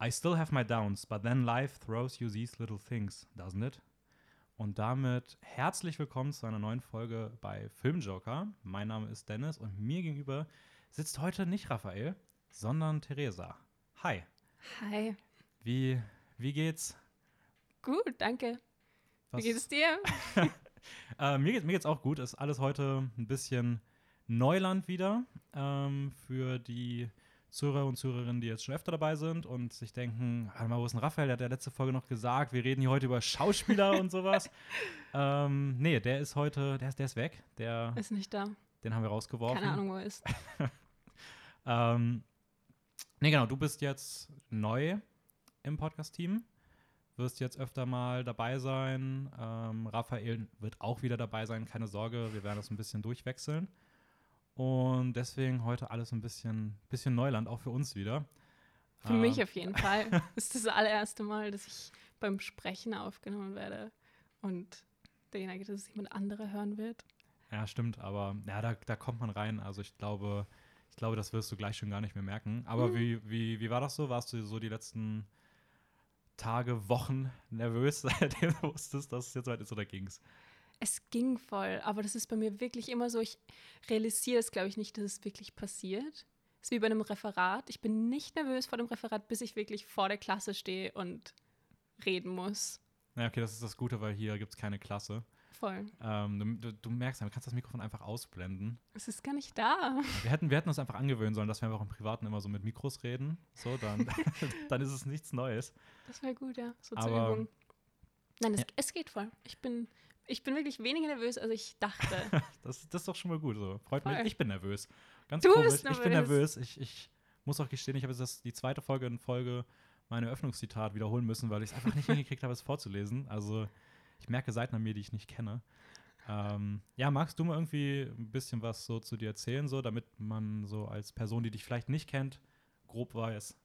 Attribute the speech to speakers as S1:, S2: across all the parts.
S1: I still have my downs, but then life throws you these little things, doesn't it? Und damit herzlich willkommen zu einer neuen Folge bei Filmjoker. Mein Name ist Dennis und mir gegenüber sitzt heute nicht Raphael, sondern Theresa. Hi.
S2: Hi.
S1: Wie, wie geht's?
S2: Gut, danke.
S1: Was-
S2: Wie geht es dir?
S1: Äh, mir, geht, mir geht's auch gut. Ist alles heute ein bisschen Neuland wieder ähm, für die Zuhörer und Zuhörerinnen, die jetzt schon öfter dabei sind und sich denken, warte mal, wo ist denn Raphael? Der hat ja letzte Folge noch gesagt, wir reden hier heute über Schauspieler und sowas. Ähm, nee, der ist heute, der ist, der ist weg. Der,
S2: Ist nicht da.
S1: den haben wir rausgeworfen.
S2: Keine Ahnung, wo er ist.
S1: Ähm, nee, genau, du bist jetzt neu im Podcast-Team. Wirst jetzt öfter mal dabei sein. Ähm, Raphael wird auch wieder dabei sein, keine Sorge. Wir werden das ein bisschen durchwechseln. Und deswegen heute alles ein bisschen, bisschen Neuland, auch für uns wieder.
S2: Für
S1: Ähm,
S2: mich auf jeden Fall. Ist das allererste Mal, dass ich beim Sprechen aufgenommen werde und derjenige, dass es jemand anderer hören wird.
S1: Ja, stimmt, aber ja, da, da kommt man rein. Also ich glaube, ich glaube, das wirst du gleich schon gar nicht mehr merken. Aber
S2: Mhm.
S1: wie, wie, wie war das so? Warst du so die letzten Tage, Wochen nervös, seitdem du wusstest, dass es jetzt weit ist oder ging's?
S2: Es ging voll, aber das ist bei mir wirklich immer so, ich realisiere es, glaube ich, nicht, dass es wirklich passiert. Es ist wie bei einem Referat. Ich bin nicht nervös vor dem Referat, bis ich wirklich vor der Klasse stehe und reden muss.
S1: Ja, okay, das ist das Gute, weil hier gibt es keine Klasse.
S2: Voll.
S1: Ähm, du, du, merkst, du kannst das Mikrofon einfach ausblenden.
S2: Es ist gar nicht da.
S1: Wir hätten, wir hätten uns einfach angewöhnen sollen, dass wir einfach im Privaten immer so mit Mikros reden. So, dann, dann ist es nichts Neues.
S2: Das wäre gut, ja. So zur
S1: Aber-
S2: Übung. Nein, es,
S1: Ja.
S2: es geht voll. Ich bin, ich bin wirklich weniger nervös, als ich dachte.
S1: Das, das ist doch schon mal gut. So. Freut
S2: Voll.
S1: mich. Ich bin nervös. Ganz
S2: Du
S1: komisch.
S2: bist
S1: Ich bin
S2: nervös.
S1: nervös. Ich, ich muss auch gestehen, ich habe jetzt die zweite Folge in Folge mein Eröffnungszitat wiederholen müssen, weil ich es einfach nicht hingekriegt habe, es vorzulesen. Also ich merke Seiten an mir, die ich nicht kenne. Ähm, ja, magst du mal irgendwie ein bisschen was so zu dir erzählen, so, damit man so als Person, die dich vielleicht nicht kennt, grob weiß,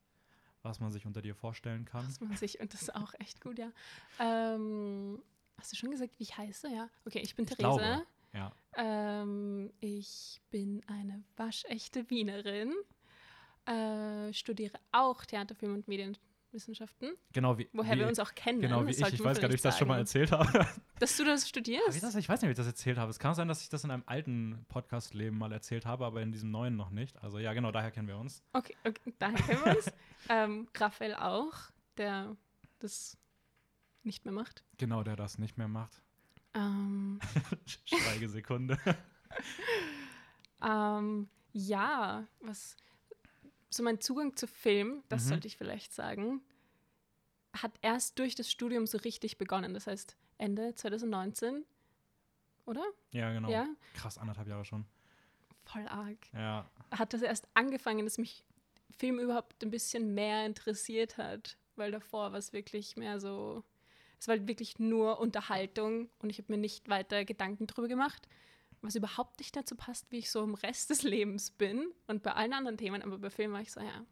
S1: was man sich unter dir vorstellen kann?
S2: Was man sich, und das ist auch echt gut, ja. Ähm, hast du schon gesagt, wie ich heiße? Ja. Okay, ich bin
S1: Ich
S2: Therese.
S1: glaube. Ja.
S2: Ähm, ich bin eine waschechte Wienerin. Äh, studiere auch Theater, Film und Medienwissenschaften,
S1: Genau wie,
S2: woher
S1: wie,
S2: wir uns auch kennen.
S1: Genau wie
S2: das
S1: ich. Ich weiß gar nicht, ob ich das schon mal erzählt habe.
S2: Dass du das
S1: Hab
S2: studierst?
S1: ich, das, ich weiß nicht, ob ich das erzählt habe. Es kann sein, dass ich das in einem alten Podcast-Leben mal erzählt habe, aber in diesem neuen noch nicht. Also ja, genau, daher kennen wir uns.
S2: Okay, okay daher kennen wir uns. ähm, Raphael auch, der das nicht mehr macht.
S1: Genau, der das nicht mehr macht.
S2: Ähm,
S1: Schweigesekunde.
S2: ähm, ja, was so mein Zugang zu Film, das
S1: Mhm.
S2: sollte ich vielleicht sagen, hat erst durch das Studium so richtig begonnen. Das heißt Ende 2019, oder?
S1: ja, genau.
S2: Ja,
S1: Krass, anderthalb Jahre schon.
S2: voll arg.
S1: Ja,
S2: Hat das erst angefangen, dass mich Film überhaupt ein bisschen mehr interessiert hat, weil davor war es wirklich mehr so, es war halt wirklich nur Unterhaltung und ich habe mir nicht weiter Gedanken drüber gemacht, was überhaupt nicht dazu passt, wie ich so im Rest des Lebens bin und bei allen anderen Themen, aber bei Film war ich so, ja,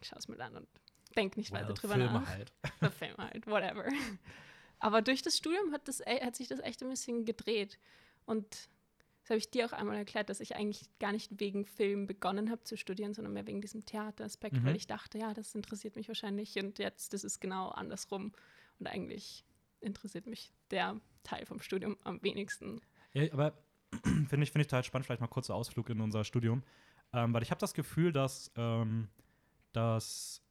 S2: ich schaue es mir an und denke nicht weiter
S1: well,
S2: drüber
S1: Filme
S2: nach.
S1: halt.
S2: Bei Film halt, whatever. Aber durch das Studium hat, das, e- hat sich das echt ein bisschen gedreht. Und das habe ich dir auch einmal erklärt, dass ich eigentlich gar nicht wegen Film begonnen habe zu studieren, sondern mehr wegen diesem Theateraspekt,
S1: Mhm.
S2: weil ich dachte, ja, das interessiert mich wahrscheinlich. Und jetzt ist es genau andersrum. Und eigentlich interessiert mich der Teil vom Studium am wenigsten.
S1: Ja, aber finde ich, find ich total spannend, vielleicht mal kurzer Ausflug in unser Studium. Ähm, weil ich habe das Gefühl, dass, ähm, dass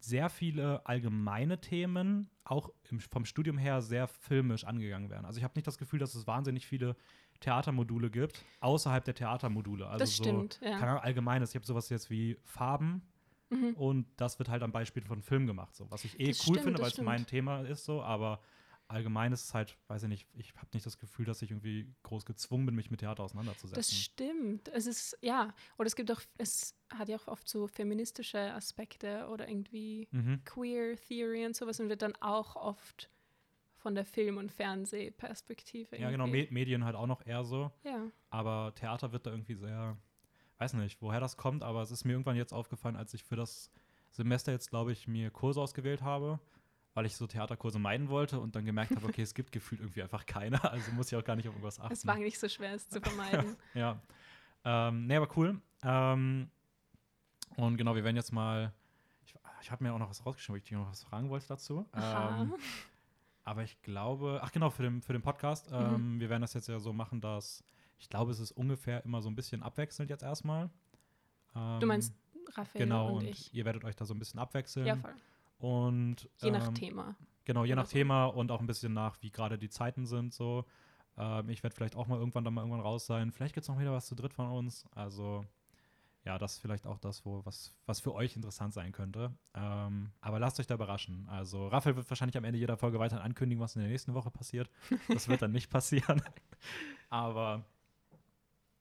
S1: sehr viele allgemeine Themen auch im, vom Studium her sehr filmisch angegangen werden. Also ich habe nicht das Gefühl, dass es wahnsinnig viele Theatermodule gibt, außerhalb der Theatermodule. Also
S2: das
S1: so,
S2: stimmt, ja.
S1: keine Ahnung, allgemeines. Ich habe sowas jetzt wie Farben
S2: Mhm.
S1: und das wird halt am Beispiel von Film gemacht. So. Was ich eh
S2: Das
S1: cool
S2: stimmt,
S1: finde, weil es mein Thema ist, so, aber allgemein ist es halt, weiß ich nicht, ich habe nicht das Gefühl, dass ich irgendwie groß gezwungen bin, mich mit Theater auseinanderzusetzen.
S2: Das stimmt. Es ist, ja, oder es gibt auch, es hat ja auch oft so feministische Aspekte oder irgendwie
S1: mhm.
S2: Queer Theory und sowas und wird dann auch oft von der Film- und Fernsehperspektive.
S1: Ja, genau,
S2: irgendwie-
S1: Me Medien halt auch noch eher so,
S2: Ja,
S1: aber Theater wird da irgendwie sehr, weiß nicht, woher das kommt, aber es ist mir irgendwann jetzt aufgefallen, als ich für das Semester jetzt, glaube ich, mir Kurse ausgewählt habe, weil ich so Theaterkurse meiden wollte und dann gemerkt habe, okay, es gibt gefühlt irgendwie einfach keine, also muss ich auch gar nicht auf irgendwas achten.
S2: es war nicht so schwer, es zu vermeiden.
S1: Ja. Ähm, nee, aber cool. Ähm, und genau, wir werden jetzt mal, ich ich habe mir auch noch was rausgeschrieben, wo ich dich noch was fragen wollte dazu. Ähm, aber ich glaube, ach genau, für den, für den Podcast,
S2: Mhm.
S1: ähm, wir werden das jetzt ja so machen, dass ich glaube, es ist ungefähr immer so ein bisschen abwechselnd jetzt erstmal. Ähm,
S2: Du meinst Raphael
S1: genau,
S2: und, ich.
S1: ihr werdet euch da so ein bisschen abwechseln.
S2: Ja, voll.
S1: Und
S2: Je nach
S1: ähm,
S2: Thema.
S1: Genau, je
S2: oder
S1: nach
S2: so.
S1: Thema und auch ein bisschen nach, wie gerade die Zeiten sind. So, ähm, ich werde vielleicht auch mal irgendwann dann mal irgendwann raus sein. Vielleicht gibt es noch wieder was zu dritt von uns. Also ja, das ist vielleicht auch das, wo was, was für euch interessant sein könnte. Ähm, aber lasst euch da überraschen. Also Raphael wird wahrscheinlich am Ende jeder Folge weiter ankündigen, was in der nächsten Woche passiert. Das wird dann nicht passieren. aber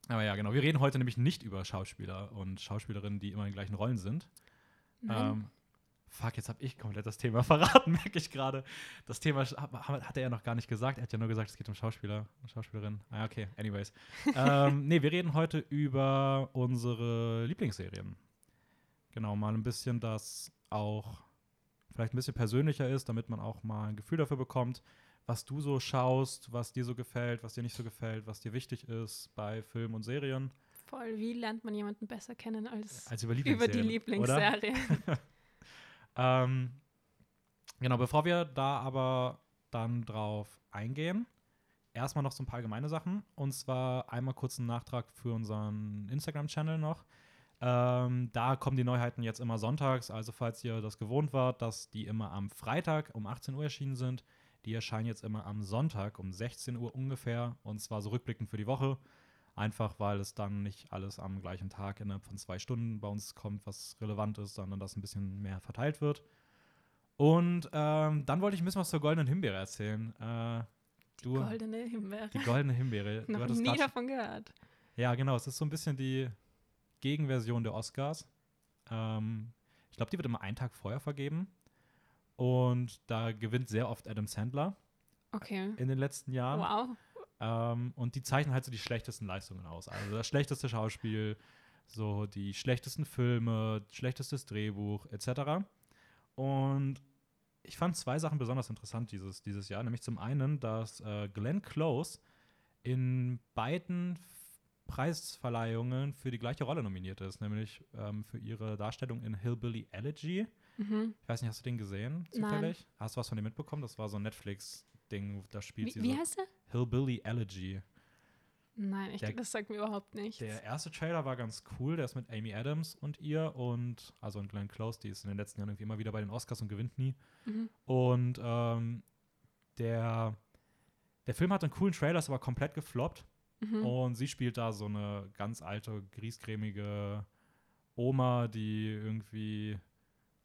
S1: aber ja, genau. Wir reden heute nämlich nicht über Schauspieler und Schauspielerinnen, die immer in den gleichen Rollen sind.
S2: Nein.
S1: Ähm, fuck, jetzt habe ich komplett das Thema verraten, merke ich gerade. Das Thema hat, er ja noch gar nicht gesagt. Er hat ja nur gesagt, es geht um Schauspieler und Schauspielerin. Ah, okay, anyways. ähm, nee, wir reden heute über unsere Lieblingsserien. Genau, mal ein bisschen, das auch vielleicht ein bisschen persönlicher ist, damit man auch mal ein Gefühl dafür bekommt, was du so schaust, was dir so gefällt, was dir nicht so gefällt, was dir wichtig ist bei Filmen und Serien.
S2: Voll, wie lernt man jemanden besser kennen als
S1: Als über
S2: über die? Lieblingsserie?
S1: Ähm, genau, bevor wir da aber dann drauf eingehen, erstmal noch so ein paar allgemeine Sachen. Und zwar einmal kurz ein Nachtrag für unseren Instagram-Channel noch. Ähm, da kommen die Neuheiten jetzt immer sonntags. Also, falls ihr das gewohnt wart, dass die immer am Freitag um 18 Uhr erschienen sind, die erscheinen jetzt immer am Sonntag um 16 Uhr ungefähr. Und zwar so rückblickend für die Woche. Einfach weil es dann nicht alles am gleichen Tag innerhalb von zwei Stunden bei uns kommt, was relevant ist, sondern das ein bisschen mehr verteilt wird. Und ähm, dann wollte ich ein bisschen was zur goldenen Himbeere erzählen. Äh, du,
S2: Goldene Himbeere.
S1: die goldene Himbeere.
S2: Noch nie
S1: grad
S2: davon gehört.
S1: ja, genau. Es ist so ein bisschen die Gegenversion der Oscars. Ähm, ich glaube, die wird immer einen Tag vorher vergeben. Und da gewinnt sehr oft Adam Sandler
S2: Okay.
S1: in den letzten Jahren.
S2: Wow.
S1: Ähm, und die zeichnen halt so die schlechtesten Leistungen aus. Also das schlechteste Schauspiel, so die schlechtesten Filme, schlechtestes Drehbuch etc. Und ich fand zwei Sachen besonders interessant dieses, dieses Jahr. Nämlich zum einen, dass äh, Glenn Close in beiden Preisverleihungen für die gleiche Rolle nominiert ist. Nämlich ähm, für ihre Darstellung in Hillbilly Elegy.
S2: Mhm.
S1: Ich weiß nicht, hast du den gesehen
S2: Nein.
S1: zufällig? Hast du was von dem mitbekommen? Das war so ein Netflix-Ding, da spielt
S2: Wie,
S1: sie
S2: wie heißt er?
S1: Hillbilly Elegy.
S2: Nein, ich
S1: Der-
S2: das sagt mir überhaupt nichts.
S1: Der erste Trailer war ganz cool, der ist mit Amy Adams und ihr und, also und Glenn Close, die ist in den letzten Jahren irgendwie immer wieder bei den Oscars und gewinnt nie.
S2: Mhm.
S1: Und ähm, der, der Film hat einen coolen Trailer, ist aber komplett gefloppt.
S2: Mhm.
S1: Und sie spielt da so eine ganz alte, griesgrämige Oma, die irgendwie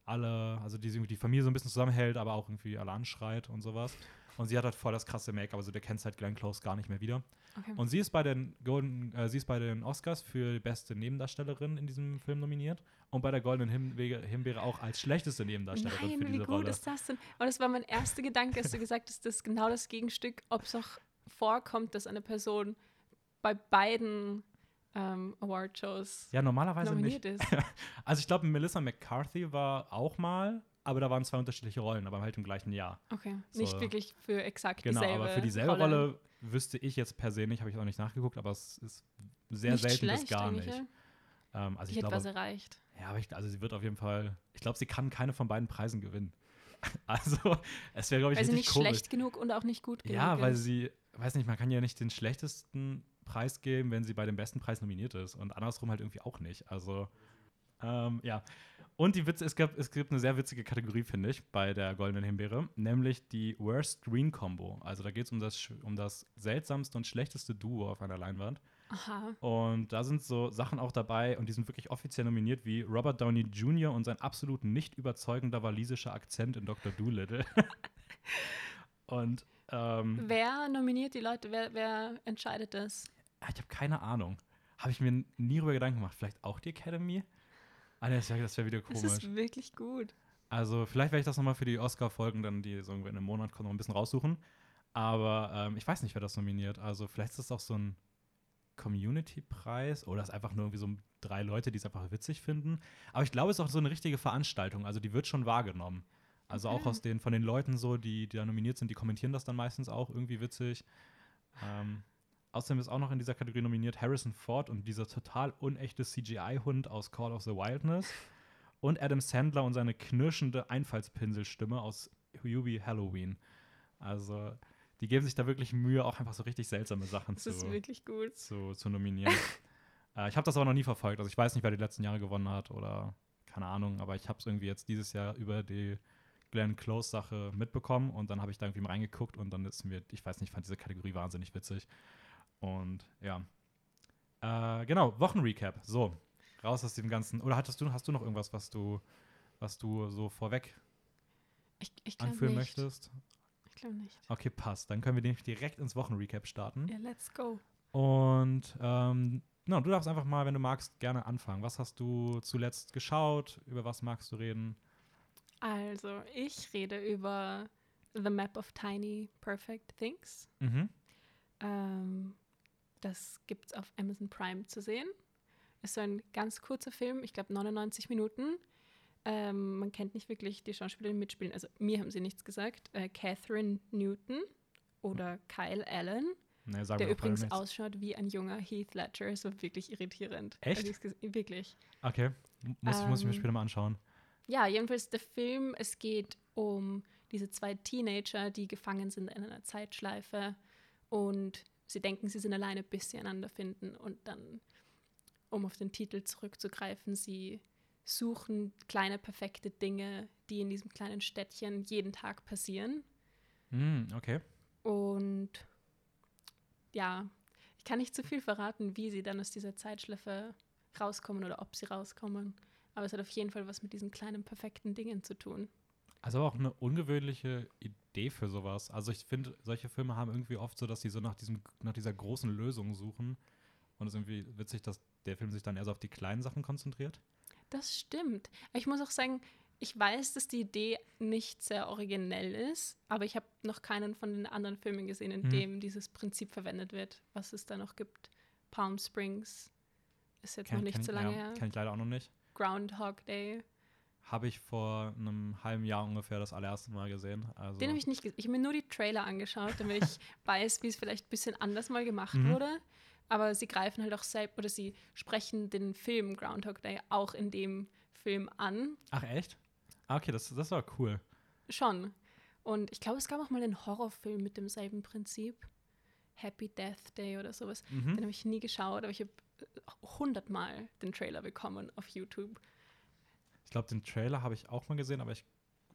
S1: alle, also die irgendwie die Familie so ein bisschen zusammenhält, aber auch irgendwie alle anschreit und sowas. Und sie hat halt voll das krasse Make-up, also der kennt halt Glenn Close gar nicht mehr wieder.
S2: Okay.
S1: Und sie ist bei den Golden, äh, sie ist bei den Oscars für die beste Nebendarstellerin in diesem Film nominiert und bei der Goldenen Himbeere, Himbeere auch als schlechteste Nebendarstellerin
S2: Nein,
S1: für
S2: wie
S1: diese
S2: gut
S1: Rolle.
S2: ist das denn? Und das war mein erster Gedanke, als du gesagt hast, das ist genau das Gegenstück, ob es auch vorkommt, dass eine Person bei beiden ähm, Award-Shows
S1: Ja, normalerweise
S2: nominiert
S1: nicht.
S2: ist.
S1: Also ich glaube, Melissa McCarthy war auch mal, aber da waren zwei unterschiedliche Rollen, aber halt im gleichen Jahr.
S2: Okay,
S1: So.
S2: nicht wirklich für exakt
S1: Genau,
S2: dieselbe
S1: aber für dieselbe Rolle, wüsste ich jetzt per se nicht, habe ich auch nicht nachgeguckt, aber es ist sehr
S2: nicht
S1: selten
S2: schlecht
S1: bis gar nicht.
S2: Ja?
S1: Ähm, also
S2: Ich
S1: ich
S2: hätte
S1: glaube,
S2: was erreicht.
S1: ja, aber ich, also sie wird auf jeden Fall, ich glaube, sie kann keine von beiden Preisen gewinnen. Also, es wäre, glaube ich,
S2: Weil sie nicht
S1: komisch.
S2: schlecht genug und auch nicht gut genug
S1: Ja, weil
S2: ist.
S1: sie, weiß nicht, man kann ja nicht den schlechtesten Preis geben, wenn sie bei dem besten Preis nominiert ist. Und andersrum halt irgendwie auch nicht. Also, ähm, ja. Und die Witze, es, gab, es gibt eine sehr witzige Kategorie, finde ich, bei der Goldenen Himbeere, nämlich die Worst Screen Combo. Also da geht es um das, um das seltsamste und schlechteste Duo auf einer Leinwand.
S2: Aha.
S1: Und da sind so Sachen auch dabei und die sind wirklich offiziell nominiert wie Robert Downey Jr. und sein absolut nicht überzeugender walisischer Akzent in Dr. Doolittle. und ähm,
S2: Wer nominiert die Leute? Wer, wer entscheidet das?
S1: Ah, Ich habe keine Ahnung. Habe ich mir nie darüber Gedanken gemacht. Vielleicht auch die Academy? Ah, nee, das wäre das wär wieder
S2: Das
S1: komisch.
S2: ist wirklich gut.
S1: Also, vielleicht werde ich das nochmal für die Oscar-Folgen, dann die so in einem Monat kommen, noch ein bisschen raussuchen. Aber ähm, ich weiß nicht, wer das nominiert. Also, vielleicht ist das auch so ein Community-Preis oder ist einfach nur irgendwie so drei Leute, die es einfach witzig finden. Aber ich glaube, es ist auch so eine richtige Veranstaltung. Also, die wird schon wahrgenommen. Also auch
S2: Okay.
S1: aus den, von den Leuten so, die, die da nominiert sind, die kommentieren das dann meistens auch irgendwie witzig. Ähm, außerdem ist auch noch in dieser Kategorie nominiert Harrison Ford und dieser total unechte CGI-Hund aus Call of the Wildness. und Adam Sandler und seine knirschende Einfallspinselstimme aus Hubie Halloween. Also, die geben sich da wirklich Mühe, auch einfach so richtig seltsame Sachen
S2: Das
S1: zu,
S2: ist wirklich gut.
S1: zu, zu nominieren. äh, ich habe das aber noch nie verfolgt. Also, ich weiß nicht, wer die letzten Jahre gewonnen hat oder keine Ahnung, aber ich habe es irgendwie jetzt dieses Jahr über die Glenn Close-Sache mitbekommen und dann habe ich da irgendwie mal reingeguckt und dann ist mir, ich weiß nicht, ich fand diese Kategorie wahnsinnig witzig. Und ja. Äh, genau, Wochenrecap. So, raus aus dem ganzen. Oder hattest du, hast du noch irgendwas, was du, was du so vorweg
S2: Ich, ich
S1: anführen
S2: nicht.
S1: möchtest?
S2: Ich glaube nicht.
S1: Okay, passt. Dann können wir nämlich direkt ins Wochenrecap starten.
S2: Ja, let's go.
S1: Und ähm, no, du darfst einfach mal, wenn du magst, gerne anfangen. Was hast du zuletzt geschaut? Über was magst du reden?
S2: Also, ich rede über The Map of Tiny Perfect Things.
S1: Mhm.
S2: Ähm, das gibt es auf Amazon Prime zu sehen. Ist so ein ganz kurzer Film, ich glaube 99 Minuten. Ähm, man kennt nicht wirklich die Schauspielerin mitspielen. Also mir haben sie nichts gesagt. Äh, Catherine Newton oder Kyle Allen,
S1: Nee,
S2: der übrigens ausschaut wie ein junger Heath Ledger. Ist so wirklich irritierend.
S1: Echt?
S2: Also, ges- wirklich.
S1: Okay, muss, ich- muss ich mir
S2: Ähm,
S1: später mal anschauen.
S2: Ja, jedenfalls der Film, es geht um diese zwei Teenager, die gefangen sind in einer Zeitschleife und sie denken, sie sind alleine, bis sie einander finden und dann, um auf den Titel zurückzugreifen, sie suchen kleine perfekte Dinge, die in diesem kleinen Städtchen jeden Tag passieren
S1: Mm, okay.
S2: und ja, ich kann nicht zu viel verraten, wie sie dann aus dieser Zeitschleife rauskommen oder ob sie rauskommen. Aber es hat auf jeden Fall was mit diesen kleinen perfekten Dingen zu tun.
S1: Also auch eine ungewöhnliche Idee für sowas. Also ich finde, solche Filme haben irgendwie oft so, dass sie so nach, diesem, nach dieser großen Lösung suchen. Und es ist irgendwie witzig, dass der Film sich dann eher so auf die kleinen Sachen konzentriert.
S2: Das stimmt. Ich muss auch sagen, ich weiß, dass die Idee nicht sehr originell ist, aber ich habe noch keinen von den anderen Filmen gesehen, in
S1: Mhm.
S2: dem dieses Prinzip verwendet wird, was es da noch gibt. Palm Springs ist jetzt noch nicht so lange
S1: ja,
S2: her.
S1: Kenn ich leider auch noch nicht.
S2: Groundhog Day.
S1: Habe ich vor einem halben Jahr ungefähr das allererste Mal gesehen. Also,
S2: Den habe ich nicht gesehen. Ich habe mir nur die Trailer angeschaut, damit ich weiß, wie es vielleicht ein bisschen anders mal gemacht
S1: Mhm.
S2: wurde. Aber sie greifen halt auch selbst, oder sie sprechen den Film Groundhog Day auch in dem Film an.
S1: Ach, echt? Ah, okay, das, das war cool.
S2: Schon. Und ich glaube, es gab auch mal einen Horrorfilm mit demselben Prinzip. Happy Death Day oder sowas.
S1: Mhm.
S2: Den habe ich nie geschaut, aber ich habe hundertmal den Trailer bekommen auf YouTube.
S1: Ich glaube, den Trailer habe ich auch mal gesehen, aber ich.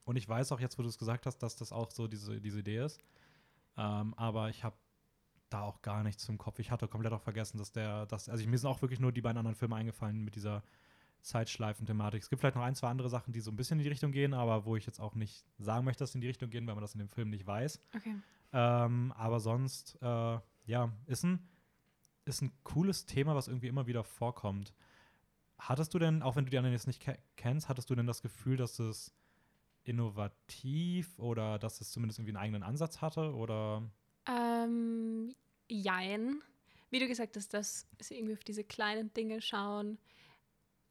S1: Und ich weiß auch jetzt, wo du es gesagt hast, dass das auch so diese, diese Idee ist. Ähm, aber ich habe da auch gar nichts im Kopf. Ich hatte komplett auch vergessen, dass der, dass, also ich, mir sind auch wirklich nur die beiden anderen Filme eingefallen mit dieser Zeitschleifen-Thematik. Es gibt vielleicht noch ein, zwei andere Sachen, die so ein bisschen in die Richtung gehen, aber wo ich jetzt auch nicht sagen möchte, dass sie in die Richtung gehen, weil man das in dem Film nicht weiß.
S2: Okay.
S1: Ähm, aber sonst, äh, ja, ist ein, ist ein cooles Thema, was irgendwie immer wieder vorkommt. Hattest du denn, auch wenn du die anderen jetzt nicht ke kennst, hattest du denn das Gefühl, dass es innovativ oder dass es zumindest irgendwie einen eigenen Ansatz hatte? Oder
S2: Ähm, jein. Wie du gesagt hast, dass sie irgendwie auf diese kleinen Dinge schauen.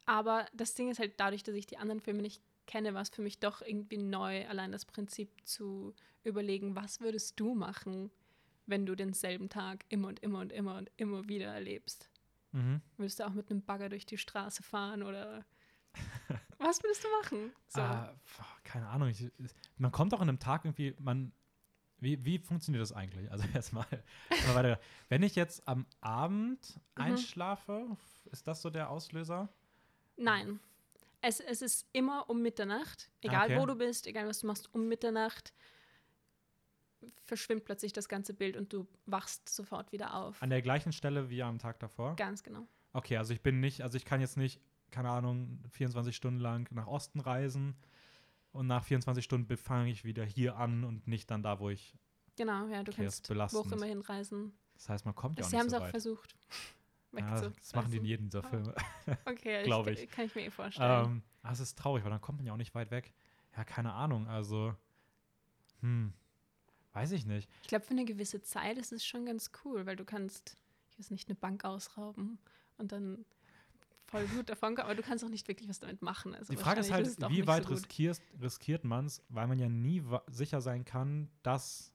S2: Aber das Ding ist halt dadurch, dass ich die anderen Filme nicht kenne, war es für mich doch irgendwie neu, allein das Prinzip zu überlegen, was würdest du machen, wenn du denselben Tag immer und immer und immer und immer wieder erlebst?
S1: Mhm.
S2: Würdest du auch mit einem Bagger durch die Straße fahren oder was würdest du machen? So.
S1: Ah, keine Ahnung. Ich, man kommt auch an einem Tag irgendwie, man. Wie, wie funktioniert das eigentlich? Also erstmal, wenn ich jetzt am Abend
S2: Mhm.
S1: einschlafe, ist das so der Auslöser?
S2: Nein. Es, es ist immer um Mitternacht. Egal
S1: Okay.
S2: wo du bist, egal was du machst, um Mitternacht verschwimmt plötzlich das ganze Bild und du wachst sofort wieder auf.
S1: An der gleichen Stelle wie am Tag davor?
S2: Ganz genau.
S1: Okay, also ich bin nicht, also ich kann jetzt nicht, keine Ahnung, 24 Stunden lang nach Osten reisen und nach 24 Stunden fange ich wieder hier an und nicht dann da, wo ich.
S2: Genau, ja, du
S1: Okay,
S2: kannst wo auch immer hinreisen.
S1: Das heißt, man kommt ja auch
S2: Sie
S1: nicht
S2: haben es
S1: so
S2: auch
S1: weit.
S2: versucht.
S1: Ja, das machen die in jedem dieser
S2: Ah.
S1: Filme.
S2: Okay,
S1: glaub
S2: ich,
S1: ich.
S2: kann ich mir eh vorstellen.
S1: ähm, aber es ist traurig, weil dann kommt man ja auch nicht weit weg. Ja, keine Ahnung, also, hm, weiß ich nicht.
S2: ich glaube, für eine gewisse Zeit ist es schon ganz cool, weil du kannst, ich weiß nicht, eine Bank ausrauben und dann voll gut davon kommen, aber du kannst auch nicht wirklich was damit machen. Also
S1: Die Frage ist halt,
S2: auch
S1: wie weit
S2: so gut.
S1: riskierst, riskiert man es, weil man ja nie sicher sein kann, dass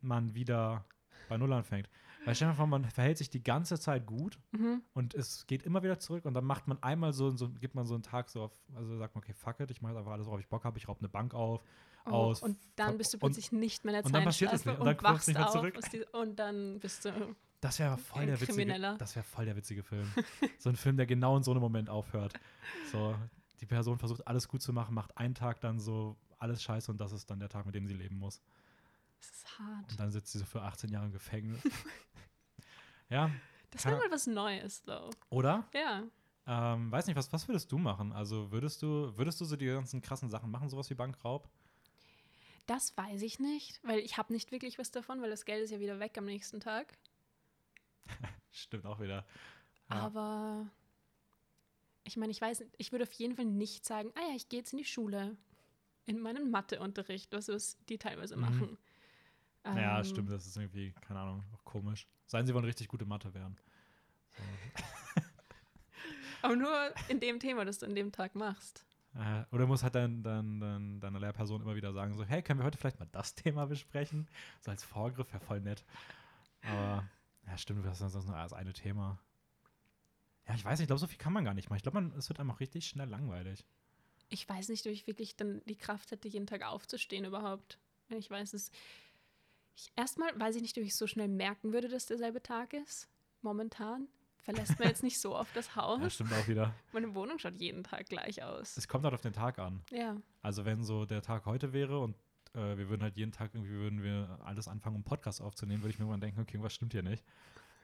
S1: man wieder bei Null anfängt. Weil stell dir vor, man verhält sich die ganze Zeit gut
S2: Mhm.
S1: und es geht immer wieder zurück und dann macht man einmal so, so gibt man so einen Tag so auf, also sagt man, okay, fuck it, ich mache einfach alles, worauf ich Bock habe, ich raube eine Bank auf.
S2: Oh,
S1: Aus-
S2: und dann bist du
S1: und-
S2: plötzlich nicht mehr in der
S1: und dann passiert
S2: Zeitschleife
S1: nicht. Und dann kommst du
S2: wachst
S1: nicht mehr
S2: auf
S1: zurück.
S2: die, und dann bist du
S1: Das wäre voll der witzige, das wäre voll der witzige Film. so ein Film, der genau in so einem Moment aufhört. So, die Person versucht alles gut zu machen, macht einen Tag dann so alles scheiße und das ist dann der Tag, mit dem sie leben muss.
S2: Das ist hart.
S1: Und dann sitzt sie so für 18 Jahre im Gefängnis. ja,
S2: Das wäre mal was Neues, though.
S1: oder?
S2: Ja.
S1: Ähm, weiß nicht, was, was würdest du machen? Also würdest du, würdest du so die ganzen krassen Sachen machen, sowas wie Bankraub?
S2: Das weiß ich nicht, weil ich habe nicht wirklich was davon, weil das Geld ist ja wieder weg am nächsten Tag.
S1: Stimmt auch wieder. Ja.
S2: Aber ich meine, ich weiß, nicht, ich würde auf jeden Fall nicht sagen, ah ja, ich gehe jetzt in die Schule. In meinen Matheunterricht, was, die teilweise
S1: Mhm.
S2: machen.
S1: ja,
S2: Ähm,
S1: stimmt, das ist irgendwie, keine Ahnung, auch komisch. Seien sie wollen richtig gute Mathe werden. So.
S2: Aber nur in dem Thema, das du an dem Tag machst.
S1: Äh, oder muss halt dann, dann, dann deine Lehrperson immer wieder sagen, so, hey, können wir heute vielleicht mal das Thema besprechen? So als Vorgriff, wäre voll nett. Aber, ja, stimmt, das ist nur das eine Thema. Ja, ich weiß nicht, ich glaube, so viel kann man gar nicht machen. Ich glaube, es wird einfach richtig schnell langweilig.
S2: Ich weiß nicht, ob ich wirklich dann die Kraft hätte, jeden Tag aufzustehen überhaupt. Ich weiß, es. Erstmal weiß ich nicht, ob ich so schnell merken würde, dass derselbe Tag ist. Momentan. Verlässt man jetzt nicht so oft das
S1: Ja,
S2: Haus.
S1: stimmt auch wieder.
S2: Meine Wohnung schaut jeden Tag gleich aus.
S1: Es kommt halt auf den Tag an.
S2: Ja.
S1: Also wenn so der Tag heute wäre und äh, wir würden halt jeden Tag irgendwie würden wir alles anfangen, um Podcast aufzunehmen, würde ich mir irgendwann denken, okay, was stimmt hier nicht.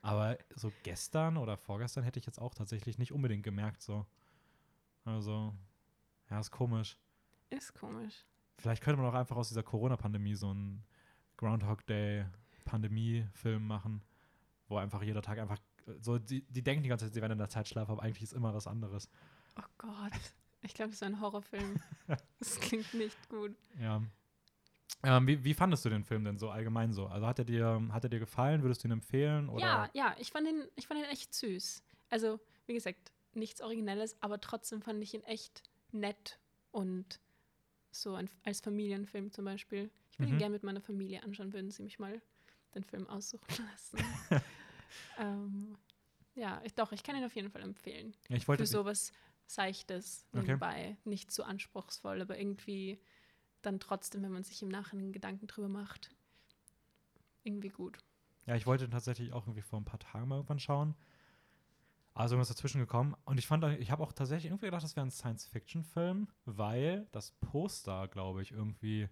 S1: Aber so gestern oder vorgestern hätte ich jetzt auch tatsächlich nicht unbedingt gemerkt, so. Also, ja, ist komisch.
S2: Ist komisch.
S1: Vielleicht könnte man auch einfach aus dieser Corona-Pandemie so einen Groundhog Day Pandemie-Film machen, wo einfach jeder Tag einfach so, die, die denken die ganze Zeit, sie wären in der Zeitschleife, aber eigentlich ist immer was anderes.
S2: Oh Gott. Ich glaube, es ist ein Horrorfilm. Das klingt nicht gut.
S1: Ja. Ähm, wie, wie fandest du den Film denn so allgemein so? Also hat er dir, hat er dir gefallen? Würdest du ihn empfehlen? Oder?
S2: Ja, ja, ich fand, ihn, ich fand ihn echt süß. Also, wie gesagt, nichts Originelles, aber trotzdem fand ich ihn echt nett und so ein, als Familienfilm zum Beispiel. Ich würde
S1: Mhm.
S2: ihn gerne mit meiner Familie anschauen, würden sie mich mal den Film aussuchen lassen. Ähm, ja, ich, doch, ich kann ihn auf jeden Fall empfehlen.
S1: Ja, ich wollte
S2: Für sowas Seichtes
S1: Okay.
S2: nebenbei. Nicht zu anspruchsvoll, aber irgendwie dann trotzdem, wenn man sich im Nachhinein Gedanken drüber macht, irgendwie gut.
S1: Ja, ich wollte tatsächlich auch irgendwie vor ein paar Tagen mal irgendwann schauen. Also irgendwas dazwischen gekommen. Und ich fand, ich habe auch tatsächlich irgendwie gedacht, das wäre ein Science-Fiction-Film, weil das Poster, glaube ich, irgendwie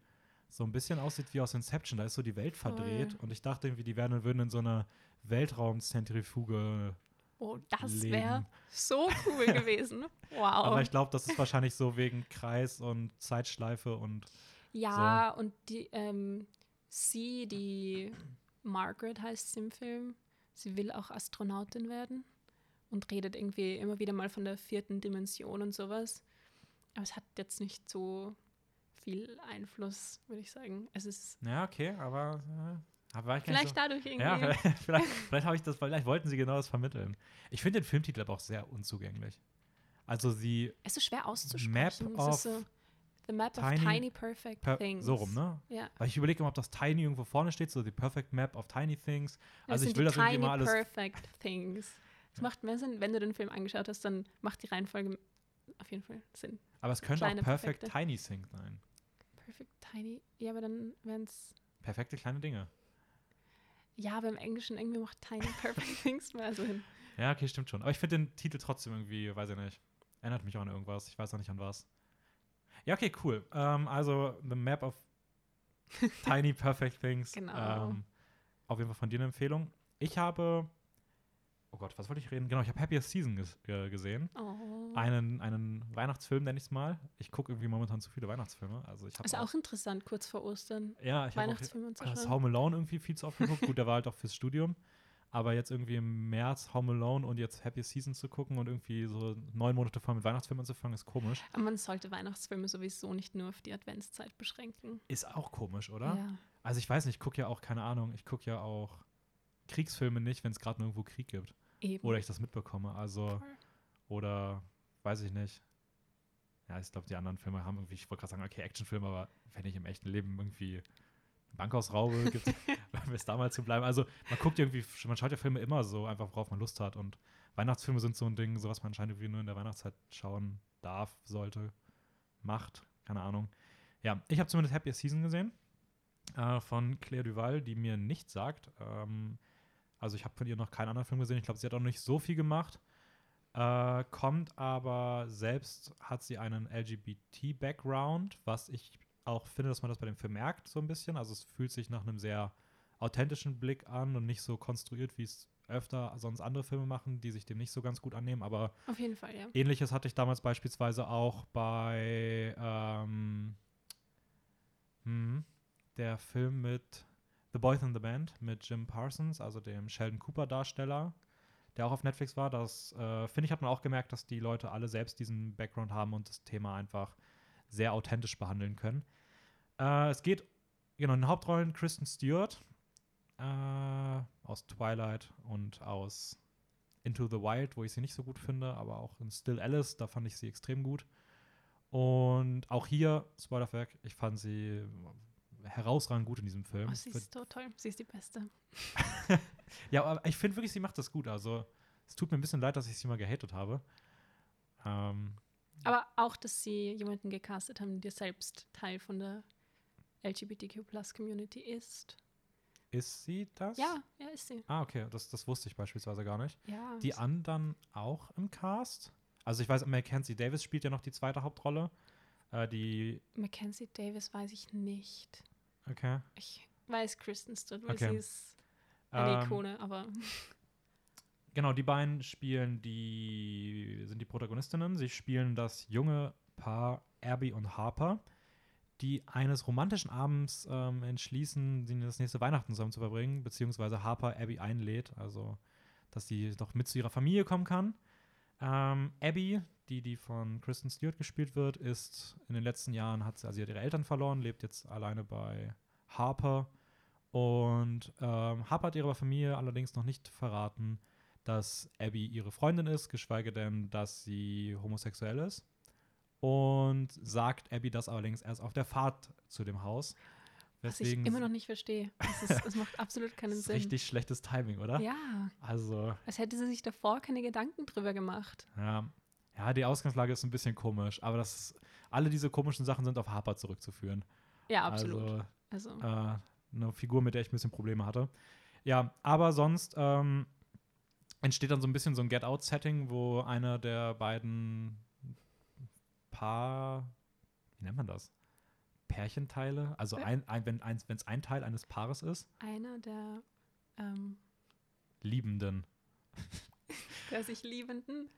S1: so ein bisschen aussieht wie aus Inception. Da ist so die Welt verdreht.
S2: Voll.
S1: Und ich dachte irgendwie, die werden, würden in so einer Weltraumzentrifuge
S2: Oh, das wäre so cool gewesen. Wow.
S1: Aber ich glaube, das ist wahrscheinlich so wegen Kreis und Zeitschleife und
S2: ja, und die, ähm, sie, die Margaret heißt sie im Film, sie will auch Astronautin werden und redet irgendwie immer wieder mal von der vierten Dimension und sowas. Aber es hat jetzt nicht so viel Einfluss, würde ich sagen. Es ist
S1: ja, okay, aber, äh, aber
S2: vielleicht dadurch irgendwie.
S1: Ja, vielleicht, vielleicht, vielleicht habe ich das, vielleicht wollten sie genau das vermitteln. Ich finde den Filmtitel aber auch sehr unzugänglich. Also sie
S2: Es ist schwer auszusprechen.
S1: Map
S2: es ist
S1: of
S2: so, The Map
S1: Tiny
S2: of Tiny Perfect
S1: per,
S2: Things.
S1: so rum, ne?
S2: Ja.
S1: Weil ich überlege immer, ob das Tiny irgendwo vorne steht, so the perfect map of tiny things. Also ich will
S2: die
S1: das irgendwie
S2: Tiny
S1: immer alles.
S2: Perfect Things. Das macht mehr Sinn, wenn du den Film angeschaut hast, dann macht die Reihenfolge auf jeden Fall Sinn.
S1: Aber es könnte
S2: kleine,
S1: auch perfect
S2: perfekte.
S1: tiny things sein.
S2: Perfect Tiny. Ja, aber dann wären es.
S1: Perfekte kleine Dinge.
S2: Ja, aber im Englischen irgendwie macht Tiny Perfect Things mehr Sinn.
S1: Ja, okay, stimmt schon. Aber ich finde den Titel trotzdem irgendwie, weiß ich nicht. Erinnert mich auch an irgendwas. Ich weiß auch nicht an was. Ja, okay, cool. Ähm, also, The Map of Tiny Perfect Things.
S2: Genau.
S1: Ähm, auf jeden Fall von dir eine Empfehlung. Ich habe, oh Gott, was wollte ich reden? Genau, ich habe Happiest Season ges äh, gesehen.
S2: Oh.
S1: Einen, einen Weihnachtsfilm, nenne ich es mal. Ich gucke irgendwie momentan zu viele Weihnachtsfilme. Also ich habe
S2: ist auch interessant, kurz vor Ostern.
S1: ja, ich habe auch
S2: schauen.
S1: Home Alone irgendwie viel zu oft geguckt. Gut, der war halt auch fürs Studium. Aber jetzt irgendwie im März Home Alone und jetzt Happy Season zu gucken und irgendwie so neun Monate vor mit Weihnachtsfilmen anzufangen, ist komisch.
S2: Aber man sollte Weihnachtsfilme sowieso nicht nur auf die Adventszeit beschränken.
S1: Ist auch komisch, oder?
S2: Ja.
S1: Also ich weiß nicht, ich gucke ja auch, keine Ahnung, ich gucke ja auch Kriegsfilme nicht, wenn es gerade irgendwo Krieg gibt.
S2: Eben.
S1: Oder ich das mitbekomme. Also, oder weiß ich nicht. Ja, ich glaube, die anderen Filme haben irgendwie, ich wollte gerade sagen, okay, Actionfilme, aber wenn ich im echten Leben irgendwie Bankhausraube gibt, wenn wir es damals zu bleiben. Also man guckt irgendwie, man schaut ja Filme immer so, einfach worauf man Lust hat. Und Weihnachtsfilme sind so ein Ding, so was man anscheinend irgendwie nur in der Weihnachtszeit schauen darf, sollte, macht, keine Ahnung. Ja, ich habe zumindest Happy Season gesehen äh, von Claire Duval, die mir nichts sagt. Ähm, also ich habe von ihr noch keinen anderen Film gesehen. Ich glaube, sie hat auch nicht so viel gemacht. Äh, kommt aber selbst hat sie einen LGBT-Background, was ich auch finde, dass man das bei dem Film merkt, so ein bisschen. Also es fühlt sich nach einem sehr authentischen Blick an und nicht so konstruiert, wie es öfter sonst andere Filme machen, die sich dem nicht so ganz gut annehmen. Aber
S2: Auf jeden Fall, ja.
S1: ähnliches hatte ich damals beispielsweise auch bei ähm, hm, der Film mit The Boys in the Band mit Jim Parsons, also dem Sheldon Cooper-Darsteller, der auch auf Netflix war. Das äh, finde ich, hat man auch gemerkt, dass die Leute alle selbst diesen Background haben und das Thema einfach sehr authentisch behandeln können. Äh, es geht, genau, in den Hauptrollen Kristen Stewart äh, aus Twilight und aus Into the Wild, wo ich sie nicht so gut finde, aber auch in Still Alice, da fand ich sie extrem gut. Und auch hier, Spoilerwerk, ich fand sie herausragend gut in diesem Film.
S2: Oh, sie ist so toll. Sie ist die Beste.
S1: ja, aber ich finde wirklich, sie macht das gut. Also, es tut mir ein bisschen leid, dass ich sie mal gehatet habe. Ähm,
S2: Aber auch, dass sie jemanden gecastet haben, der selbst Teil von der LGBTQ-Plus-Community ist.
S1: ist sie das?
S2: Ja, ja, ist sie.
S1: Ah, okay, das, das wusste ich beispielsweise gar nicht.
S2: Ja.
S1: Die anderen auch im Cast? Also, ich weiß, Mackenzie Davis spielt ja noch die zweite Hauptrolle. Äh, die,
S2: Mackenzie Davis weiß ich nicht.
S1: okay.
S2: Ich weiß Kristen Stewart, weil
S1: Okay.
S2: sie ist eine
S1: Ähm,
S2: Ikone, aber
S1: Genau, die beiden spielen die, sind die Protagonistinnen. Sie spielen das junge Paar Abby und Harper, die eines romantischen Abends ähm, entschließen, sie das nächste Weihnachten zusammen zu verbringen, beziehungsweise Harper Abby einlädt, also dass sie doch mit zu ihrer Familie kommen kann. Ähm, Abby, die, die von Kristen Stewart gespielt wird, ist in den letzten Jahren, hat sie, also sie hat ihre Eltern verloren, lebt jetzt alleine bei Harper. Und ähm, Harper hat ihrer Familie allerdings noch nicht verraten, dass Abby ihre Freundin ist, geschweige denn, dass sie homosexuell ist. Und sagt Abby das allerdings erst auf der Fahrt zu dem Haus.
S2: Was ich immer noch nicht verstehe. Das macht absolut keinen Sinn.
S1: richtig schlechtes Timing, oder?
S2: Ja,
S1: Also,
S2: als hätte sie sich davor keine Gedanken drüber gemacht.
S1: ja. Ja, die Ausgangslage ist ein bisschen komisch, aber das ist, alle diese komischen Sachen sind auf Harper zurückzuführen.
S2: Ja, absolut.
S1: Also,
S2: Also,
S1: äh, eine Figur, mit der ich ein bisschen Probleme hatte. Ja, aber sonst ähm, entsteht dann so ein bisschen so ein Get-Out-Setting, wo einer der beiden Paar, wie nennt man das? Pärchenteile, also ein, ein, wenn es ein, ein Teil eines Paares ist,
S2: einer der, ähm,
S1: Liebenden.
S2: der sich Liebenden,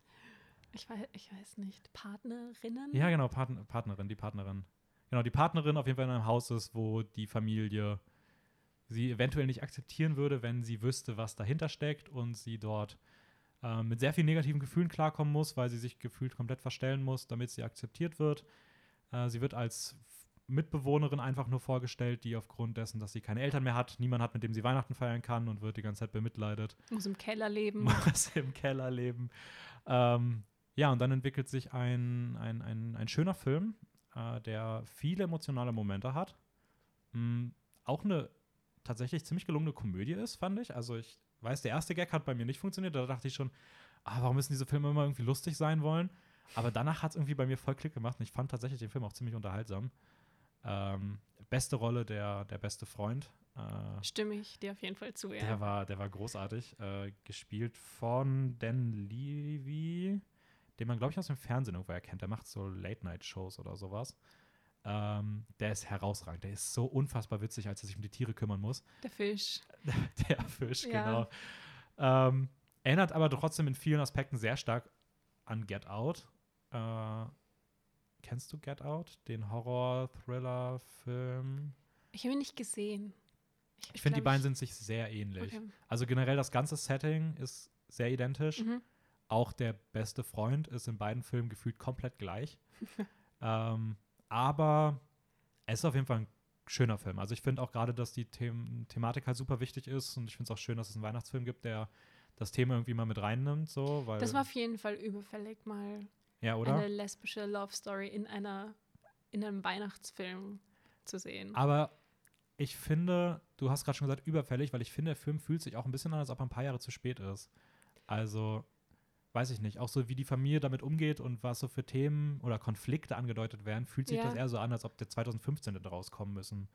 S2: ich weiß, ich weiß nicht, Partnerinnen?
S1: Ja, genau, Partn Partnerin, die Partnerin. Genau, die Partnerin auf jeden Fall in einem Haus ist, wo die Familie sie eventuell nicht akzeptieren würde, wenn sie wüsste, was dahinter steckt und sie dort äh, mit sehr vielen negativen Gefühlen klarkommen muss, weil sie sich gefühlt komplett verstellen muss, damit sie akzeptiert wird. Äh, sie wird als Mitbewohnerin einfach nur vorgestellt, die aufgrund dessen, dass sie keine Eltern mehr hat, niemand hat, mit dem sie Weihnachten feiern kann und wird die ganze Zeit bemitleidet
S2: Muss im Keller leben.
S1: muss im Keller leben. Ähm, ja, und dann entwickelt sich ein, ein, ein, ein schöner Film, äh, der viele emotionale Momente hat. Mm, auch eine tatsächlich ziemlich gelungene Komödie ist, fand ich. Also ich weiß, der erste Gag hat bei mir nicht funktioniert. Da dachte ich schon, ah, warum müssen diese Filme immer irgendwie lustig sein wollen? Aber danach hat es irgendwie bei mir voll Klick gemacht und ich fand tatsächlich den Film auch ziemlich unterhaltsam. Ähm, beste Rolle der, der beste Freund. Äh,
S2: Stimme ich dir auf jeden Fall zu, ja.
S1: der war, der war großartig. Äh, gespielt von Dan Levy, den man, glaube ich, aus dem Fernsehen irgendwo erkennt. Der macht so Late-Night-Shows oder sowas. Ähm, der ist herausragend. Der ist so unfassbar witzig, als er sich um die Tiere kümmern muss.
S2: Der Fisch.
S1: der Fisch,
S2: Ja.
S1: genau. Ähm, erinnert aber trotzdem in vielen Aspekten sehr stark an Get Out. Äh, kennst du Get Out? Den Horror-Thriller-Film?
S2: Ich habe ihn nicht gesehen.
S1: Ich finde, die beiden sind sich sehr ähnlich.
S2: Okay.
S1: Also generell das ganze Setting ist sehr identisch.
S2: Mhm.
S1: Auch der beste Freund ist in beiden Filmen gefühlt komplett gleich. ähm, aber es ist auf jeden Fall ein schöner Film. Also ich finde auch gerade, dass die The Thematik halt super wichtig ist und ich finde es auch schön, dass es einen Weihnachtsfilm gibt, der das Thema irgendwie mal mit reinnimmt, so, weil
S2: Das war auf jeden Fall überfällig, mal
S1: ja, oder?
S2: eine lesbische Love Story in einer in einem Weihnachtsfilm zu sehen.
S1: Aber ich finde, du hast gerade schon gesagt, überfällig, weil ich finde, der Film fühlt sich auch ein bisschen an, als ob er ein paar Jahre zu spät ist. Also, weiß ich nicht, auch so wie die Familie damit umgeht und was so für Themen oder Konflikte angedeutet werden, fühlt sich
S2: Ja.
S1: das eher so an, als ob der 2015 hätte rauskommen müssen.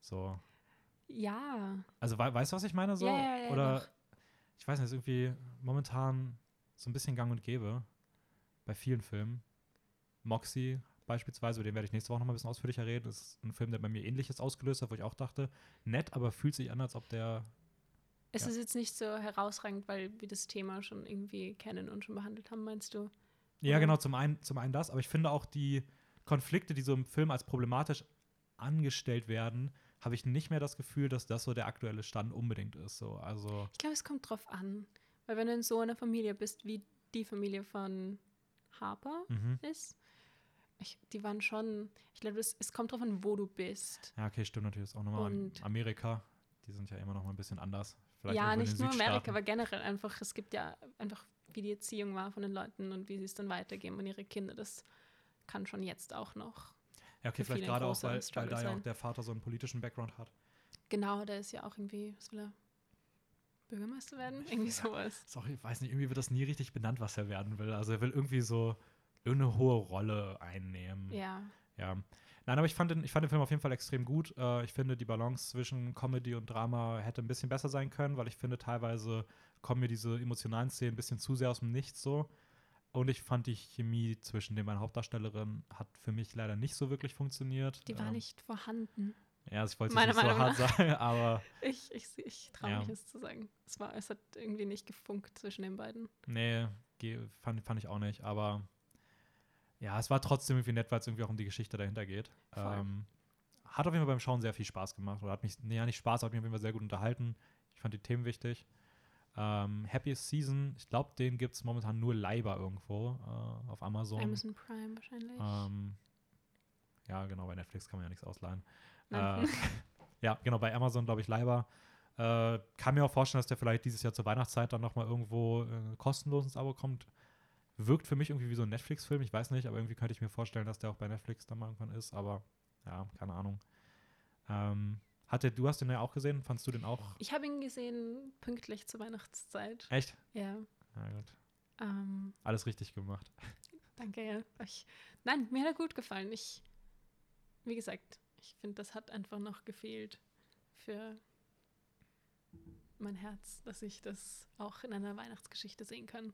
S1: So.
S2: Ja.
S1: Also, wei- weißt du, was ich meine? So?
S2: Ja, ja,
S1: oder, ich weiß nicht, ist irgendwie momentan so ein bisschen gang und gäbe bei vielen Filmen. Moxie beispielsweise, über den werde ich nächste Woche noch mal ein bisschen ausführlicher reden. Das ist ein Film, der bei mir ähnliches ausgelöst hat, wo ich auch dachte, nett, aber fühlt sich an, als ob der.
S2: Es
S1: Ja.
S2: ist jetzt nicht so herausragend, weil wir das Thema schon irgendwie kennen und schon behandelt haben, meinst du?
S1: Ja, genau, zum einen, zum einen das, aber ich finde auch die Konflikte, die so im Film als problematisch angestellt werden, habe ich nicht mehr das Gefühl, dass das so der aktuelle Stand unbedingt ist. So. Also,
S2: Ich glaube, es kommt drauf an. Weil wenn du in so einer Familie bist, wie die Familie von Harper
S1: mhm.
S2: ist, ich, die waren schon, ich glaube, es, es kommt drauf an, wo du bist.
S1: ja, okay, stimmt natürlich ist auch nochmal
S2: Und-
S1: Amerika. Die sind ja immer noch mal ein bisschen anders. Vielleicht
S2: ja, nicht nur Amerika, aber generell einfach, es gibt ja einfach, wie die Erziehung war von den Leuten und wie sie es dann weitergeben an ihre Kinder. Das kann schon jetzt auch noch.
S1: Ja, okay, vielleicht gerade auch, weil, weil da ja auch der Vater so einen politischen Background hat.
S2: Genau, der ist ja auch irgendwie, was will er? Bürgermeister werden? Irgendwie sowas.
S1: Auch, ich weiß nicht, irgendwie wird das nie richtig benannt, was er werden will. Also er will irgendwie so irgendeine hohe Rolle einnehmen.
S2: Ja.
S1: Ja. Nein, aber ich fand, den, ich fand den Film auf jeden Fall extrem gut. Äh, ich finde, die Balance zwischen Comedy und Drama hätte ein bisschen besser sein können, weil ich finde, teilweise kommen mir diese emotionalen Szenen ein bisschen zu sehr aus dem Nichts so. Und ich fand die Chemie zwischen den beiden Hauptdarstellerinnen hat für mich leider nicht so wirklich funktioniert.
S2: Die war
S1: Ähm,
S2: nicht vorhanden.
S1: Ja, also ich wollte es nicht so
S2: Meinung
S1: hart sagen, aber
S2: Ich, ich, ich traue
S1: Ja.
S2: mich es zu sagen. Es, war, es hat irgendwie nicht gefunkt zwischen den beiden.
S1: nee, fand, fand ich auch nicht. Aber ja, es war trotzdem irgendwie nett, weil es irgendwie auch um die Geschichte dahinter geht. Ähm, hat auf jeden Fall beim Schauen sehr viel Spaß gemacht. Oder hat mich, nee, ja, nicht Spaß, hat mich auf jeden Fall sehr gut unterhalten. Ich fand die Themen wichtig. Ähm, Happiest Season, ich glaube, den gibt es momentan nur Leiber irgendwo äh, auf Amazon.
S2: Amazon Prime wahrscheinlich.
S1: Ähm, ja, genau, bei Netflix kann man ja nichts ausleihen. Äh, ja, genau, bei Amazon, glaube ich, Leiber. Äh, kann mir auch vorstellen, dass der vielleicht dieses Jahr zur Weihnachtszeit dann nochmal irgendwo äh, kostenlos ins Abo kommt. Wirkt für mich irgendwie wie so ein Netflix-Film, ich weiß nicht, aber irgendwie könnte ich mir vorstellen, dass der auch bei Netflix dann mal irgendwann ist, aber ja, keine Ahnung. Ähm, hat der, du hast den ja auch gesehen, fandst du den auch
S2: Ich habe ihn gesehen pünktlich zur Weihnachtszeit.
S1: echt?
S2: Ja.
S1: Ja, gut.
S2: Ähm,
S1: Alles richtig gemacht.
S2: danke, ja. Ich, nein, mir hat er gut gefallen. Ich, wie gesagt, ich finde, das hat einfach noch gefehlt für mein Herz, dass ich das auch in einer Weihnachtsgeschichte sehen kann.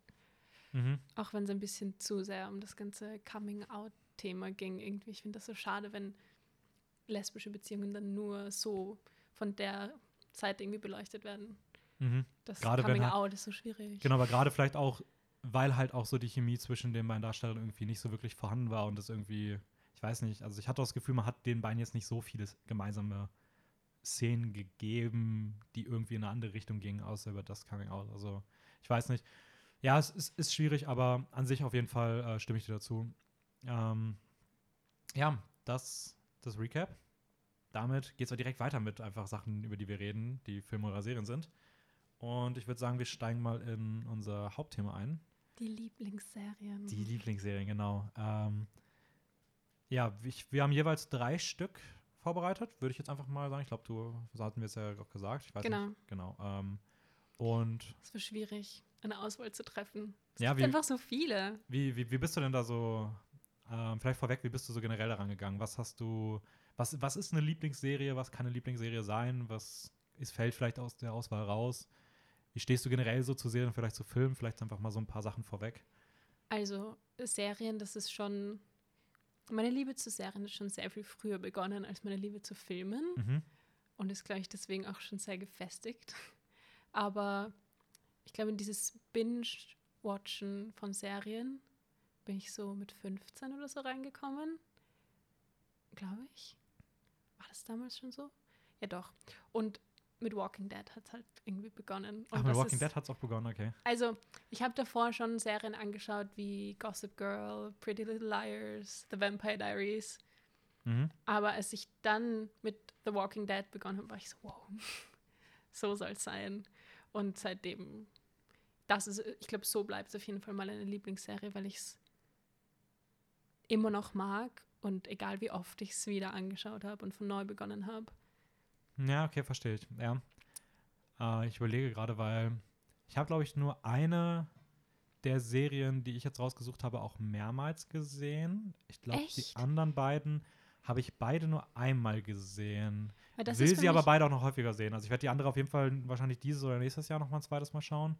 S1: Mhm.
S2: Auch wenn es ein bisschen zu sehr um das ganze Coming-out-Thema ging. Irgendwie, ich finde das so schade, wenn lesbische Beziehungen dann nur so von der Seite irgendwie beleuchtet werden.
S1: Mhm.
S2: Das
S1: Gerade wenn halt-
S2: Coming-out ist so schwierig.
S1: Genau, aber gerade vielleicht auch, weil halt auch so die Chemie zwischen den beiden Darstellern irgendwie nicht so wirklich vorhanden war und das irgendwie, ich weiß nicht, also ich hatte das Gefühl, man hat den beiden jetzt nicht so viele gemeinsame Szenen gegeben, die irgendwie in eine andere Richtung gingen, außer über das Coming Out. Also ich weiß nicht. Ja, es ist, ist schwierig, aber an sich auf jeden Fall äh, stimme ich dir dazu. Ähm, ja, das, das Recap. Damit geht es direkt weiter mit einfach Sachen, über die wir reden, die Filme oder Serien sind. Und ich würde sagen, wir steigen mal in unser Hauptthema ein.
S2: Die Lieblingsserien.
S1: Die Lieblingsserien, genau. Ähm, ja, ich, wir haben jeweils drei Stück vorbereitet, würde ich jetzt einfach mal sagen. Ich glaube, du so hatten wir es ja auch gesagt. Ich weiß
S2: Genau.
S1: nicht. Genau. Ähm, und
S2: Es war schwierig, eine Auswahl zu treffen. Es
S1: Ja,
S2: gibt
S1: wie-
S2: einfach so viele.
S1: wie, wie, wie bist du denn da so, ähm, vielleicht vorweg, wie bist du so generell daran gegangen? Was hast du, was, was ist eine Lieblingsserie? Was kann eine Lieblingsserie sein? Was ist, fällt vielleicht aus der Auswahl raus? Wie stehst du generell so zu Serien, vielleicht zu Filmen? Vielleicht einfach mal so ein paar Sachen vorweg.
S2: Also Serien, das ist schon. Meine Liebe zu Serien ist schon sehr viel früher begonnen als meine Liebe zu Filmen.
S1: Mhm.
S2: und ist, glaube ich, deswegen auch schon sehr gefestigt. Aber ich glaube, in dieses Binge-Watchen von Serien bin ich so mit 15 oder so reingekommen. Glaube ich. War das damals schon so? Ja, doch. Und mit Walking Dead hat es halt irgendwie begonnen. Und
S1: Ach, mit Walking
S2: ist-
S1: Dead hat es auch begonnen, okay.
S2: Also, ich habe davor schon Serien angeschaut wie Gossip Girl, Pretty Little Liars, The Vampire Diaries.
S1: Mhm.
S2: Aber als ich dann mit The Walking Dead begonnen habe, war ich so, wow, so soll es sein. Und seitdem, das ist, ich glaube, so bleibt es auf jeden Fall mal eine Lieblingsserie, weil ich es immer noch mag und egal wie oft ich es wieder angeschaut habe und von neu begonnen habe,
S1: Ja, okay, verstehe ich. Ja. Äh, ich überlege gerade, weil ich habe, glaube ich, nur eine der Serien, die ich jetzt rausgesucht habe, auch mehrmals gesehen. Ich glaube, die anderen beiden habe ich beide nur einmal gesehen. Will sie aber beide auch noch häufiger sehen. Also ich werde die andere auf jeden Fall wahrscheinlich dieses oder nächstes Jahr noch mal ein zweites Mal schauen.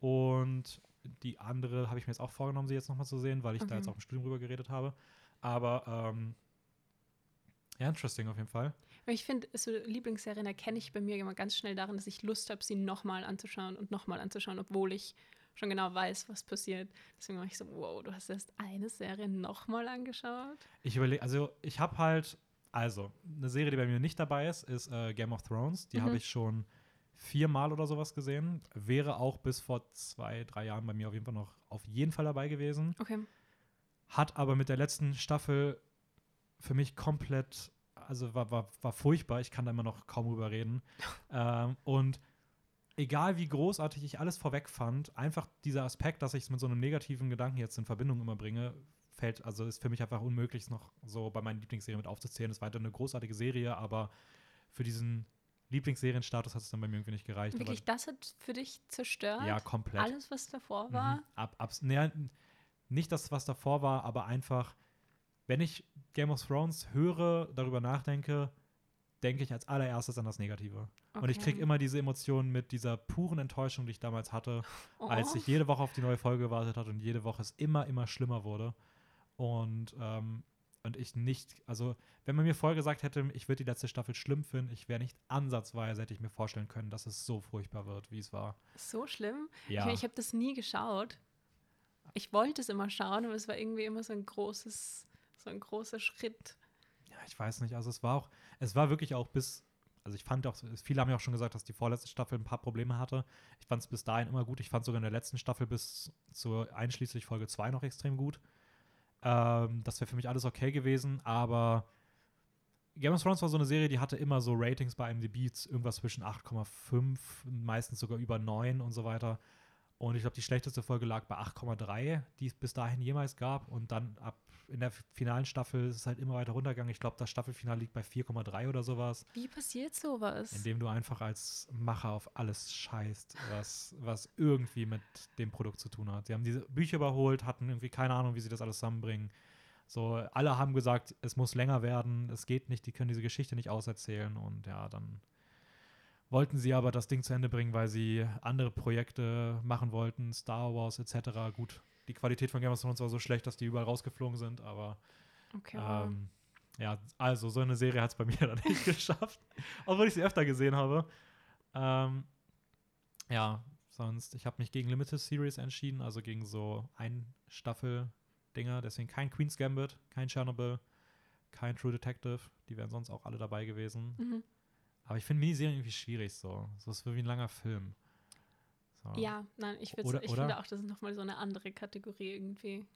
S1: Und die andere habe ich mir jetzt auch vorgenommen, sie jetzt noch mal zu sehen, weil ich da
S2: Okay.
S1: jetzt auch im Studium drüber geredet habe. Aber ähm, ja, interesting auf jeden Fall.
S2: Ich finde, so Lieblingsserien erkenne ich bei mir immer ganz schnell darin, dass ich Lust habe, sie nochmal anzuschauen und nochmal anzuschauen, obwohl ich schon genau weiß, was passiert. Deswegen war ich so, wow, du hast erst eine Serie nochmal angeschaut?
S1: Ich überlege, also ich habe halt, also eine Serie, die bei mir nicht dabei ist, ist äh, Game of Thrones. Die
S2: Mhm.
S1: habe ich schon viermal oder sowas gesehen. Wäre auch bis vor zwei, drei Jahren bei mir auf jeden Fall noch auf jeden Fall dabei gewesen.
S2: Okay.
S1: Hat aber mit der letzten Staffel für mich komplett, also war, war, war furchtbar. Ich kann da immer noch kaum drüber reden. ähm, und egal wie großartig ich alles vorweg fand, einfach dieser Aspekt, dass ich es mit so einem negativen Gedanken jetzt in Verbindung immer bringe, fällt, also ist für mich einfach unmöglich, es noch so bei meinen Lieblingsserien mit aufzuzählen. Es war weiter eine großartige Serie, aber für diesen Lieblingsserienstatus hat es dann bei mir irgendwie nicht gereicht.
S2: Wirklich, das hat für dich zerstört?
S1: ja, komplett.
S2: Alles, was davor war?
S1: Mhm. Ab, abs naja, n- nicht das, was davor war, aber einfach, wenn ich Game of Thrones höre, darüber nachdenke, denke ich als allererstes an das Negative. Und ich kriege
S2: Okay.
S1: immer diese Emotionen mit dieser puren Enttäuschung, die ich damals hatte,
S2: Oh.
S1: als ich jede Woche auf die neue Folge gewartet hatte und jede Woche es immer, immer schlimmer wurde. Und, ähm, und ich nicht, also wenn man mir vorher gesagt hätte, ich würde die letzte Staffel schlimm finden, ich wäre nicht ansatzweise, hätte ich mir vorstellen können, dass es so furchtbar wird, wie es war.
S2: So schlimm?
S1: Ja.
S2: Ich, ich habe das nie geschaut. Ich wollte es immer schauen, aber es war irgendwie immer so ein großes, so ein großer Schritt.
S1: Ja, ich weiß nicht. Also es war auch, es war wirklich auch bis, also ich fand auch, viele haben ja auch schon gesagt, dass die vorletzte Staffel ein paar Probleme hatte. Ich fand es bis dahin immer gut. Ich fand sogar in der letzten Staffel bis zur einschließlich Folge 2 noch extrem gut. Ähm, das wäre für mich alles okay gewesen, aber Game of Thrones war so eine Serie, die hatte immer so Ratings bei IMDb irgendwas zwischen 8,5, meistens sogar über 9 und so weiter. Und ich glaube, die schlechteste Folge lag bei 8,3, die es bis dahin jemals gab. Und dann ab in der finalen Staffel ist es halt immer weiter runtergegangen. Ich glaube, das Staffelfinale liegt bei 4,3 oder sowas.
S2: Wie passiert sowas?
S1: Indem du einfach als Macher auf alles scheißt, was, was irgendwie mit dem Produkt zu tun hat. Sie haben diese Bücher überholt, hatten irgendwie keine Ahnung, wie sie das alles zusammenbringen. So, alle haben gesagt, es muss länger werden, es geht nicht, die können diese Geschichte nicht auserzählen. Und ja, dann wollten sie aber das Ding zu Ende bringen, weil sie andere Projekte machen wollten, Star Wars etc. Gut, die Qualität von Game of Thrones war so schlecht, dass die überall rausgeflogen sind, aber
S2: okay,
S1: ähm, ja, also so eine Serie hat es bei mir dann nicht geschafft, obwohl ich sie öfter gesehen habe. Ähm, ja, sonst, ich habe mich gegen Limited Series entschieden, also gegen so Ein-Staffel-Dinger, deswegen kein Queen's Gambit, kein Chernobyl, kein True Detective, die wären sonst auch alle dabei gewesen.
S2: mhm.
S1: Aber ich finde Miniserien irgendwie schwierig so. So ist wie ein langer Film. So.
S2: Ja, nein, ich,
S1: Oder-
S2: ich
S1: oder?
S2: finde auch, das ist nochmal so eine andere Kategorie irgendwie.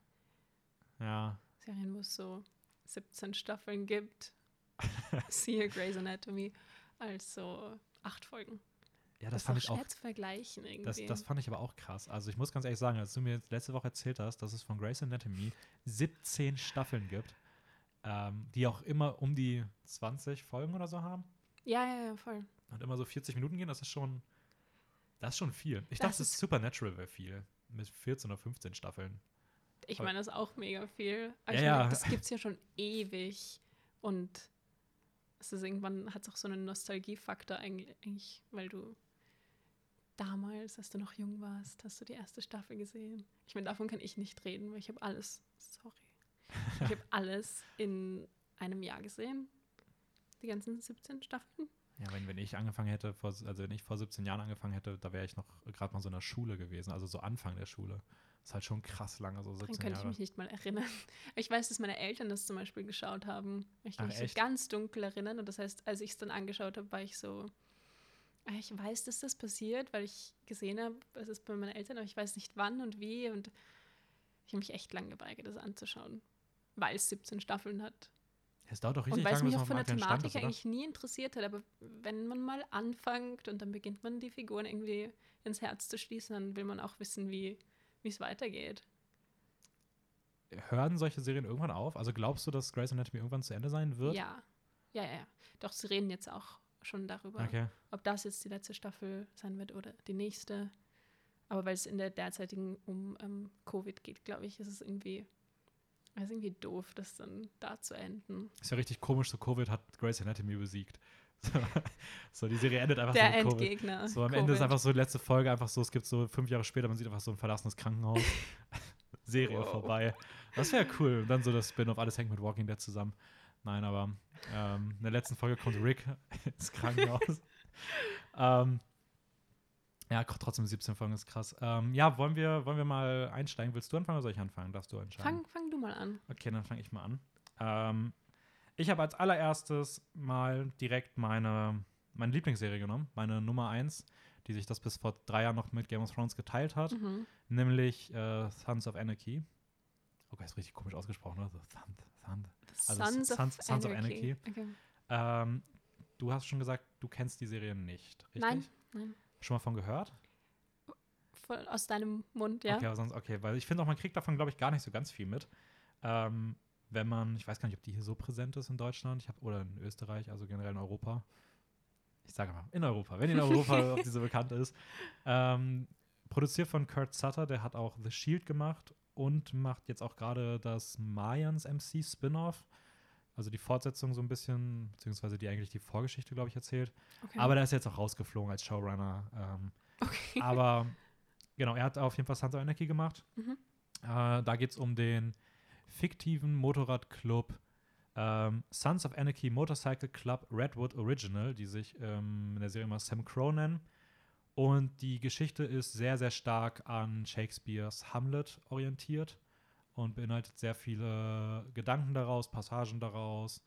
S1: Ja.
S2: Serien, wo es so 17 Staffeln gibt. Siehe Grey's Anatomy als so acht Folgen.
S1: Ja, das,
S2: ist
S1: fand
S2: auch
S1: ich auch
S2: zu vergleichen irgendwie.
S1: Das, das fand ich aber auch krass. Also ich muss ganz ehrlich sagen, als du mir jetzt letzte Woche erzählt hast, dass es von Grey's Anatomy 17 Staffeln gibt, ähm, die auch immer um die 20 Folgen oder so haben
S2: ja, ja, ja, voll.
S1: und immer so 40 Minuten gehen, das ist schon, das ist schon viel. Ich
S2: Das
S1: dachte,
S2: ist-
S1: Supernatural wäre viel. Mit 14 oder 15 Staffeln.
S2: Ich meine, das ist auch mega viel. Aber
S1: Ja,
S2: ich
S1: ja.
S2: meine, das gibt es ja schon ewig. Und es ist irgendwann, hat es auch so einen Nostalgiefaktor eigentlich, weil du damals, als du noch jung warst, hast du die erste Staffel gesehen. Ich meine, davon kann ich nicht reden, weil ich habe alles, sorry, ich habe alles in einem Jahr gesehen. Die ganzen 17 Staffeln.
S1: Ja, wenn, wenn ich angefangen hätte, vor, also wenn ich vor 17 Jahren angefangen hätte, da wäre ich noch gerade mal so in der Schule gewesen, also so Anfang der Schule. Das ist halt schon krass lange, so
S2: Daran
S1: 17
S2: könnte ich
S1: Jahre.
S2: mich nicht mal erinnern. Ich weiß, dass meine Eltern das zum Beispiel geschaut haben. Ich kann
S1: Ach,
S2: mich so
S1: echt?
S2: ganz dunkel erinnern. Und das heißt, als ich es dann angeschaut habe, war ich so, ah, ich weiß, dass das passiert, weil ich gesehen habe, es ist bei meinen Eltern, aber ich weiß nicht wann und wie. Und ich habe mich echt lange geweigert, das anzuschauen, weil es 17 Staffeln hat.
S1: Es dauert doch
S2: Und
S1: richtig
S2: weil es
S1: lange,
S2: mich
S1: bis
S2: auch
S1: man
S2: von
S1: auf
S2: der
S1: dem aktuellen Stand
S2: Thematik
S1: ist,
S2: eigentlich nie interessiert hat. Aber wenn man mal anfängt und dann beginnt man die Figuren irgendwie ins Herz zu schließen, dann will man auch wissen, wie wie es weitergeht.
S1: Hören solche Serien irgendwann auf? Also glaubst du, dass Grey's Anatomy irgendwann zu Ende sein wird?
S2: Ja, ja, ja. ja. Doch, sie reden jetzt auch schon darüber,
S1: Okay.
S2: ob das jetzt die letzte Staffel sein wird oder die nächste. Aber weil es in der derzeitigen um ähm, Covid geht, glaube ich, ist es irgendwie, es ist irgendwie doof, das dann da zu enden.
S1: Ist ja richtig komisch, so Covid hat Grey's Anatomy besiegt. So, so die Serie endet einfach
S2: Der
S1: so mit Covid.
S2: Endgegner.
S1: So am Ende ist
S2: Covid.
S1: einfach so die letzte Folge einfach so, es gibt so fünf Jahre später, man sieht einfach so ein verlassenes Krankenhaus. Serie
S2: Wow.
S1: vorbei. Das wäre cool. Und dann so das Spin-off, alles hängt mit Walking Dead zusammen. Nein, aber ähm, in der letzten Folge kommt Rick ins Krankenhaus. ähm, ja, trotzdem 17 Folgen ist krass. Ähm, ja, wollen wir, wollen wir mal einsteigen? Willst du anfangen oder soll ich anfangen? Darfst du entscheiden?
S2: Fang, fang du mal an.
S1: Okay, dann fange ich mal an. Ähm, ich habe als allererstes mal direkt meine, meine Lieblingsserie genommen, meine Nummer 1, die sich das bis vor drei Jahren noch mit Game of Thrones geteilt hat,
S2: Mhm.
S1: nämlich äh, Sons of Anarchy. Okay, ist richtig komisch ausgesprochen, oder? So, Thund, Thund. Also
S2: Sons,
S1: Sons-
S2: of
S1: Sons of
S2: Anarchy.
S1: Anarchy.
S2: Okay.
S1: Ähm, du hast schon gesagt, du kennst die Serie nicht, richtig?
S2: Nein, nein.
S1: Schon mal von gehört?
S2: Voll aus deinem Mund, ja.
S1: Okay, sonst, okay, weil ich finde auch, man kriegt davon, glaube ich, gar nicht so ganz viel mit. Ähm, wenn man, ich weiß gar nicht, ob die hier so präsent ist in Deutschland, ich hab, oder in Österreich, also generell in Europa. Ich sage mal, in Europa, wenn in Europa, ob die so bekannt ist. Ähm, produziert von Kurt Sutter, der hat auch The Shield gemacht und macht jetzt auch gerade das Mayans MC Spin-off. Also die Fortsetzung so ein bisschen, beziehungsweise die eigentlich die Vorgeschichte, glaube ich, erzählt.
S2: Okay.
S1: Aber der ist jetzt auch rausgeflogen als Showrunner. Ähm,
S2: okay.
S1: aber genau, er hat auf jeden Fall Sons of Anarchy gemacht.
S2: Mhm.
S1: Äh, da geht es um den fiktiven Motorradclub ähm, Sons of Anarchy Motorcycle Club Redwood Original, die sich ähm, in der Serie mal Sam Crow nennen. Und die Geschichte ist sehr, sehr stark an Shakespeares Hamlet orientiert und beinhaltet sehr viele Gedanken daraus, Passagen daraus,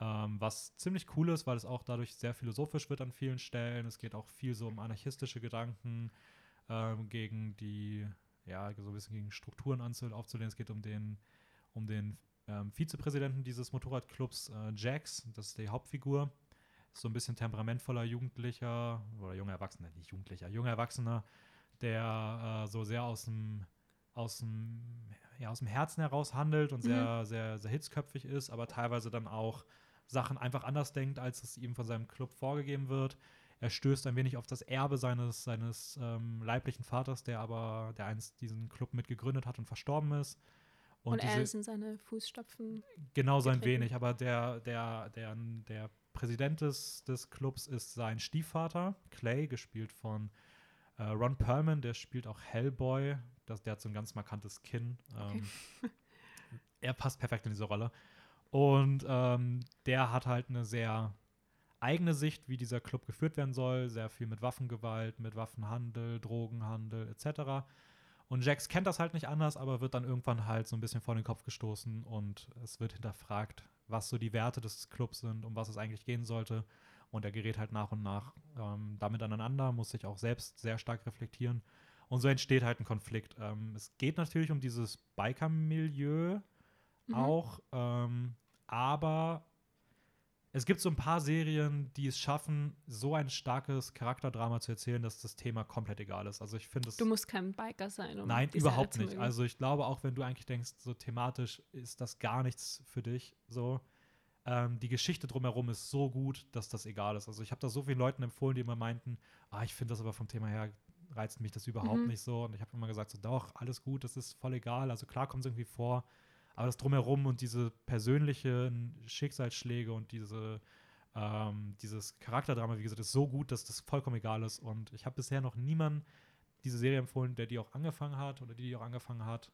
S1: ähm, was ziemlich cool ist, weil es auch dadurch sehr philosophisch wird an vielen Stellen. Es geht auch viel so um anarchistische Gedanken ähm, gegen die, ja, so ein bisschen gegen Strukturen aufzulehnen. Es geht um den, um den ähm, Vizepräsidenten dieses Motorradclubs, äh, Jax, das ist die Hauptfigur. So ein bisschen temperamentvoller Jugendlicher oder junger Erwachsener, nicht Jugendlicher, junger Erwachsener, der äh, so sehr aus dem aus dem, ja, aus dem Herzen heraus handelt und sehr, sehr, sehr hitzköpfig ist, aber teilweise dann auch Sachen einfach anders denkt, als es ihm von seinem Club vorgegeben wird. Er stößt ein wenig auf das Erbe seines, seines ähm, leiblichen Vaters, der aber, der einst diesen Club mitgegründet hat und verstorben ist.
S2: Und, er
S1: diese-
S2: ist in seine Fußstapfen.
S1: Genau so ein wenig, aber der, der, der, der Präsident des, des Clubs ist sein Stiefvater, Clay, gespielt von äh, Ron Perlman, der spielt auch Hellboy. Das, der hat so ein ganz markantes Kinn. Ähm, er passt perfekt in diese Rolle. Und ähm, der hat halt eine sehr eigene Sicht, wie dieser Club geführt werden soll. Sehr viel mit Waffengewalt, mit Waffenhandel, Drogenhandel etc. Und Jax kennt das halt nicht anders, aber wird dann irgendwann halt so ein bisschen vor den Kopf gestoßen und es wird hinterfragt, was so die Werte des Clubs sind, um was es eigentlich gehen sollte. Und er gerät halt nach und nach ähm, damit aneinander, muss sich auch selbst sehr stark reflektieren. Und so entsteht halt ein Konflikt. Ähm, es geht natürlich um dieses Biker-Milieu
S2: Mhm.
S1: auch, ähm, aber es gibt so ein paar Serien, die es schaffen, so ein starkes Charakterdrama zu erzählen, dass das Thema komplett egal ist. Also ich finde es
S2: Du musst kein Biker sein, um
S1: Nein, überhaupt nicht. Also ich glaube, auch wenn du eigentlich denkst, so thematisch ist das gar nichts für dich, so. Ähm, die Geschichte drumherum ist so gut, dass das egal ist. Also ich habe da so vielen Leuten empfohlen, die immer meinten, ah, ich finde das aber vom Thema her reizt mich das überhaupt
S2: Mhm.
S1: nicht so. Und ich habe immer gesagt, so doch, alles gut, das ist voll egal. Also klar kommt es irgendwie vor, aber das drumherum und diese persönlichen Schicksalsschläge und diese ähm, dieses Charakterdrama, wie gesagt, ist so gut, dass das vollkommen egal ist. Und ich habe bisher noch niemanden diese Serie empfohlen, der die auch angefangen hat oder die die auch angefangen hat,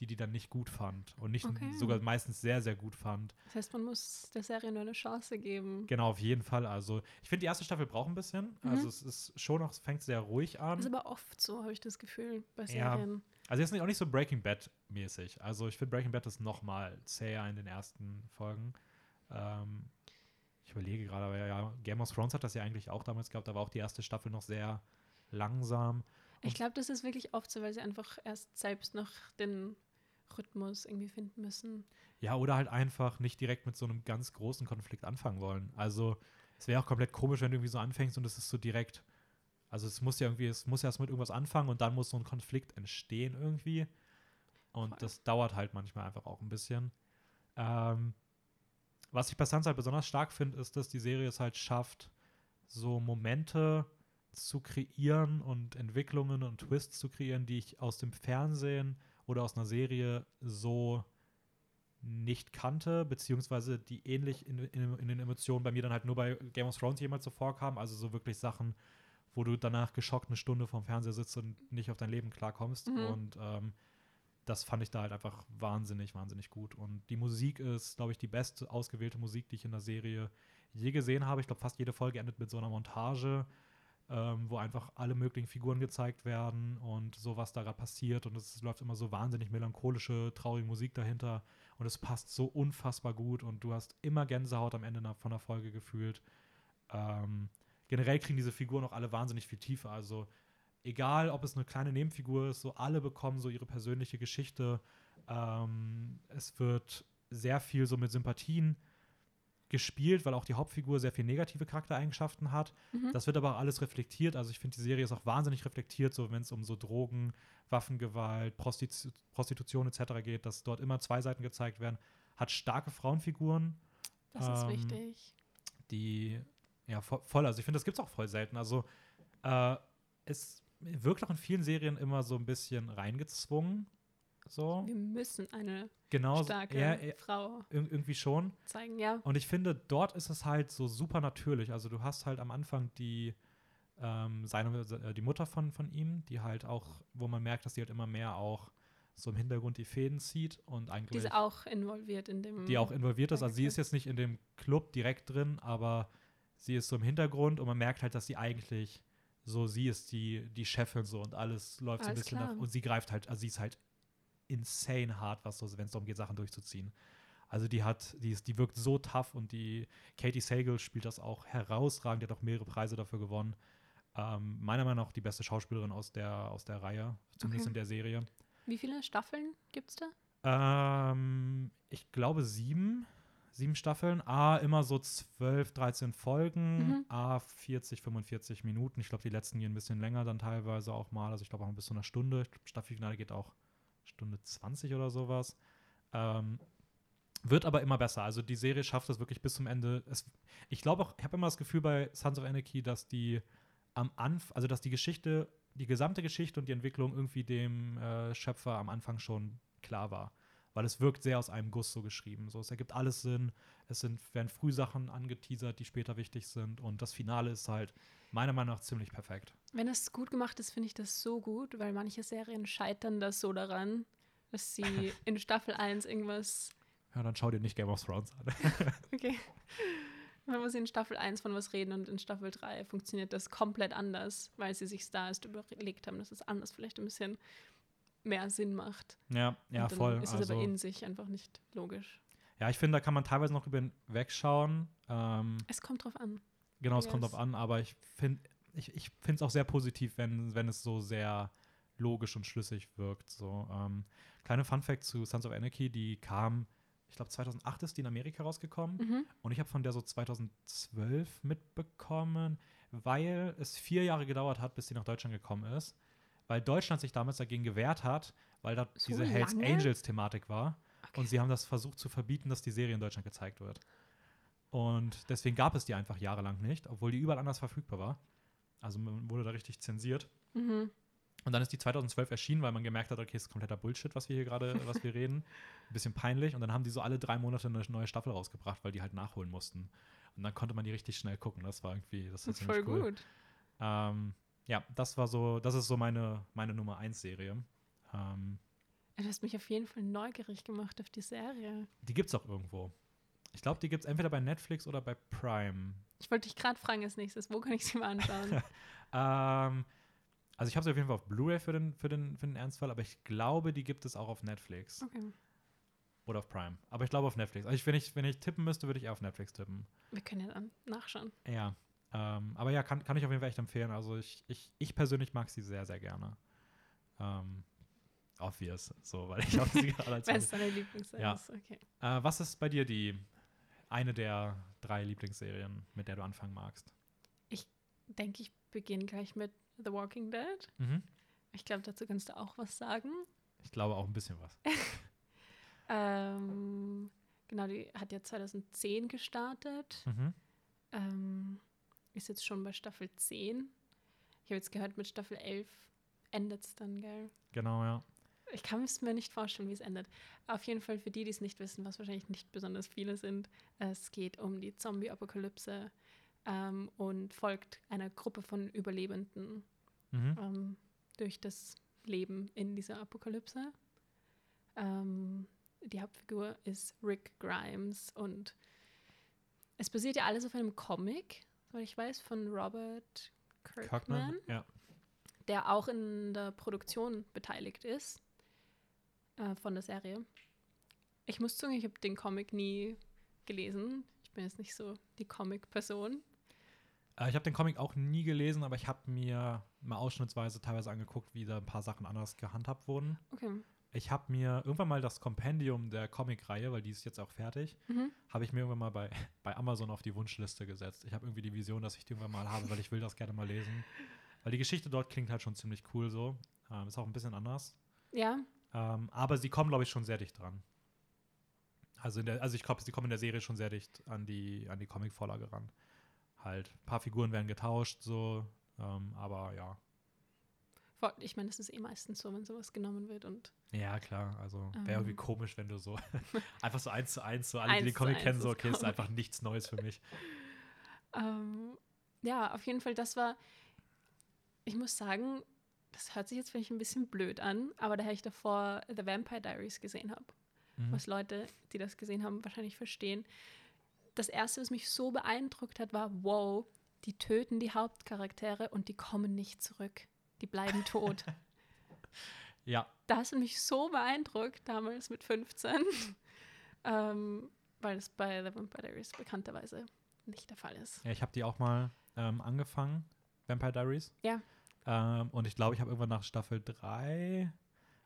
S1: die die dann nicht gut fand und nicht
S2: Okay.
S1: sogar meistens sehr, sehr gut fand.
S2: das heißt, man muss der Serie nur eine Chance geben.
S1: Genau, auf jeden Fall. Also ich finde, die erste Staffel braucht ein bisschen.
S2: Mhm.
S1: Also es ist schon noch, es fängt sehr ruhig an.
S2: Das ist aber oft so, habe ich das Gefühl, bei
S1: Ja.
S2: Serien.
S1: Also jetzt nicht, auch nicht so Breaking Bad mäßig. Also ich finde Breaking Bad ist noch mal zäher in den ersten Folgen. Ähm, ich überlege gerade, aber ja, Game of Thrones hat das ja eigentlich auch damals gehabt. Da war auch die erste Staffel noch sehr langsam.
S2: Ich glaube, das ist wirklich oft so, weil sie einfach erst selbst noch den Rhythmus irgendwie finden müssen.
S1: Ja, oder halt einfach nicht direkt mit so einem ganz großen Konflikt anfangen wollen. Also es wäre auch komplett komisch, wenn du irgendwie so anfängst und es ist so direkt. Also es muss ja irgendwie, es muss erst mit irgendwas anfangen und dann muss so ein Konflikt entstehen irgendwie. Und
S2: Voll.
S1: das dauert halt manchmal einfach auch ein bisschen. Ähm, was ich bei Sons halt besonders stark finde, ist, dass die Serie es halt schafft, so Momente zu kreieren und Entwicklungen und Twists zu kreieren, die ich aus dem Fernsehen oder aus einer Serie so nicht kannte, beziehungsweise die ähnlich in, in, in, den Emotionen bei mir dann halt nur bei Game of Thrones jemals so vorkamen. Also so wirklich Sachen, wo du danach geschockt eine Stunde vorm Fernseher sitzt und nicht auf dein Leben klarkommst.
S2: Mhm.
S1: Und ähm, das fand ich da halt einfach wahnsinnig, wahnsinnig gut. Und die Musik ist, glaube ich, die beste ausgewählte Musik, die ich in der Serie je gesehen habe. Ich glaube, fast jede Folge endet mit so einer Montage, ähm, wo einfach alle möglichen Figuren gezeigt werden und so, was da gerade passiert. Und es läuft immer so wahnsinnig melancholische, traurige Musik dahinter. Und es passt so unfassbar gut und du hast immer Gänsehaut am Ende von der Folge gefühlt. Ähm, generell kriegen diese Figuren auch alle wahnsinnig viel Tiefe. Also egal, ob es eine kleine Nebenfigur ist, so alle bekommen so ihre persönliche Geschichte. Ähm, es wird sehr viel so mit Sympathien gespielt, weil auch die Hauptfigur sehr viel negative Charaktereigenschaften hat.
S2: Mhm.
S1: Das wird aber auch alles reflektiert. Also ich finde, die Serie ist auch wahnsinnig reflektiert, so wenn es um so Drogen, Waffengewalt, Prostitu Prostitution etc. geht, dass dort immer zwei Seiten gezeigt werden. Hat starke Frauenfiguren.
S2: Das ist
S1: ähm,
S2: wichtig.
S1: Die, ja, vo- voll. Also ich finde, das gibt es auch voll selten. Also äh, es wirkt auch in vielen Serien immer so ein bisschen reingezwungen. So.
S2: Wir müssen eine
S1: Genau.
S2: starke
S1: Ja, ja,
S2: Frau
S1: ir- irgendwie schon.
S2: zeigen, ja.
S1: Und ich finde, dort ist es halt so super natürlich. Also du hast halt am Anfang die, ähm, seine, äh, die Mutter von, von ihm, die halt auch, wo man merkt, dass die halt immer mehr auch so im Hintergrund die Fäden zieht und
S2: Die
S1: eigentlich
S2: ist auch involviert in dem.
S1: die auch involviert ist. Also sie ist jetzt nicht in dem Club direkt drin, aber sie ist so im Hintergrund und man merkt halt, dass sie eigentlich so, sie ist die, die Chefin so und alles läuft so ein
S2: Alles
S1: bisschen nach. Und sie greift halt, also sie ist halt insane hart, was so, wenn es darum geht, Sachen durchzuziehen. Also die hat, die ist, die wirkt so tough und die Katie Sagal spielt das auch herausragend, die hat auch mehrere Preise dafür gewonnen. Ähm, meiner Meinung nach die beste Schauspielerin aus der, aus der Reihe, zumindest
S2: Okay.
S1: in der Serie.
S2: Wie viele Staffeln gibt es da?
S1: Ähm, ich glaube sieben. Sieben Staffeln. A, immer so 12, 13 Folgen.
S2: Mhm.
S1: A, 40, 45 Minuten. Ich glaube, die letzten gehen ein bisschen länger dann teilweise auch mal. Also ich glaube auch bis zu einer Stunde. Staffelfinale geht auch Stunde 20 oder sowas. Ähm, wird aber immer besser. Also die Serie schafft es wirklich bis zum Ende. Es, ich glaube auch, ich habe immer das Gefühl bei Sons of Anarchy, dass die am Anfang, also dass die Geschichte, die gesamte Geschichte und die Entwicklung irgendwie dem äh, Schöpfer am Anfang schon klar war. Weil es wirkt sehr aus einem Guss so geschrieben. So, es ergibt alles Sinn. Es sind, werden Frühsachen angeteasert, die später wichtig sind. Und das Finale ist halt meiner Meinung nach ziemlich perfekt.
S2: Wenn es gut gemacht ist, finde ich das so gut, weil manche Serien scheitern das so daran, dass sie in Staffel 1 irgendwas.
S1: Ja, dann schau dir nicht Game of Thrones an.
S2: Okay. Man muss in Staffel 1 von was reden und in Staffel 3 funktioniert das komplett anders, weil sie sich da erst überlegt haben, dass es anders vielleicht ein bisschen mehr Sinn macht.
S1: ja, ja,
S2: und dann
S1: voll.
S2: Ist es aber
S1: Also,
S2: in sich einfach nicht logisch.
S1: ja, ich finde, da kann man teilweise noch über wegschauen. Ähm,
S2: Es kommt drauf an.
S1: Genau, es kommt
S2: Yes.
S1: drauf an, aber ich finde ich, ich finde es auch sehr positiv, wenn, wenn es so sehr logisch und schlüssig wirkt. So, ähm, kleine Fun Fact zu Sons of Anarchy, die kam, ich glaube 2008 ist die in Amerika rausgekommen
S2: Mhm.
S1: und ich habe von der so 2012 mitbekommen, weil es vier Jahre gedauert hat, bis sie nach Deutschland gekommen ist, weil Deutschland sich damals dagegen gewehrt hat, weil da
S2: So
S1: diese Hells
S2: lange?
S1: Angels Thematik war
S2: Okay.
S1: und sie haben das versucht zu verbieten, dass die Serie in Deutschland gezeigt wird. Und deswegen gab es die einfach jahrelang nicht, obwohl die überall anders verfügbar war. Also man wurde da richtig zensiert.
S2: Mhm.
S1: Und dann ist die 2012 erschienen, weil man gemerkt hat, okay, es ist kompletter Bullshit, was wir hier gerade, was wir reden. Ein bisschen peinlich. Und dann haben die so alle drei Monate eine neue Staffel rausgebracht, weil die halt nachholen mussten. Und dann konnte man die richtig schnell gucken. Das war irgendwie, das war
S2: Voll
S1: cool.
S2: gut.
S1: Ähm, ja, das war so, das ist so meine, meine Nummer 1 Serie. Ähm,
S2: Du hast mich auf jeden Fall neugierig gemacht auf die Serie.
S1: die gibt's auch irgendwo. Ich glaube, die gibt's entweder bei Netflix oder bei Prime.
S2: Ich wollte dich gerade fragen als nächstes, wo kann ich sie mal anschauen?
S1: Ähm, also ich habe sie auf jeden Fall auf Blu-ray für den, für, den, für den Ernstfall, aber ich glaube, die gibt es auch auf Netflix
S2: Okay.
S1: oder auf Prime. Aber ich glaube auf Netflix. Also ich, wenn, ich, wenn ich tippen müsste, würde ich eher auf Netflix tippen.
S2: Wir können ja dann nachschauen.
S1: Ja. Ähm, aber ja, kann, kann ich auf jeden Fall echt empfehlen. Also ich, ich, ich persönlich mag sie sehr, sehr gerne. Ähm, obvious, so, weil ich auch sie gerade als
S2: ist deine Lieblingsserie?
S1: Ja.
S2: ist? Okay.
S1: äh, Was ist bei dir die eine der drei Lieblingsserien, mit der du anfangen magst?
S2: Denke ich beginne gleich mit The Walking Dead.
S1: Mhm.
S2: Ich glaube, dazu kannst du auch was sagen.
S1: Ich glaube auch ein bisschen was.
S2: Ähm, genau, die hat ja 2010 gestartet.
S1: Mhm.
S2: Ähm, ist jetzt schon bei Staffel 10. Ich habe jetzt gehört, mit Staffel 11 endet es dann, gell?
S1: Genau, ja.
S2: Ich kann es mir nicht vorstellen, wie es endet. Auf jeden Fall für die, die es nicht wissen, was wahrscheinlich nicht besonders viele sind, es geht um die Zombie-Apokalypse ähm, und folgt einer Gruppe von Überlebenden
S1: Mhm.
S2: ähm, durch das Leben in dieser Apokalypse. Ähm, die Hauptfigur ist Rick Grimes und es basiert ja alles auf einem Comic, soweit ich weiß, von Robert Kirkman,
S1: Kirkman, ja.
S2: der auch in der Produktion beteiligt ist äh, von der Serie. Ich muss zugeben, ich habe den Comic nie gelesen. Ich bin jetzt nicht so die Comic-Person.
S1: Äh, ich habe den Comic auch nie gelesen, aber ich habe mir mal ausschnittsweise teilweise angeguckt, wie da ein paar Sachen anders gehandhabt wurden.
S2: Okay.
S1: Ich habe mir irgendwann mal das Kompendium der Comic-Reihe, weil die ist jetzt auch fertig,
S2: Mhm.
S1: habe ich mir irgendwann mal bei, bei Amazon auf die Wunschliste gesetzt. Ich habe irgendwie die Vision, dass ich die irgendwann mal habe, weil ich will das gerne mal lesen. Weil die Geschichte dort klingt halt schon ziemlich cool so. Ähm, ist auch ein bisschen anders.
S2: Ja,
S1: Ähm, aber sie kommen, glaube ich, schon sehr dicht dran. Also, in der, also ich glaube, sie kommen in der Serie schon sehr dicht an die, an die Comic-Vorlage ran. Halt, ein paar Figuren werden getauscht, so, ähm, aber ja.
S2: Ich meine, das ist eh meistens so, wenn sowas genommen wird und
S1: Ja, klar, also wäre
S2: Ähm.
S1: irgendwie komisch, wenn du so einfach so eins zu eins, so alle, die
S2: Eins
S1: den
S2: zu
S1: Comic kennen, so, okay, ist einfach nichts Neues für mich.
S2: Ähm, ja, auf jeden Fall, das war, ich muss sagen, das hört sich jetzt vielleicht ein bisschen blöd an, aber da ich davor The Vampire Diaries gesehen habe,
S1: Mhm.
S2: was Leute, die das gesehen haben, wahrscheinlich verstehen. Das erste, was mich so beeindruckt hat, war, wow, die töten die Hauptcharaktere und die kommen nicht zurück. Die bleiben tot.
S1: Ja,
S2: das hat mich so beeindruckt, damals mit 15, ähm, weil es bei The Vampire Diaries bekannterweise nicht der Fall ist.
S1: ja ich habe die auch mal ähm, angefangen, Vampire Diaries.
S2: Ja.
S1: Ähm, und ich glaube, ich habe irgendwann nach Staffel 3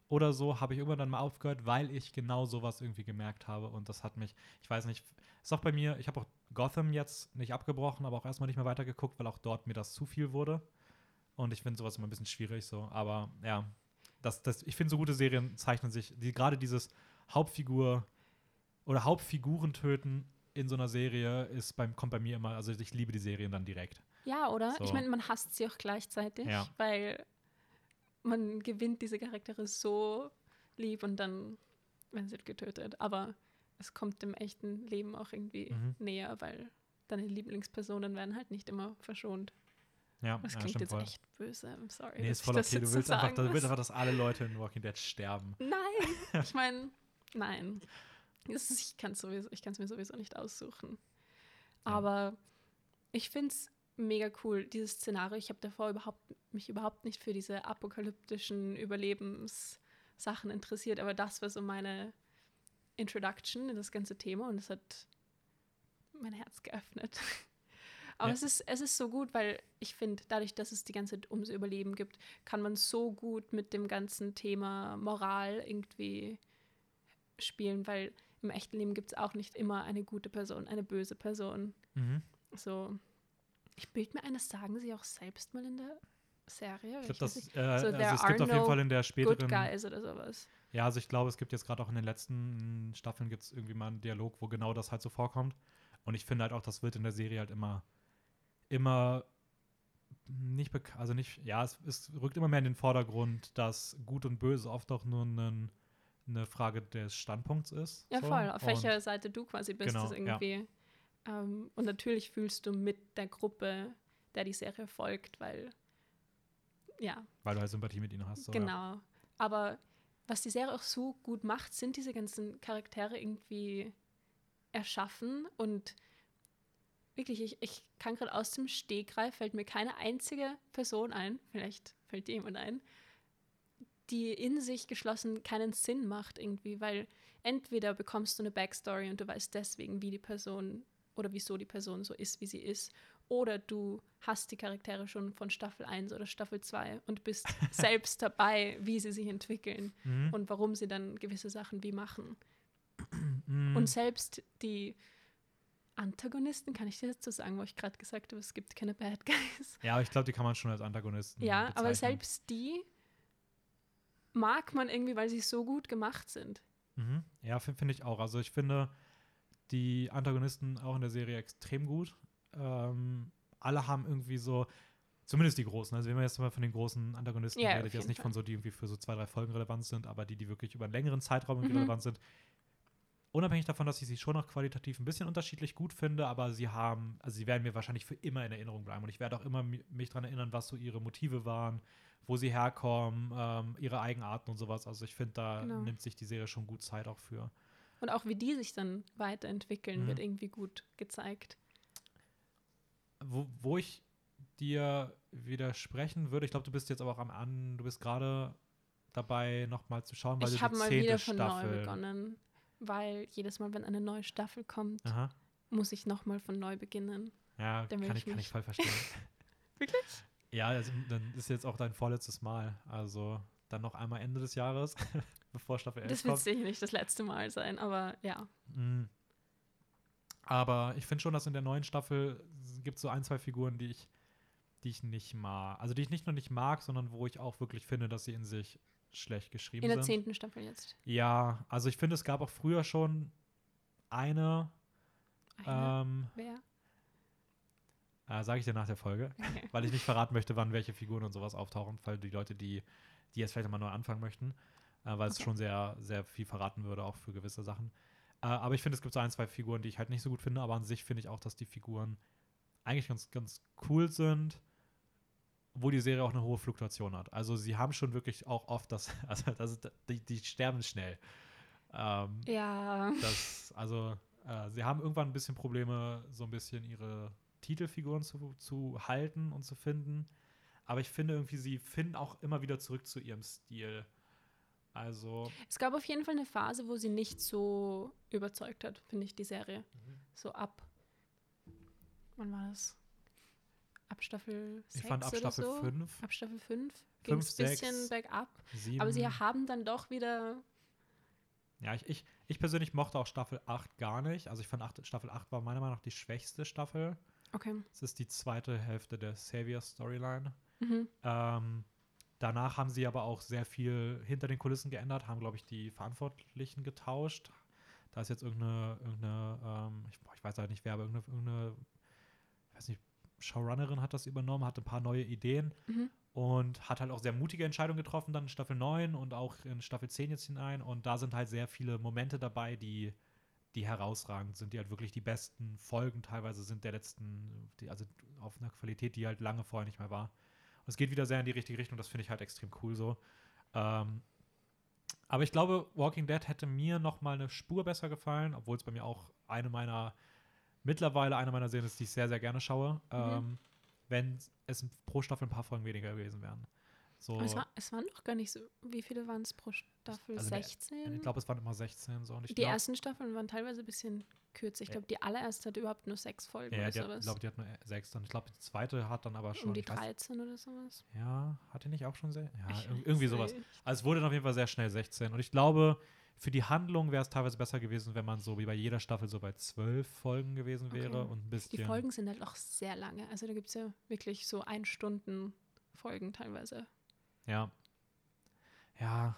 S1: oder so, habe ich irgendwann dann mal aufgehört, weil ich genau sowas irgendwie gemerkt habe. Und das hat mich, ich weiß nicht, ist auch bei mir, ich habe auch Gotham jetzt nicht abgebrochen, aber auch erstmal nicht mehr weitergeguckt, weil auch dort mir das zu viel wurde. Und ich finde sowas immer ein bisschen schwierig so. Aber ja, das, das, ich finde, so gute Serien zeichnen sich, die, gerade dieses Hauptfigur oder Hauptfiguren töten in so einer Serie ist beim, kommt bei mir immer, also ich liebe die Serien dann direkt.
S2: Ja, oder? Ich
S1: So.
S2: meine, man hasst sie auch gleichzeitig,
S1: Ja.
S2: weil man gewinnt diese Charaktere so lieb und dann werden sie getötet. Aber es kommt dem echten Leben auch irgendwie
S1: Mhm.
S2: näher, weil deine Lieblingspersonen werden halt nicht immer verschont.
S1: Ja,
S2: Das
S1: ja,
S2: klingt
S1: stimmt
S2: jetzt
S1: voll.
S2: echt böse. I'm sorry.
S1: Nee, ist voll okay. Du willst, einfach, du willst einfach, dass alle Leute in Walking Dead sterben.
S2: Nein, ich meine, nein. Ist, ich kann es mir sowieso nicht aussuchen.
S1: Ja.
S2: Aber ich finde es mega cool, dieses Szenario. Ich habe davor überhaupt, mich überhaupt nicht für diese apokalyptischen Überlebenssachen interessiert, aber das war so meine Introduction in das ganze Thema und es hat mein Herz geöffnet. Aber
S1: Ja.
S2: es, ist, es ist so gut, weil ich finde, dadurch, dass es die ganze Zeit ums Überleben gibt, kann man so gut mit dem ganzen Thema Moral irgendwie spielen, weil im echten Leben gibt es auch nicht immer eine gute Person, eine böse Person.
S1: Mhm.
S2: So, ich bild mir ein, das sagen sie auch selbst mal in der Serie.
S1: Ich glaube, das, äh,
S2: So,
S1: also es gibt auf jeden
S2: no
S1: Fall in der
S2: Good
S1: späteren.
S2: Guys oder sowas.
S1: Ja, also ich glaube, es gibt jetzt gerade auch in den letzten Staffeln gibt es irgendwie mal einen Dialog, wo genau das halt so vorkommt. Und ich finde halt auch, das wird in der Serie halt immer, immer nicht bekannt, also nicht, ja, es, es rückt immer mehr in den Vordergrund, dass Gut und Böse oft auch nur ein, eine Frage des Standpunkts ist.
S2: Ja,
S1: so.
S2: voll. Auf
S1: Und-
S2: welcher Seite du quasi bist,
S1: Genau,
S2: ist
S1: ja.
S2: irgendwie. Ähm, und natürlich fühlst du mit der Gruppe, der die Serie folgt, weil, ja,
S1: Weil du halt Sympathie mit ihnen hast. So, Ja.
S2: genau. Aber was die Serie auch so gut macht, sind diese ganzen Charaktere irgendwie erschaffen und wirklich, ich, ich kann gerade aus dem Stegreif, fällt mir keine einzige Person ein, vielleicht fällt dir jemand ein, die in sich geschlossen keinen Sinn macht irgendwie, weil entweder bekommst du eine Backstory und du weißt deswegen, wie die Person oder wieso die Person so ist, wie sie ist, oder du hast die Charaktere schon von Staffel 1 oder Staffel 2 und bist selbst dabei, wie sie sich entwickeln
S1: Mhm.
S2: und warum sie dann gewisse Sachen wie machen.
S1: Mhm.
S2: Und selbst die Antagonisten, kann ich dir dazu sagen, wo ich gerade gesagt habe, es gibt keine Bad Guys.
S1: ja, aber ich glaube, die kann man schon als Antagonisten
S2: Ja, aber
S1: bezeichnen.
S2: selbst die mag man irgendwie, weil sie so gut gemacht sind.
S1: Mhm. Ja, finde find ich auch. Also ich finde die Antagonisten auch in der Serie extrem gut. Ähm, alle haben irgendwie so, zumindest die großen, also wenn man jetzt mal von den großen Antagonisten
S2: Ja,
S1: redet, jetzt nicht von
S2: Fall.
S1: so, die irgendwie für so zwei, drei Folgen relevant sind, aber die, die wirklich über einen längeren Zeitraum irgendwie
S2: Mhm.
S1: relevant sind. Unabhängig davon, dass ich sie schon noch qualitativ ein bisschen unterschiedlich gut finde, aber sie haben, also sie werden mir wahrscheinlich für immer in Erinnerung bleiben und ich werde auch immer mi- mich daran erinnern, was so ihre Motive waren, wo sie herkommen, ähm, ihre Eigenarten und sowas. Also ich finde, da
S2: Genau.
S1: nimmt sich die Serie schon gut Zeit auch für.
S2: Und auch wie die sich dann weiterentwickeln,
S1: Mhm.
S2: wird irgendwie gut gezeigt.
S1: Wo, wo ich dir widersprechen würde, ich glaube, du bist jetzt aber auch am an, du bist gerade dabei, nochmal zu schauen, weil du
S2: Ich habe
S1: die
S2: mal
S1: zehnte
S2: wieder von
S1: Staffel.
S2: Weil jedes Mal, wenn eine neue Staffel kommt,
S1: Aha.
S2: muss ich nochmal von neu beginnen.
S1: Ja, kann
S2: ich
S1: kann ich voll verstehen.
S2: Wirklich?
S1: Ja, also, dann ist jetzt auch dein vorletztes Mal. Also dann noch einmal Ende des Jahres, bevor Staffel 11
S2: Das wird sicher nicht das letzte Mal sein, aber ja.
S1: Mm. Aber ich finde schon, dass in der neuen Staffel gibt es so ein, zwei Figuren, die ich, die ich nicht mag. Also die ich nicht nur nicht mag, sondern wo ich auch wirklich finde, dass sie in sich schlecht geschrieben
S2: In der zehnten Staffel jetzt.
S1: Ja, also ich finde, es gab auch früher schon eine,
S2: Eine.
S1: ähm,
S2: Wer?
S1: äh, sage ich dir nach der Folge,
S2: Okay.
S1: weil ich nicht verraten möchte, wann welche Figuren und sowas auftauchen, weil die Leute, die, die jetzt vielleicht mal neu anfangen möchten, äh, weil es
S2: Okay.
S1: schon sehr, sehr viel verraten würde, auch für gewisse Sachen. Äh, aber ich finde, es gibt so ein, zwei Figuren, die ich halt nicht so gut finde, aber an sich finde ich auch, dass die Figuren eigentlich ganz, ganz cool sind, wo die Serie auch eine hohe Fluktuation hat. Also sie haben schon wirklich auch oft das, also das ist, die, die sterben schnell. Ähm,
S2: Ja.
S1: das, also, äh, sie haben irgendwann ein bisschen Probleme, so ein bisschen ihre Titelfiguren zu, zu halten und zu finden. Aber ich finde irgendwie, sie finden auch immer wieder zurück zu ihrem Stil. Also,
S2: Es gab auf jeden Fall eine Phase, wo sie nicht so überzeugt hat, finde ich, die Serie.
S1: Mhm.
S2: So ab. Wann war das? Ab Staffel 6
S1: ich fand ab Staffel
S2: so?
S1: 5,
S2: Ab Staffel 5 ging es ein bisschen bergab.
S1: 7.
S2: Aber sie haben dann doch wieder.
S1: ja, ich, ich, ich persönlich mochte auch Staffel 8 gar nicht. Also, ich fand acht, Staffel 8 war meiner Meinung nach die schwächste Staffel.
S2: Okay.
S1: Es ist die zweite Hälfte der Savior-Storyline.
S2: Mhm.
S1: Ähm, danach haben sie aber auch sehr viel hinter den Kulissen geändert, haben, glaube ich, die Verantwortlichen getauscht. Da ist jetzt irgendeine, irgendeine ähm, ich, boah, ich weiß halt nicht wer, aber irgendeine, irgendeine, ich weiß nicht, Showrunnerin hat das übernommen, hat ein paar neue Ideen
S2: Mhm.
S1: und hat halt auch sehr mutige Entscheidungen getroffen, dann in Staffel 9 und auch in Staffel 10 jetzt hinein. Und da sind halt sehr viele Momente dabei, die, die herausragend sind, die halt wirklich die besten Folgen teilweise sind der letzten, die, also auf einer Qualität, die halt lange vorher nicht mehr war. Und es geht wieder sehr in die richtige Richtung, das finde ich halt extrem cool so. Ähm, aber ich glaube, Walking Dead hätte mir noch mal eine Spur besser gefallen, obwohl es bei mir auch eine meiner, mittlerweile eine meiner Serien ist, die ich sehr, sehr gerne schaue, ähm, wenn es pro Staffel ein paar Folgen weniger gewesen wären. So,
S2: es, war, es waren doch gar nicht so. Wie viele waren es pro Staffel?
S1: Also der-
S2: 16?
S1: ich glaube, es waren immer 16 so. Und ich
S2: die
S1: glaub,
S2: ersten Staffeln waren teilweise ein bisschen kürzer. Ich glaube, die allererste hat überhaupt nur sechs Folgen
S1: ja,
S2: oder sowas.
S1: glaube, die hat nur sechs. Und ich glaube, die zweite hat dann aber schon.
S2: um die
S1: ich weiß,
S2: 13 oder sowas.
S1: ja, hat die nicht auch schon sehr? Ja,
S2: Ich
S1: irgendwie sowas. Also es wurde dann auf jeden Fall sehr schnell 16. Und ich glaube, für die Handlung wäre es teilweise besser gewesen, wenn man so wie bei jeder Staffel so bei zwölf Folgen gewesen wäre
S2: Okay.
S1: und ein bisschen.
S2: Die Folgen sind halt auch sehr lange. Also da gibt es ja wirklich so ein Stunden Folgen teilweise.
S1: Ja. Ja.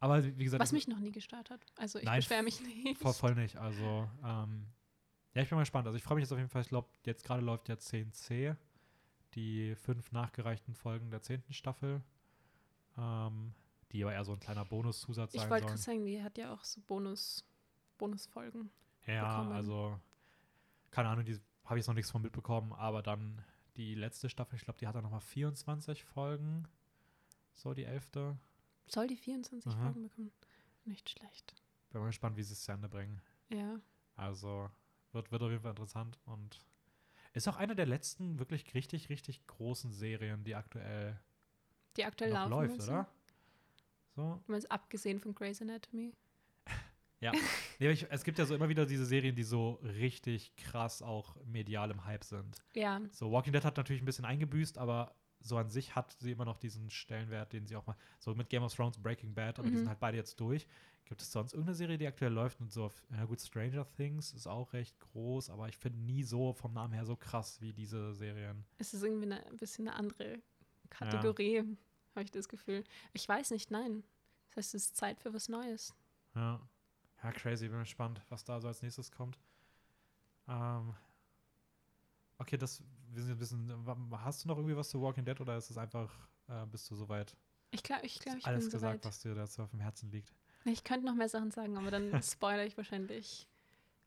S1: Aber wie gesagt,
S2: Was mich noch nie gestört hat. Also ich
S1: Nein,
S2: beschwere mich nicht.
S1: voll, voll nicht. Also, ähm, ja, ich bin mal gespannt. Also ich freue mich jetzt auf jeden Fall. Ich glaube, jetzt gerade läuft ja 10c, die fünf nachgereichten Folgen der zehnten Staffel. Ähm, die aber eher so ein kleiner Bonuszusatz
S2: Ich
S1: sein
S2: wollte
S1: sollen.
S2: gerade sagen, die hat ja auch so Bonus, Bonusfolgen.
S1: Ja,
S2: bekommen.
S1: also, keine Ahnung, die habe ich noch nichts von mitbekommen, aber dann die letzte Staffel, ich glaube, die hat dann nochmal 24 Folgen. So, die elfte.
S2: Soll die 24
S1: Aha.
S2: Folgen bekommen? Nicht schlecht.
S1: Bin mal gespannt, wie sie es zu Ende bringen.
S2: Ja.
S1: Also, wird, wird auf jeden Fall interessant und ist auch eine der letzten wirklich richtig, richtig großen Serien, die aktuell
S2: Die aktuell
S1: noch läuft,
S2: du?
S1: oder? So.
S2: Du meinst abgesehen von Grey's Anatomy?
S1: Nee, aber ich, es gibt ja so immer wieder diese Serien, die so richtig krass auch medial im Hype sind.
S2: Ja.
S1: So, Walking Dead hat natürlich ein bisschen eingebüßt, aber so an sich hat sie immer noch diesen Stellenwert, den sie auch mal, so mit Game of Thrones, Breaking Bad, aber die
S2: Mhm.
S1: sind halt beide jetzt durch. Gibt es sonst irgendeine Serie, die aktuell läuft und so, auf, ja gut, Stranger Things ist auch recht groß, aber ich finde nie so vom Namen her so krass wie diese Serien.
S2: Es ist irgendwie ein bisschen eine andere Kategorie, habe ich das Gefühl. Ich weiß nicht, nein. Das heißt, es ist Zeit für was Neues.
S1: Ja. Ja, crazy, bin gespannt, was da so als nächstes kommt. Ähm. Okay, das wir sind ein bisschen. Hast du noch irgendwie was zu Walking Dead oder ist es einfach, äh, bist du soweit?
S2: Ich glaube, ich, glaub, ich
S1: alles
S2: bin
S1: gesagt,
S2: soweit.
S1: was dir dazu auf dem Herzen liegt.
S2: Ich könnte noch mehr Sachen sagen, aber dann spoilere ich wahrscheinlich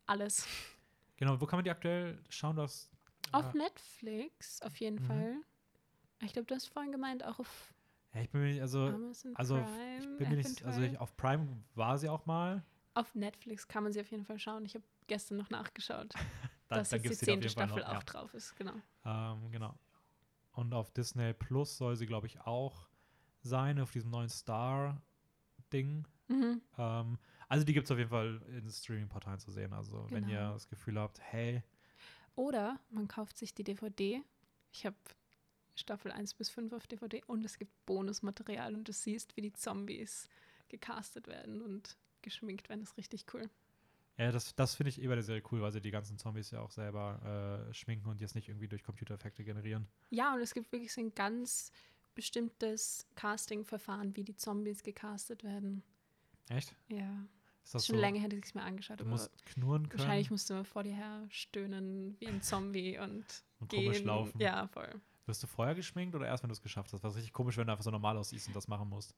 S2: alles.
S1: Genau, wo kann man die aktuell schauen? Du hast,
S2: Auf
S1: äh,
S2: Netflix auf jeden
S1: Mhm.
S2: Fall. Ich glaube, du hast vorhin gemeint, auch auf
S1: ja, ich bin mir nicht, also,
S2: Amazon
S1: also
S2: Prime.
S1: ich bin mir nicht, also ich, auf Prime war sie auch mal.
S2: auf Netflix kann man sie auf jeden Fall schauen. Ich habe gestern noch nachgeschaut,
S1: Dann,
S2: dass
S1: dann
S2: jetzt die zehnte Staffel
S1: noch,
S2: auch
S1: ja.
S2: drauf ist. Genau.
S1: Ähm, genau. Und auf Disney Plus soll sie, glaube ich, auch sein, auf diesem neuen Star-Ding.
S2: Mhm.
S1: Ähm, also die gibt es auf jeden Fall in Streaming-Portalen zu sehen. Also wenn ihr
S2: Genau.
S1: das Gefühl habt, hey,
S2: Oder man kauft sich die DVD. Ich habe Staffel 1 bis 5 auf DVD und es gibt Bonusmaterial und du siehst, wie die Zombies gecastet werden und geschminkt werden. Das ist richtig cool.
S1: ja, das, das finde ich eh bei der Serie cool, weil sie die ganzen Zombies ja auch selber äh, schminken und jetzt nicht irgendwie durch Computereffekte generieren.
S2: Ja, und es gibt wirklich so ein ganz bestimmtes Casting-Verfahren, wie die Zombies gecastet werden.
S1: Echt?
S2: Ja,
S1: Ist das
S2: schon
S1: so?
S2: länger hätte ich es mir angeschaut.
S1: Du musst knurren können
S2: wahrscheinlich musst du vor dir her stöhnen wie ein Zombie und
S1: und
S2: gehen.
S1: komisch laufen.
S2: Ja, voll.
S1: Wirst du vorher geschminkt oder erst, wenn du es geschafft hast? Was richtig komisch, wenn du einfach so normal aussiehst und das machen musst.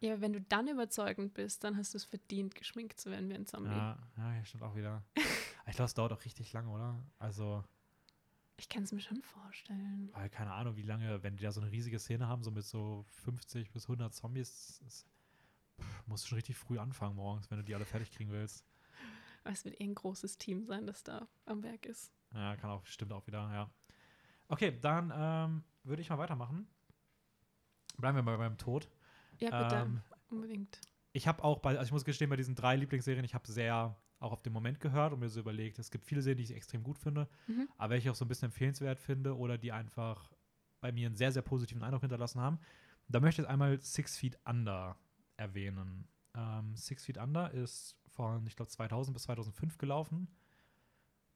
S2: Ja, wenn du dann überzeugend bist, dann hast du es verdient, geschminkt zu werden wie ein Zombie.
S1: Ja, ja, ja, stimmt auch wieder. ich glaube, es dauert auch richtig lange, oder? Also,
S2: Ich kann es mir schon vorstellen.
S1: weil keine Ahnung, wie lange, wenn die da so eine riesige Szene haben, so mit so 50 bis 100 Zombies, das, pff, musst du schon richtig früh anfangen morgens, wenn du die alle fertig kriegen willst.
S2: Aber es wird eh ein großes Team sein, das da am Werk ist.
S1: Ja, kann auch, stimmt auch wieder, ja. Okay, dann ähm, würde ich mal weitermachen. Bleiben wir mal beim Tod.
S2: Ja, bitte.
S1: Ähm,
S2: Unbedingt.
S1: ich habe auch bei, also ich muss gestehen, bei diesen drei Lieblingsserien, ich habe sehr auch auf den Moment gehört und mir so überlegt, es gibt viele Serien, die ich extrem gut finde,
S2: Mhm.
S1: aber welche ich auch so ein bisschen empfehlenswert finde oder die einfach bei mir einen sehr, sehr positiven Eindruck hinterlassen haben. Da möchte ich jetzt einmal Six Feet Under erwähnen. Ähm, Six Feet Under ist von, ich glaube, 2000 bis 2005 gelaufen.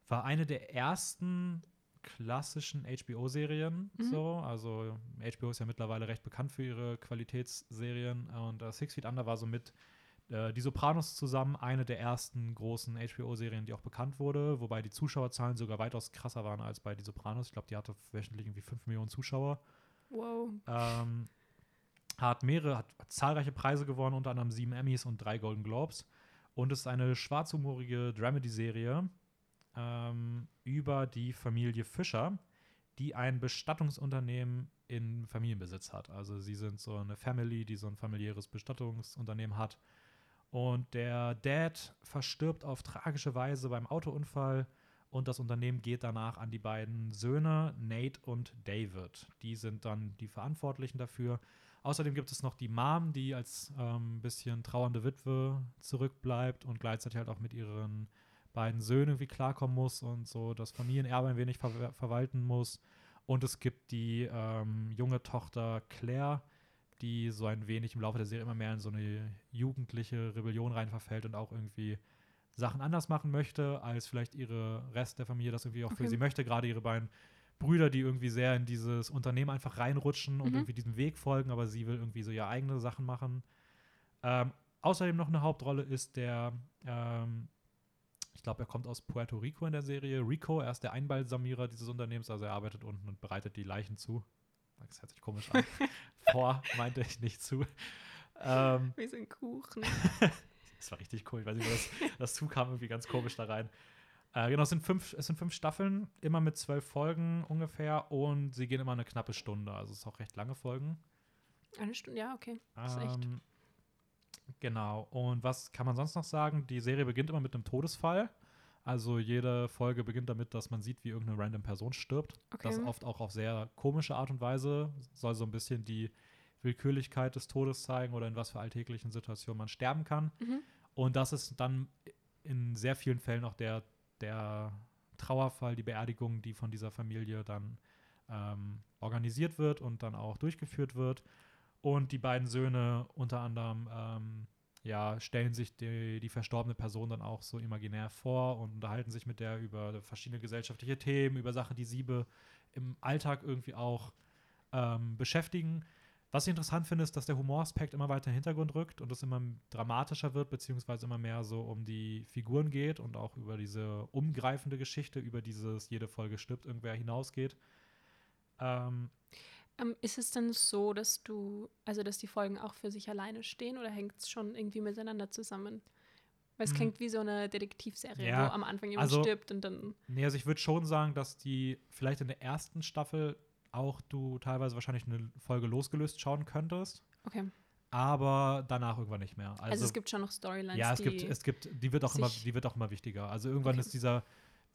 S1: War eine der ersten klassischen HBO-Serien.
S2: Mhm.
S1: So. Also HBO ist ja mittlerweile recht bekannt für ihre Qualitätsserien. Und äh, Six Feet Under war so mit äh, Die Sopranos zusammen eine der ersten großen HBO-Serien, die auch bekannt wurde, wobei die Zuschauerzahlen sogar weitaus krasser waren als bei Die Sopranos. Ich glaube, die hatte wöchentlich irgendwie 5 Millionen Zuschauer.
S2: Wow.
S1: Ähm, hat mehrere, hat zahlreiche Preise gewonnen, unter anderem sieben Emmys und drei Golden Globes. Und ist eine schwarzhumorige Dramedy-Serie ähm, über die Familie Fischer, die ein Bestattungsunternehmen in Familienbesitz hat. Also sie sind so eine Family, die so ein familiäres Bestattungsunternehmen hat. Und der Dad verstirbt auf tragische Weise beim Autounfall und das Unternehmen geht danach an die beiden Söhne, Nate und David. Die sind dann die Verantwortlichen dafür. Außerdem gibt es noch die Mom, die als ähm, bisschen trauernde Witwe zurückbleibt und gleichzeitig halt auch mit ihren beiden Söhnen irgendwie klarkommen muss und so das Familienerbe ein wenig ver verwalten muss. Und es gibt die ähm, junge Tochter Claire, die so ein wenig im Laufe der Serie immer mehr in so eine jugendliche Rebellion rein verfällt und auch irgendwie Sachen anders machen möchte, als vielleicht ihre Rest der Familie das irgendwie auch für
S2: Okay.
S1: sie möchte. Gerade ihre beiden Brüder, die irgendwie sehr in dieses Unternehmen einfach reinrutschen und
S2: Mhm.
S1: irgendwie diesem Weg folgen, aber sie will irgendwie so ihre eigene Sachen machen. Ähm, außerdem noch eine Hauptrolle ist der, ähm, ich glaube, er kommt aus Puerto Rico in der Serie. Rico, er ist der Einbalsamierer dieses Unternehmens, also er arbeitet unten und bereitet die Leichen zu. Das hört sich komisch an. Vor meinte ich nicht zu. Ähm,
S2: Wie so ein Kuchen.
S1: das war richtig cool. Ich weiß nicht, wie das, das zukam irgendwie ganz komisch da rein. Äh, genau, es sind, fünf, es sind fünf Staffeln, immer mit zwölf Folgen ungefähr und sie gehen immer eine knappe Stunde. Also es ist auch recht lange Folgen.
S2: Eine Stunde, ja, okay. Das ist echt.
S1: Ähm, genau. Und was kann man sonst noch sagen? Die Serie beginnt immer mit einem Todesfall. Also jede Folge beginnt damit, dass man sieht, wie irgendeine random Person stirbt.
S2: Okay.
S1: Das oft auch auf sehr komische Art und Weise. Soll so ein bisschen die Willkürlichkeit des Todes zeigen oder in was für alltäglichen Situationen man sterben kann.
S2: Mhm.
S1: Und das ist dann in sehr vielen Fällen auch der, der Trauerfall, die Beerdigung, die von dieser Familie dann ähm, organisiert wird und dann auch durchgeführt wird. Und die beiden Söhne unter anderem ähm, ja, stellen sich die, die verstorbene Person dann auch so imaginär vor und unterhalten sich mit der über verschiedene gesellschaftliche Themen, über Sachen, die sie im Alltag irgendwie auch ähm, beschäftigen. Was ich interessant finde, ist, dass der Humoraspekt immer weiter in den Hintergrund rückt und es immer dramatischer wird, beziehungsweise immer mehr so um die Figuren geht und auch über diese umgreifende Geschichte, über dieses jede Folge stirbt irgendwer hinausgeht. Ähm,
S2: Ähm, ist es denn so, dass du, also dass die Folgen auch für sich alleine stehen oder hängt es schon irgendwie miteinander zusammen? Weil es
S1: Mhm.
S2: klingt wie so eine Detektivserie,
S1: Ja,
S2: wo am Anfang jemand
S1: also-
S2: stirbt und dann.
S1: Nee, also ich würde schon sagen, dass die vielleicht in der ersten Staffel auch du teilweise wahrscheinlich eine Folge losgelöst schauen könntest,
S2: Okay.
S1: aber danach irgendwann nicht mehr. Also,
S2: Also, es gibt schon noch Storylines,
S1: ja, es gibt, es gibt, die wird auch immer, die wird auch immer wichtiger. Also irgendwann
S2: Okay.
S1: ist dieser,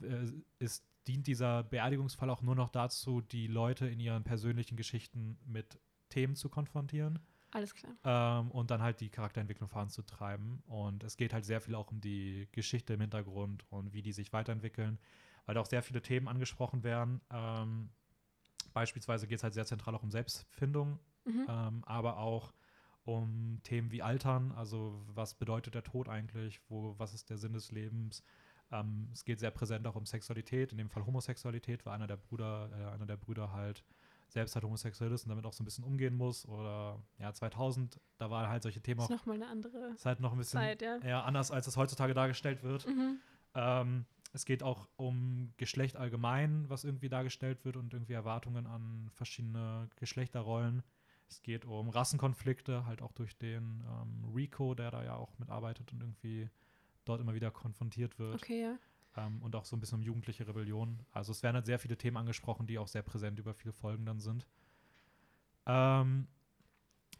S1: äh, ist, dient dieser Beerdigungsfall auch nur noch dazu, die Leute in ihren persönlichen Geschichten mit Themen zu konfrontieren
S2: alles klar.
S1: ähm, und dann halt die Charakterentwicklung voranzutreiben. Und es geht halt sehr viel auch um die Geschichte im Hintergrund und wie die sich weiterentwickeln, weil da auch sehr viele Themen angesprochen werden. Ähm, beispielsweise geht es halt sehr zentral auch um Selbstfindung,
S2: Mhm.
S1: ähm, aber auch um Themen wie Altern, also was bedeutet der Tod eigentlich, wo, was ist der Sinn des Lebens. Ähm, es geht sehr präsent auch um Sexualität, in dem Fall Homosexualität, weil einer der Brüder, äh, einer der Brüder halt selbst halt homosexuell ist und damit auch so ein bisschen umgehen muss. Oder ja, 2000, da waren halt solche Themen
S2: ist
S1: auch,
S2: nochmal eine andere
S1: ist halt noch ein bisschen
S2: Zeit, ja.
S1: eher anders, als es heutzutage dargestellt wird.
S2: Mhm.
S1: Ähm, es geht auch um Geschlecht allgemein, was irgendwie dargestellt wird und irgendwie Erwartungen an verschiedene Geschlechterrollen. Es geht um Rassenkonflikte, halt auch durch den ähm, Rico, der da ja auch mitarbeitet und irgendwie dort immer wieder konfrontiert wird.
S2: Okay, ja.
S1: Ähm, und auch so ein bisschen um jugendliche Rebellion. Also es werden halt sehr viele Themen angesprochen, die auch sehr präsent über viele Folgen dann sind. Ähm,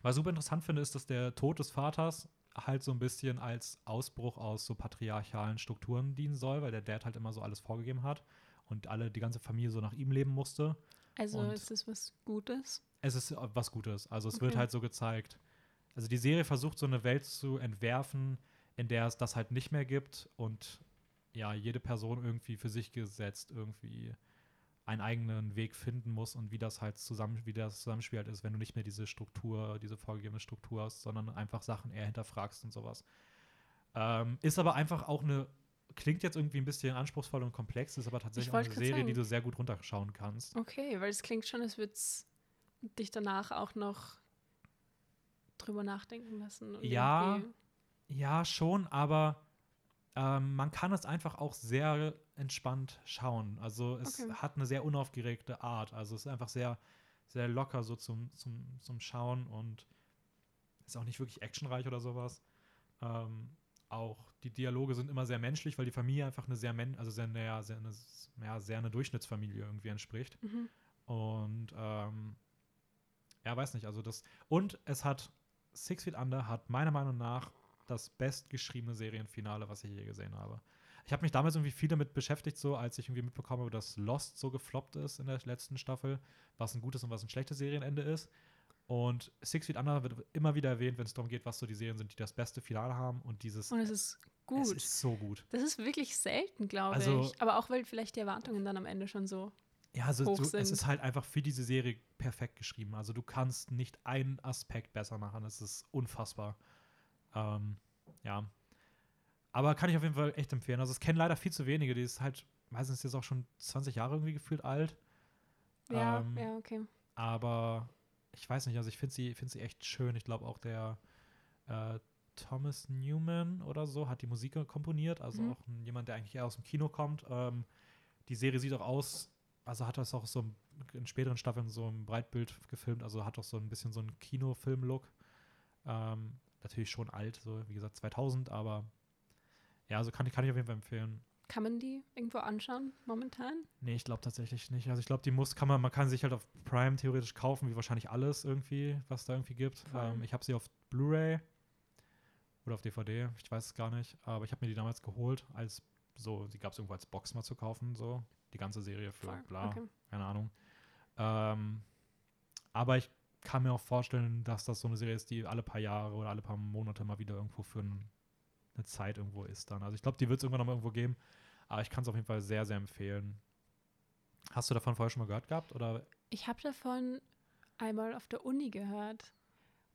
S1: was ich super interessant finde, ist, dass der Tod des Vaters halt so ein bisschen als Ausbruch aus so patriarchalen Strukturen dienen soll, weil der Dad halt immer so alles vorgegeben hat und alle, die ganze Familie so nach ihm leben musste.
S2: Also
S1: Und-
S2: ist das was Gutes?
S1: Es ist äh, was Gutes. Also es wird
S2: Okay.
S1: halt so gezeigt. Also die Serie versucht so eine Welt zu entwerfen, in der es das halt nicht mehr gibt und ja, jede Person irgendwie für sich gesetzt irgendwie einen eigenen Weg finden muss und wie das halt zusammen, wie das Zusammenspiel halt ist, wenn du nicht mehr diese Struktur, diese vorgegebene Struktur hast, sondern einfach Sachen eher hinterfragst und sowas. Ähm, ist aber einfach auch eine, klingt jetzt irgendwie ein bisschen anspruchsvoll und komplex, ist aber tatsächlich auch eine Serie, die
S2: sagen.
S1: du sehr gut runterschauen kannst.
S2: Okay, weil es klingt schon, als würde es dich danach auch noch drüber nachdenken lassen.
S1: Ja.
S2: irgendwie-
S1: Ja, schon, aber ähm, man kann es einfach auch sehr entspannt schauen. Also es
S2: Okay.
S1: hat eine sehr unaufgeregte Art. Also es ist einfach sehr, sehr locker so zum, zum, zum Schauen und ist auch nicht wirklich actionreich oder sowas. Ähm, auch die Dialoge sind immer sehr menschlich, weil die Familie einfach eine sehr, men also sehr, sehr, sehr, eine, ja, sehr eine Durchschnittsfamilie irgendwie entspricht.
S2: Mhm.
S1: Und ähm, ja, weiß nicht, also das. Und es hat Six Feet Under hat meiner Meinung nach das bestgeschriebene Serienfinale, was ich je gesehen habe. Ich habe mich damals irgendwie viel damit beschäftigt, so als ich irgendwie mitbekommen habe, dass Lost so gefloppt ist in der letzten Staffel, was ein gutes und was ein schlechtes Serienende ist. Und Six Feet Under wird immer wieder erwähnt, wenn es darum geht, was so die Serien sind, die das beste Finale haben. Und dieses
S2: Und es ist gut.
S1: es ist so gut.
S2: das ist wirklich selten, glaube
S1: Also-
S2: ich. Aber auch, weil vielleicht die Erwartungen dann am Ende schon so.
S1: Ja, also
S2: hoch
S1: du, es
S2: sind.
S1: ist halt einfach für diese Serie perfekt geschrieben. Also du kannst nicht einen Aspekt besser machen. Es ist unfassbar. Ähm, ja. Aber kann ich auf jeden Fall echt empfehlen. Also es kennen leider viel zu wenige. Die ist halt, meistens jetzt auch schon 20 Jahre irgendwie gefühlt alt.
S2: Ja,
S1: Ähm,
S2: ja, okay.
S1: Aber ich weiß nicht, also ich finde sie, find sie echt schön. Ich glaube auch der äh, Thomas Newman oder so hat die Musik komponiert. Also
S2: Mhm.
S1: auch ein, jemand, der eigentlich eher aus dem Kino kommt. Ähm, die Serie sieht auch aus, also hat das auch so in späteren Staffeln so im Breitbild gefilmt. Also hat auch so ein bisschen so einen Kinofilm-Look. Ähm, natürlich schon alt, so wie gesagt 2000, aber ja, also kann, ich- kann ich auf jeden Fall empfehlen.
S2: Kann man die irgendwo anschauen momentan?
S1: Nee, ich glaube tatsächlich nicht. Also ich glaube, die muss, kann man, man kann sich halt auf Prime theoretisch kaufen, wie wahrscheinlich alles irgendwie, was da irgendwie gibt. Ähm, ich habe sie auf Blu-ray oder auf DVD, ich weiß es gar nicht, aber ich habe mir die damals geholt, als so, die gab es irgendwo als Box mal zu kaufen, so die ganze Serie für
S2: Voll,
S1: bla,
S2: okay.
S1: keine Ahnung. Ähm, aber ich kann mir auch vorstellen, dass das so eine Serie ist, die alle paar Jahre oder alle paar Monate mal wieder irgendwo für ein, eine Zeit irgendwo ist dann. Also ich glaube, die wird es irgendwann noch mal irgendwo geben, aber ich kann es auf jeden Fall sehr, sehr empfehlen. Hast du davon vorher schon mal gehört gehabt? Oder?
S2: Ich habe davon einmal auf der Uni gehört.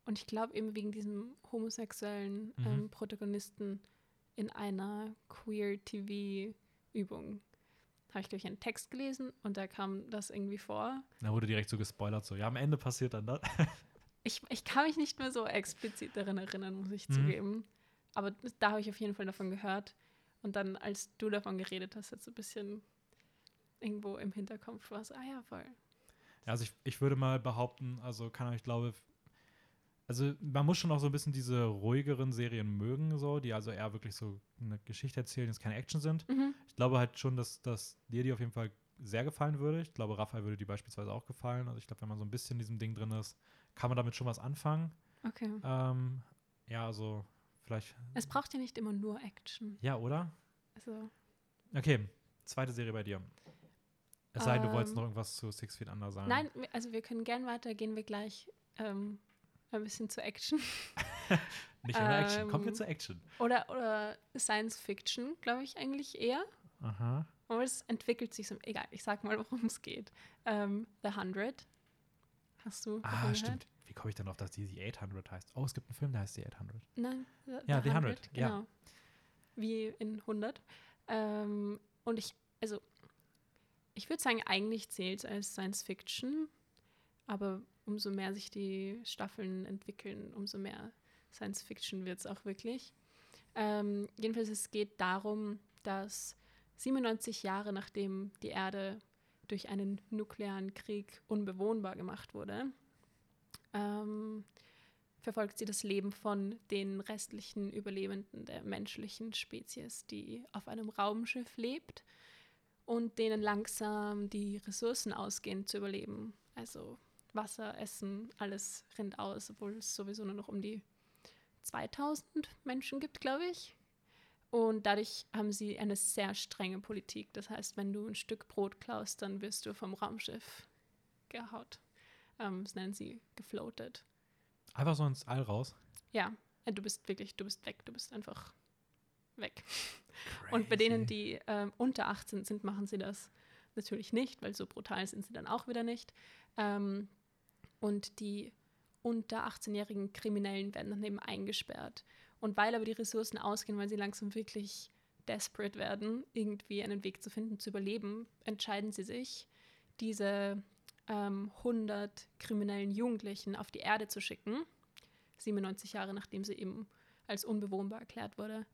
S2: Und ich glaube eben wegen diesem homosexuellen
S1: Mhm.
S2: ähm, Protagonisten in einer Queer-TV-Übung. Habe ich, glaube ich, einen Text gelesen und da kam das irgendwie vor.
S1: Da wurde direkt so gespoilert, so, ja, am Ende passiert dann das.
S2: Ich, ich kann mich nicht mehr so explizit daran erinnern, muss ich
S1: Mhm.
S2: zugeben. Aber da habe ich auf jeden Fall davon gehört. Und dann, als du davon geredet hast, jetzt so ein bisschen irgendwo im Hinterkopf war es, ah ja, voll.
S1: Ja, also ich, ich würde mal behaupten, also kann ich glaube, also man muss schon auch so ein bisschen diese ruhigeren Serien mögen, so, die also eher wirklich so eine Geschichte erzählen, die jetzt keine Action sind.
S2: Mhm.
S1: Ich glaube halt schon, dass, dass dir die auf jeden Fall sehr gefallen würde. Ich glaube, Raphael würde die beispielsweise auch gefallen. Also ich glaube, wenn man so ein bisschen in diesem Ding drin ist, kann man damit schon was anfangen.
S2: Okay.
S1: Ähm, ja, also vielleicht.
S2: Es braucht ja nicht immer nur Action.
S1: Ja, oder?
S2: Also,
S1: Okay, zweite Serie bei dir. Es sei denn, du wolltest
S2: Ähm,
S1: noch irgendwas zu Six Feet Under sagen.
S2: nein, also wir können gern weiter, gehen wir gleich ähm, ein bisschen zu Action.
S1: Nicht immer Action. Kommen wir
S2: ähm,
S1: zur Action.
S2: Oder, oder Science Fiction, glaube ich eigentlich eher.
S1: Aha.
S2: Aber es entwickelt sich so. Egal, ich sag mal, worum es geht. Ähm, The Hundred. Hast du
S1: Ah,
S2: gehört?
S1: stimmt. Wie komme ich denn auf, dass die The 800 heißt? Oh, es gibt einen Film, der heißt The 800.
S2: Nein, The,
S1: Ja, The 100, ja.
S2: genau. Wie in 100. Ähm, und ich, also, ich würde sagen, eigentlich zählt es als Science Fiction, aber umso mehr sich die Staffeln entwickeln, umso mehr Science Fiction wird es auch wirklich. Ähm, jedenfalls, es geht darum, dass 97 Jahre nachdem die Erde durch einen nuklearen Krieg unbewohnbar gemacht wurde, ähm, verfolgt sie das Leben von den restlichen Überlebenden der menschlichen Spezies, die auf einem Raumschiff lebt und denen langsam die Ressourcen ausgehen zu überleben. Also Wasser, Essen, alles rinnt aus, obwohl es sowieso nur noch um die 2000 Menschen gibt, glaube ich. Und dadurch haben sie eine sehr strenge Politik. Das heißt, wenn du ein Stück Brot klaust, dann wirst du vom Raumschiff gehaut. Ähm, das nennen sie gefloatet.
S1: Einfach so ins All raus.
S2: Ja, äh, du bist wirklich, du bist weg, du bist einfach weg. Und bei denen,
S1: Crazy.
S2: die ähm, unter 18 sind, machen sie das natürlich nicht, weil so brutal sind sie dann auch wieder nicht. Ähm, und die unter 18-jährigen Kriminellen werden dann eben eingesperrt. Und weil aber die Ressourcen ausgehen, weil sie langsam wirklich desperate werden, irgendwie einen Weg zu finden, zu überleben, entscheiden sie sich, diese ähm, 100 kriminellen Jugendlichen auf die Erde zu schicken, 97 Jahre nachdem sie eben als unbewohnbar erklärt wurde.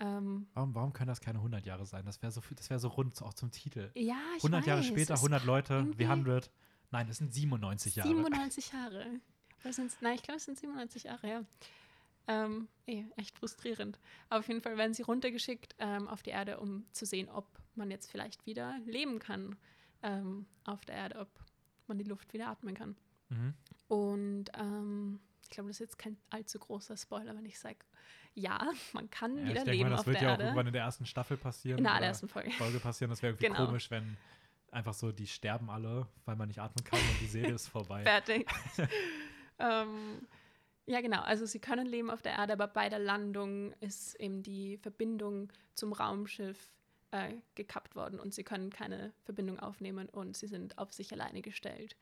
S2: Ähm,
S1: Warum, warum können das keine 100 Jahre sein? Das wäre so, das wäre so rund auch zum Titel.
S2: ja, ich
S1: 100 Jahre
S2: weiß,
S1: später,
S2: es
S1: 100 Leute, wie 100. Nein, es sind 97 Jahre.
S2: 97 Jahre. Oder sind's, nein, ich glaube, es sind 97 Jahre, ja. Ähm, eh, echt frustrierend. Aber auf jeden Fall werden sie runtergeschickt ähm, auf die Erde, um zu sehen, ob man jetzt vielleicht wieder leben kann ähm, auf der Erde, ob man die Luft wieder atmen kann.
S1: Mhm.
S2: Und ähm, ich glaube, das ist jetzt kein allzu großer Spoiler, wenn ich sage, ja, man kann
S1: Ja, ich
S2: wieder
S1: denke
S2: leben
S1: mal, das
S2: auf
S1: wird
S2: der
S1: ja auch irgendwann in der ersten Staffel passieren.
S2: In der allerersten Folge.
S1: Folge passieren. Das wäre irgendwie
S2: Genau.
S1: komisch, wenn einfach so, die sterben alle, weil man nicht atmen kann und die Serie ist vorbei.
S2: Fertig. ähm, ja, genau. Also sie können leben auf der Erde, aber bei der Landung ist eben die Verbindung zum Raumschiff äh, gekappt worden und sie können keine Verbindung aufnehmen und sie sind auf sich alleine gestellt.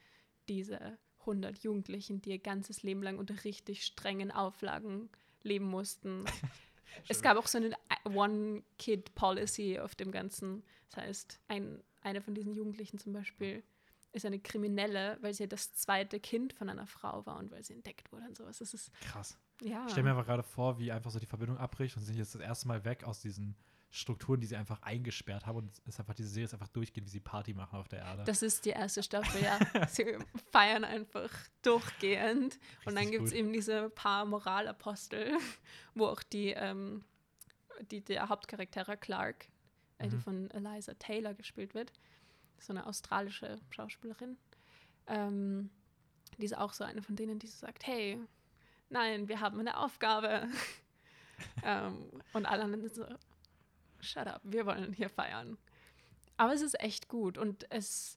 S2: Diese 100 Jugendlichen, die ihr ganzes Leben lang unter richtig strengen Auflagen leben mussten. es gab auch so eine One-Kid-Policy auf dem Ganzen. Das heißt, ein, eine von diesen Jugendlichen zum Beispiel ist eine Kriminelle, weil sie das zweite Kind von einer Frau war und weil sie entdeckt wurde und sowas. Das ist,
S1: Krass.
S2: ja.
S1: Ich stelle mir einfach gerade vor, wie einfach so die Verbindung abbricht und sind jetzt das erste Mal weg aus diesen Strukturen, die sie einfach eingesperrt haben. Und es ist einfach, diese Serie ist einfach durchgehend, wie sie Party machen auf der Erde.
S2: Das ist die erste Staffel, ja. sie feiern einfach durchgehend. und dann
S1: Richtig
S2: gibt es eben diese paar Moralapostel, wo auch die, ähm, die der Hauptcharaktere Clark, äh, die
S1: Mhm.
S2: von Eliza Taylor gespielt wird, so eine australische Schauspielerin, ähm, die ist auch so eine von denen, die so sagt, hey, nein, wir haben eine Aufgabe. ähm, und alle anderen so, shut up, wir wollen hier feiern. Aber es ist echt gut und es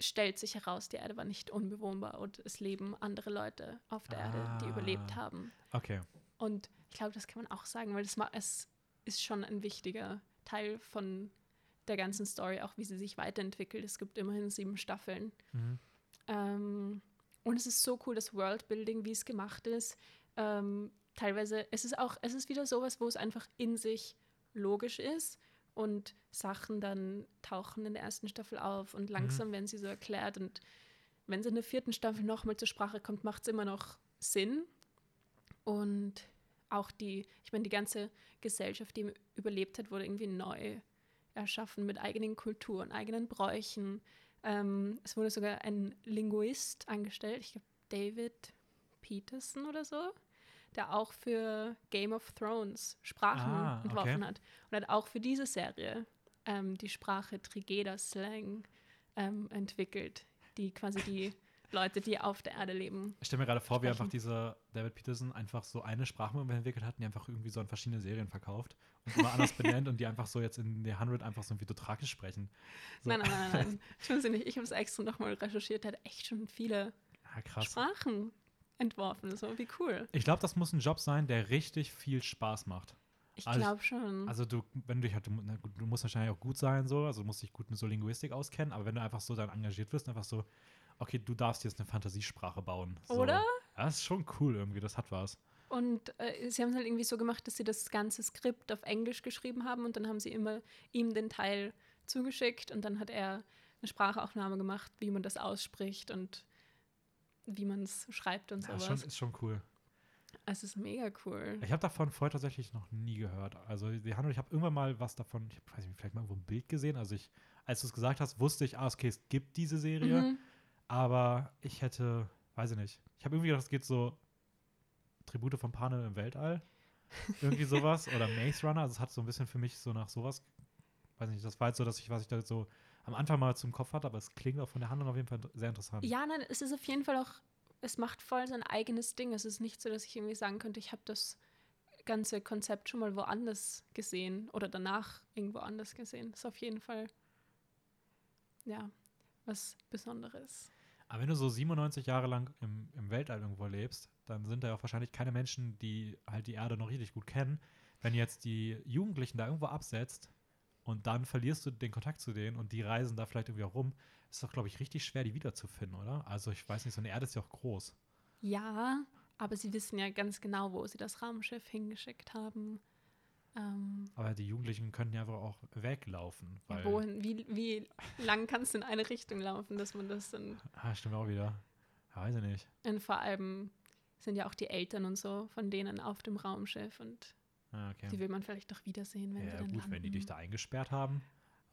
S2: stellt sich heraus, die Erde war nicht unbewohnbar und es leben andere Leute auf der Erde, die
S1: Ah.
S2: überlebt haben.
S1: Okay.
S2: Und ich glaube, das kann man auch sagen, weil das es ist schon ein wichtiger Teil von der ganzen Story, auch wie sie sich weiterentwickelt. Es gibt immerhin sieben Staffeln.
S1: Mhm.
S2: Ähm, und es ist so cool, das Worldbuilding, wie es gemacht ist. Ähm, teilweise, es ist auch, es ist wieder sowas, wo es einfach in sich logisch ist und Sachen dann tauchen in der ersten Staffel auf und langsam werden sie so erklärt und wenn es in der vierten Staffel nochmal zur Sprache kommt, macht es immer noch Sinn. Und auch die, ich meine, die ganze Gesellschaft, die überlebt hat, wurde irgendwie neu erschaffen mit eigenen Kulturen, eigenen Bräuchen. Ähm, es wurde sogar ein Linguist angestellt, ich glaube David Peterson oder so, der auch für Game of Thrones Sprachen
S1: Ah, okay.
S2: entworfen hat. Und hat auch für diese Serie ähm, die Sprache Trigeda-Slang ähm, entwickelt, die quasi die Leute, die auf der Erde leben.
S1: Ich stelle mir gerade vor, wie
S2: Sprechen.
S1: einfach dieser David Peterson einfach so eine Sprachmodell entwickelt hat und die einfach irgendwie so an verschiedene Serien verkauft und immer anders benennt und die einfach so jetzt in der 100 einfach so wie Dothrakisch sprechen. So.
S2: Nein, nein, nein, nein. Tun sie nicht. Ich habe es extra nochmal recherchiert. Er hat echt schon viele
S1: Ja.
S2: Sprachen entworfen. So, wie cool.
S1: Ich glaube, das muss ein Job sein, der richtig viel Spaß macht.
S2: Ich
S1: Also ich-
S2: glaube schon.
S1: Also du, wenn du dich halt, du musst wahrscheinlich auch gut sein, so, also du musst dich gut mit so Linguistik auskennen, aber wenn du einfach so dann engagiert wirst, einfach so, okay, du darfst jetzt eine Fantasiesprache bauen. So.
S2: Oder?
S1: Das ist schon cool irgendwie, das hat was.
S2: Und äh, sie haben es halt irgendwie so gemacht, dass sie das ganze Skript auf Englisch geschrieben haben und dann haben sie immer ihm den Teil zugeschickt und dann hat er eine Sprachaufnahme gemacht, wie man das ausspricht und wie man es schreibt und
S1: Ja,
S2: sowas.
S1: schon, ist schon cool.
S2: Es ist mega cool.
S1: Ich habe davon vorher tatsächlich noch nie gehört. Also die Handlung, ich habe irgendwann mal was davon, ich weiß nicht, vielleicht mal irgendwo ein Bild gesehen. Also ich, als du es gesagt hast, wusste ich, ah, okay, es gibt diese Serie,
S2: Mhm.
S1: Aber ich hätte, weiß ich nicht. Ich habe irgendwie gedacht, es geht so Tribute von Panem im Weltall. Irgendwie sowas. Oder Maze Runner. Also es hat so ein bisschen für mich so nach sowas, weiß nicht, das war jetzt so, dass ich, was ich da so am Anfang mal zum Kopf hatte, aber es klingt auch von der Handlung auf jeden Fall sehr interessant.
S2: Ja, nein, es ist auf jeden Fall auch, es macht voll sein eigenes Ding. Es ist nicht so, dass ich irgendwie sagen könnte, ich habe das ganze Konzept schon mal woanders gesehen oder danach irgendwo anders gesehen. Das ist auf jeden Fall, ja, was Besonderes.
S1: Aber wenn du so 97 Jahre lang im, im Weltall irgendwo lebst, dann sind da ja auch wahrscheinlich keine Menschen, die halt die Erde noch richtig gut kennen. Wenn jetzt die Jugendlichen da irgendwo absetzt und dann verlierst du den Kontakt zu denen und die reisen da vielleicht irgendwie auch rum, ist doch, glaube ich, richtig schwer, die wiederzufinden, oder? Also ich weiß nicht, so eine Erde ist ja auch groß.
S2: Ja, aber sie wissen ja ganz genau, wo sie das Raumschiff hingeschickt haben. Ähm,
S1: Aber die Jugendlichen könnten ja einfach auch weglaufen. Weil,
S2: wohin, wie, wie lang kannst du in eine Richtung laufen, dass man das dann
S1: Ah, stimmt auch wieder. Ja, weiß ich nicht.
S2: Und vor allem sind ja auch die Eltern und so von denen auf dem Raumschiff und
S1: Ah, okay.
S2: die will man vielleicht doch wiedersehen, wenn sie
S1: Ja,
S2: dann
S1: gut,
S2: landen.
S1: wenn die dich da eingesperrt haben,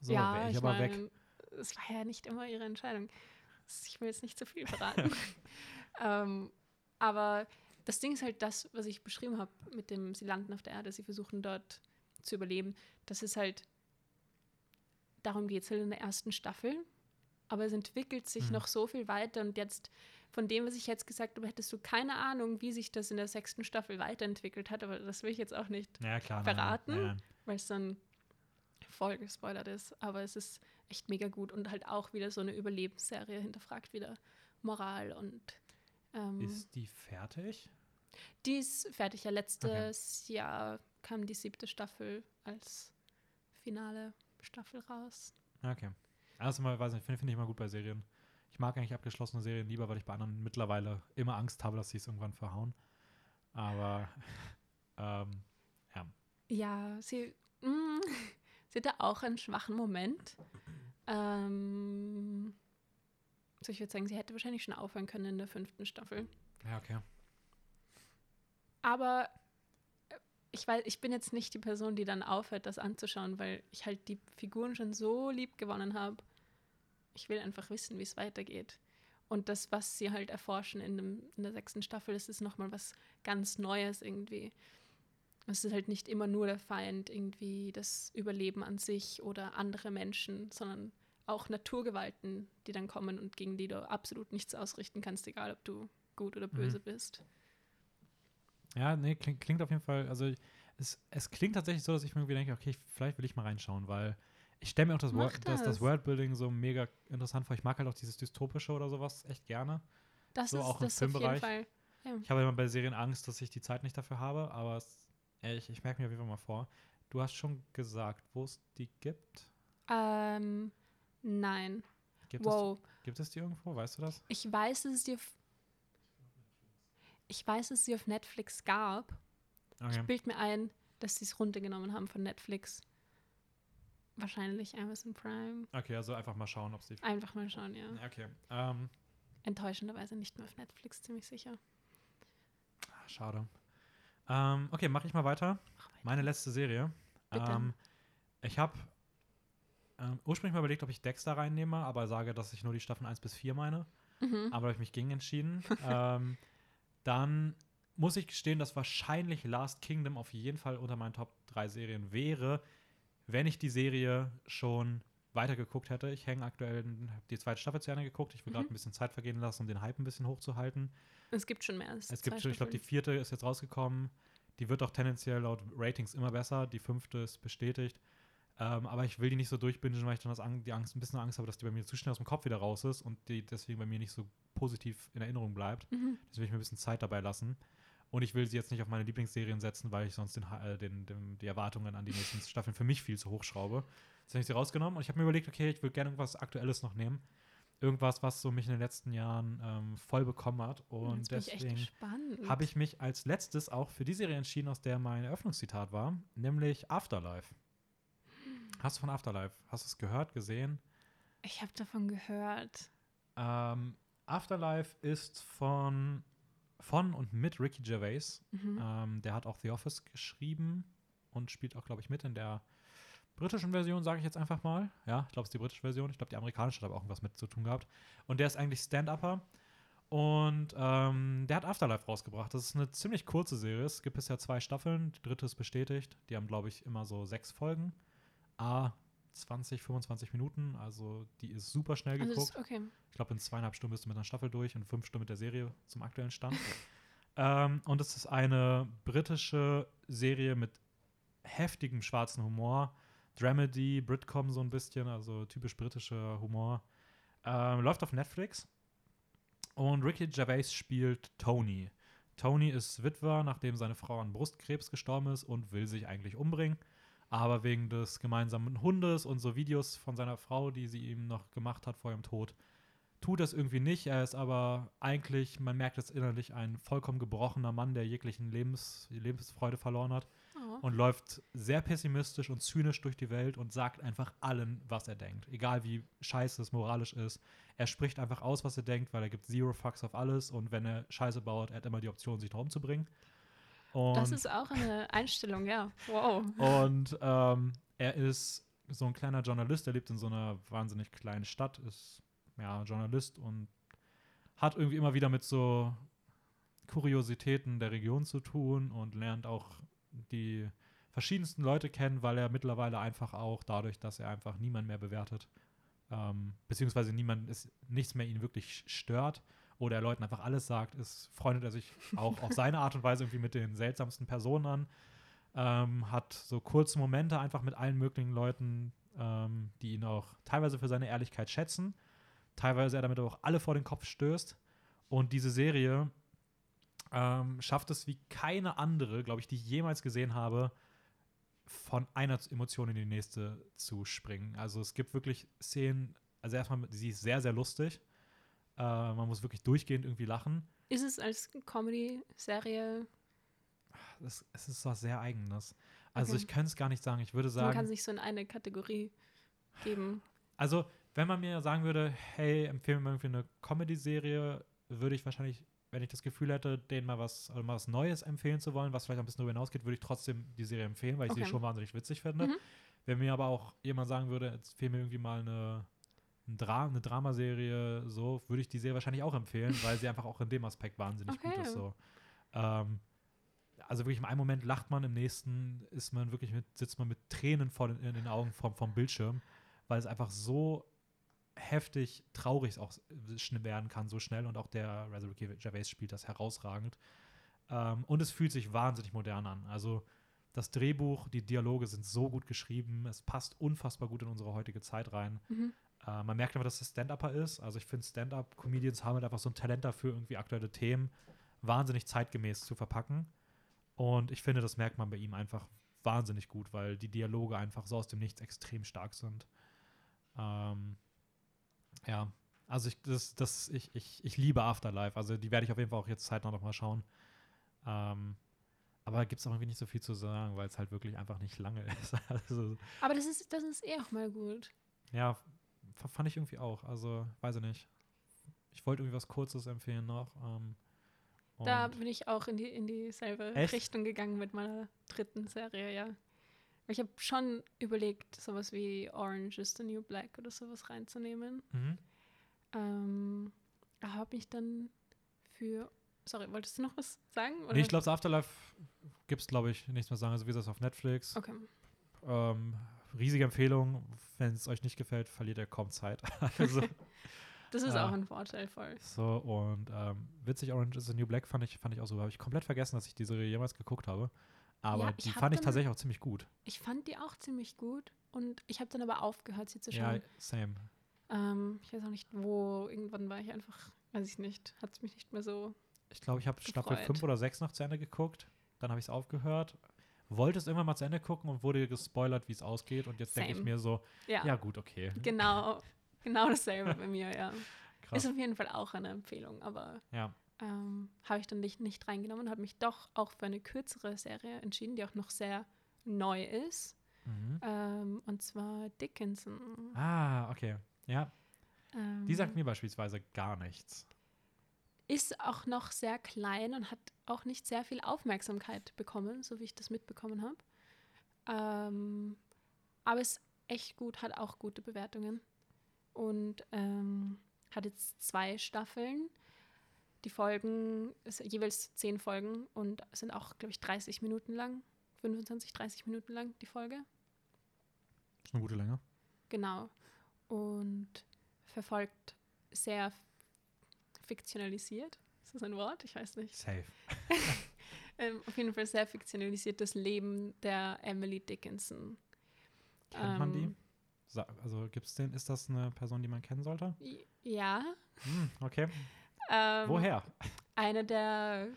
S1: so,
S2: ja,
S1: wäre ich,
S2: ich
S1: aber
S2: mein,
S1: weg.
S2: Es war ja nicht immer ihre Entscheidung. Ich will jetzt nicht zu viel verraten. ähm, aber das Ding ist halt das, was ich beschrieben habe, mit dem, sie landen auf der Erde, sie versuchen dort zu überleben. Das ist halt, darum geht es halt in der ersten Staffel. Aber es entwickelt sich
S1: Mhm.
S2: noch so viel weiter und jetzt, von dem, was ich jetzt gesagt habe, hättest du keine Ahnung, wie sich das in der sechsten Staffel weiterentwickelt hat, aber das will ich jetzt auch nicht
S1: Ja, klar.
S2: verraten? weil es dann voll gespoilert ist. Aber es ist echt mega gut und halt auch wieder so eine Überlebensserie hinterfragt wieder Moral und ähm,
S1: Ist die fertig?
S2: Die ist fertig. Ja, letztes Jahr kam die siebte Staffel als finale Staffel raus.
S1: Okay. Also mal, weiß nicht, finde find ich mal gut bei Serien. Ich mag eigentlich abgeschlossene Serien lieber, weil ich bei anderen mittlerweile immer Angst habe, dass sie es irgendwann verhauen. Aber ähm, ja.
S2: Ja, sie, mm, sie hatte auch einen schwachen Moment. Ähm, so, ich würde sagen, sie hätte wahrscheinlich schon aufhören können in der fünften Staffel.
S1: Ja, okay.
S2: Aber äh, ich weiß, ich bin jetzt nicht die Person, die dann aufhört, das anzuschauen, weil ich halt die Figuren schon so lieb gewonnen habe. Ich will einfach wissen, wie es weitergeht. Und das, was sie halt erforschen in, dem, in der sechsten Staffel, das ist nochmal was ganz Neues irgendwie. Es ist halt nicht immer nur der Feind, irgendwie das Überleben an sich oder andere Menschen, sondern auch Naturgewalten, die dann kommen und gegen die du absolut nichts ausrichten kannst, egal ob du gut oder böse bist.
S1: Ja, nee, klingt, klingt auf jeden Fall, also es, es klingt tatsächlich so, dass ich mir irgendwie denke, okay, vielleicht will ich mal reinschauen, weil ich stelle mir auch das,
S2: Mach
S1: das, das
S2: das.
S1: Worldbuilding so mega interessant vor. Ich mag halt auch dieses Dystopische oder sowas echt gerne.
S2: Das
S1: So
S2: ist
S1: auch im
S2: das ist auf jeden
S1: Filmbereich.
S2: Fall. Ja.
S1: Ich habe immer bei Serien Angst, dass ich die Zeit nicht dafür habe, aber es, ey, ich, ich merke mir auf jeden Fall mal vor. Du hast schon gesagt, wo es die gibt.
S2: Ähm, nein.
S1: Gibt,
S2: wow.
S1: es, gibt es die irgendwo? Weißt du das?
S2: Ich weiß, dass es auf. Ich weiß, dass es sie auf Netflix gab.
S1: Okay.
S2: Ich bild mir ein, dass sie es runtergenommen haben von Netflix. Wahrscheinlich Amazon Prime.
S1: Okay, also einfach mal schauen, ob es die.
S2: Einfach mal schauen, ja.
S1: Okay. Ähm,
S2: enttäuschenderweise nicht mehr auf Netflix, ziemlich sicher.
S1: Ah, Schade. Ähm, okay, mache ich mal weiter.
S2: Mach weiter.
S1: Meine letzte Serie.
S2: Bitte.
S1: Ähm, ich habe ähm, ursprünglich mal überlegt, ob ich Dexter reinnehme, aber sage, dass ich nur die Staffeln 1 bis 4 meine.
S2: Mhm.
S1: Aber habe ich mich gegen entschieden. ähm, dann muss ich gestehen, dass wahrscheinlich Last Kingdom auf jeden Fall unter meinen Top 3 Serien wäre, wenn ich die Serie schon weitergeguckt hätte. Ich hänge aktuell, habe die zweite Staffel zu Ende geguckt. Ich will
S2: Mhm.
S1: gerade ein bisschen Zeit vergehen lassen, um den Hype ein bisschen hochzuhalten.
S2: Es gibt schon mehr als
S1: Es gibt schon, ich glaube, die vierte ist jetzt rausgekommen. Die wird auch tendenziell laut Ratings immer besser. Die fünfte ist bestätigt. Ähm, aber ich will die nicht so durchbingen, weil ich dann das die Angst, ein bisschen Angst habe, dass die bei mir zu schnell aus dem Kopf wieder raus ist und die deswegen bei mir nicht so positiv in Erinnerung bleibt.
S2: Mhm.
S1: Deswegen will ich mir ein bisschen Zeit dabei lassen. Und ich will sie jetzt nicht auf meine Lieblingsserien setzen, weil ich sonst den, äh, den, den, die Erwartungen an die nächsten Staffeln für mich viel zu hoch schraube. Jetzt habe ich sie rausgenommen und ich habe mir überlegt, okay, ich würde gerne irgendwas Aktuelles noch nehmen. Irgendwas, was so mich in den letzten Jahren ähm, voll bekommen hat. Und deswegen habe ich mich als letztes auch für die Serie entschieden, aus der mein Eröffnungszitat war, nämlich Afterlife. Hast du von Afterlife? Hast du es gehört, gesehen?
S2: Ich habe davon gehört.
S1: Ähm, Afterlife ist von, von und mit Ricky Gervais.
S2: Mhm.
S1: Ähm, der hat auch The Office geschrieben und spielt auch, glaube ich, mit in der britischen Version, sage ich jetzt einfach mal. Ja, ich glaube, es ist die britische Version. Ich glaube, die amerikanische hat aber auch irgendwas mit zu tun gehabt. Und der ist eigentlich Stand-Upper. Und ähm, der hat Afterlife rausgebracht. Das ist eine ziemlich kurze Serie. Es gibt bisher zwei Staffeln. Die dritte ist bestätigt. Die haben, glaube ich, immer so sechs Folgen. A, 20, 25 Minuten. Also die ist super schnell
S2: Also
S1: geguckt.
S2: das, okay.
S1: Ich glaube, in zweieinhalb Stunden bist du mit einer Staffel durch und fünf Stunden mit der Serie zum aktuellen Stand. ähm, und es ist eine britische Serie mit heftigem schwarzen Humor. Dramedy, Britcom so ein bisschen, also typisch britischer Humor. Ähm, läuft auf Netflix. Und Ricky Gervais spielt Tony. Tony ist Witwer, nachdem seine Frau an Brustkrebs gestorben ist und will sich eigentlich umbringen. Aber wegen des gemeinsamen Hundes und so Videos von seiner Frau, die sie ihm noch gemacht hat vor ihrem Tod, tut das irgendwie nicht. Er ist aber eigentlich, man merkt es innerlich, ein vollkommen gebrochener Mann, der jeglichen Lebens, Lebensfreude verloren hat
S2: Oh.
S1: und läuft sehr pessimistisch und zynisch durch die Welt und sagt einfach allen, was er denkt. Egal wie scheiße es moralisch ist. Er spricht einfach aus, was er denkt, weil er gibt Zero Fucks auf alles und wenn er Scheiße baut, er hat immer die Option, sich da umzubringen. Und
S2: Das ist auch eine Einstellung, ja. Wow.
S1: und ähm, er ist so ein kleiner Journalist, er lebt in so einer wahnsinnig kleinen Stadt, ist ja Journalist und hat irgendwie immer wieder mit so Kuriositäten der Region zu tun und lernt auch die verschiedensten Leute kennen, weil er mittlerweile einfach auch dadurch, dass er einfach niemand mehr bewertet, ähm, beziehungsweise niemand ist nichts mehr ihn wirklich stört oder er Leuten einfach alles sagt, ist, freundet er sich auch auf seine Art und Weise irgendwie mit den seltsamsten Personen an ähm, hat so kurze Momente einfach mit allen möglichen Leuten, ähm, die ihn auch teilweise für seine Ehrlichkeit schätzen, teilweise er damit aber auch alle vor den Kopf stößt. Und diese Serie ähm, schafft es wie keine andere, glaube ich, die ich jemals gesehen habe, von einer Emotion in die nächste zu springen. Also es gibt wirklich Szenen, also erstmal, sie ist sehr, sehr lustig. Äh, man muss wirklich durchgehend irgendwie lachen.
S2: Ist es als Comedy-Serie?
S1: Es, es ist was sehr Eigenes. Also
S2: Okay.
S1: ich könnte es gar nicht sagen. Ich würde
S2: Man kann
S1: sagen,
S2: sich so in eine Kategorie geben.
S1: also wenn man mir sagen würde, hey, empfehle mir irgendwie eine Comedy-Serie, würde ich wahrscheinlich, wenn ich das Gefühl hätte, denen mal was, oder mal was Neues empfehlen zu wollen, was vielleicht ein bisschen darüber hinausgeht, würde ich trotzdem die Serie empfehlen, weil ich sie
S2: Okay.
S1: schon wahnsinnig witzig finde.
S2: Mhm.
S1: Wenn mir aber auch jemand sagen würde, jetzt fehlt mir irgendwie mal eine, ein Dra eine Dramaserie, so, würde ich die Serie wahrscheinlich auch empfehlen, weil sie einfach auch in dem Aspekt wahnsinnig gut
S2: Okay.
S1: ist. So. Ähm, also wirklich im einen Moment lacht man, im nächsten ist man wirklich mit, sitzt man mit Tränen vor den, in den Augen vom, vom Bildschirm, weil es einfach so heftig traurig auch werden kann, so schnell. Und auch der Ricky Gervais spielt das herausragend. Ähm, und es fühlt sich wahnsinnig modern an. Also das Drehbuch, die Dialoge sind so gut geschrieben, es passt unfassbar gut in unsere heutige Zeit rein.
S2: Mhm.
S1: Äh, man merkt einfach, dass es Stand-Upper ist. Also ich finde, Stand-Up-Comedians haben halt einfach so ein Talent dafür, irgendwie aktuelle Themen wahnsinnig zeitgemäß zu verpacken. Und ich finde, das merkt man bei ihm einfach wahnsinnig gut, weil die Dialoge einfach so aus dem Nichts extrem stark sind. Ähm, ja, also ich, das, das, ich, ich, ich liebe Afterlife. Also die werde ich auf jeden Fall auch jetzt zeitnah noch mal schauen. Ähm, aber gibt es auch irgendwie nicht so viel zu sagen, weil es halt wirklich einfach nicht lange ist. also,
S2: Aber das ist, das ist eh auch mal gut.
S1: ja, fand ich irgendwie auch. Also, weiß ich nicht. Ich wollte irgendwie was Kurzes empfehlen noch. Ähm,
S2: Da bin ich auch in, die, in dieselbe
S1: Echt?
S2: Richtung gegangen mit meiner dritten Serie, ja. Ich habe schon überlegt, sowas wie Orange is the New Black oder sowas reinzunehmen.
S1: Mhm.
S2: Ähm, habe mich dann für. Sorry, wolltest du noch was sagen? Oder?
S1: Nee, ich glaube, das Afterlife gibt es, glaube ich, nichts mehr sagen. Also wie gesagt, auf Netflix.
S2: Okay.
S1: Ähm, riesige Empfehlung. Wenn es euch nicht gefällt, verliert ihr kaum Zeit. also,
S2: Das ist
S1: Ah.
S2: auch ein Vorteil voll.
S1: so, und ähm, witzig, Orange is the New Black fand ich, fand ich auch so. Habe ich komplett vergessen, dass ich die Serie jemals geguckt habe. Aber
S2: Ja, ich
S1: die
S2: hab
S1: fand ich
S2: dann-
S1: tatsächlich auch ziemlich gut.
S2: Ich fand die auch ziemlich gut und ich habe dann aber aufgehört, sie zu
S1: Ja,
S2: schauen.
S1: same.
S2: Ähm, ich weiß auch nicht, wo. Irgendwann war ich einfach, weiß ich nicht, hat es mich nicht mehr so.
S1: Ich glaube, ich habe Staffel
S2: Gefreut.
S1: 5 oder 6 noch zu Ende geguckt. Dann habe ich es aufgehört. Wollte es irgendwann mal zu Ende gucken und wurde gespoilert, wie es ausgeht. Und jetzt denke ich mir so,
S2: Ja,
S1: ja gut, okay.
S2: genau, genau dasselbe bei mir, ja.
S1: Krass.
S2: Ist auf jeden Fall auch eine Empfehlung, aber
S1: Ja.
S2: ähm, habe ich dann nicht, nicht reingenommen und habe mich doch auch für eine kürzere Serie entschieden, die auch noch sehr neu ist.
S1: Mhm.
S2: Ähm, und zwar Dickinson.
S1: Ah, okay. Ja,
S2: Ähm,
S1: die sagt mir beispielsweise gar nichts.
S2: Ist auch noch sehr klein und hat auch nicht sehr viel Aufmerksamkeit bekommen, so wie ich das mitbekommen habe. Ähm, aber ist echt gut, hat auch gute Bewertungen und ähm, hat jetzt zwei Staffeln. Die Folgen, ist jeweils zehn Folgen und sind auch, glaube ich, 30 Minuten lang, 25, 30 Minuten lang die Folge.
S1: Ist eine gute Länge.
S2: Genau. Und verfolgt sehr fiktionalisiert. Ist das ein Wort? Ich weiß nicht.
S1: Safe.
S2: Ähm, auf jeden Fall sehr fiktionalisiert das Leben der Emily Dickinson.
S1: Kennt man die?
S2: Ähm,
S1: also gibt's den, ist das eine Person, die man kennen sollte?
S2: Ja.
S1: Hm, okay.
S2: Ähm,
S1: Woher?
S2: Eine der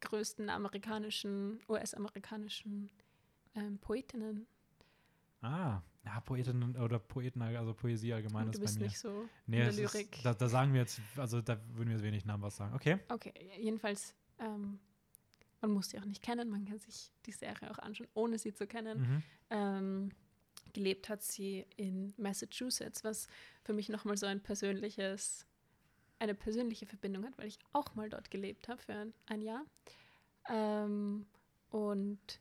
S2: größten amerikanischen, US-amerikanischen ähm, Poetinnen.
S1: Ah, ja, Poetinnen oder Poeten, also Poesie allgemein
S2: Und
S1: ist
S2: du
S1: bei
S2: bist
S1: mir.
S2: nicht so
S1: nee,
S2: in
S1: es ist,
S2: Lyrik.
S1: da, da sagen wir jetzt, also da würden wir wenig Namen was sagen. Okay.
S2: Okay, jedenfalls, ähm, man muss sie auch nicht kennen, man kann sich die Serie auch anschauen, ohne sie zu kennen.
S1: Mhm.
S2: Ähm, gelebt hat sie in Massachusetts, was für mich nochmal so ein persönliches, eine persönliche Verbindung hat, weil ich auch mal dort gelebt habe für ein, ein Jahr. Ähm, und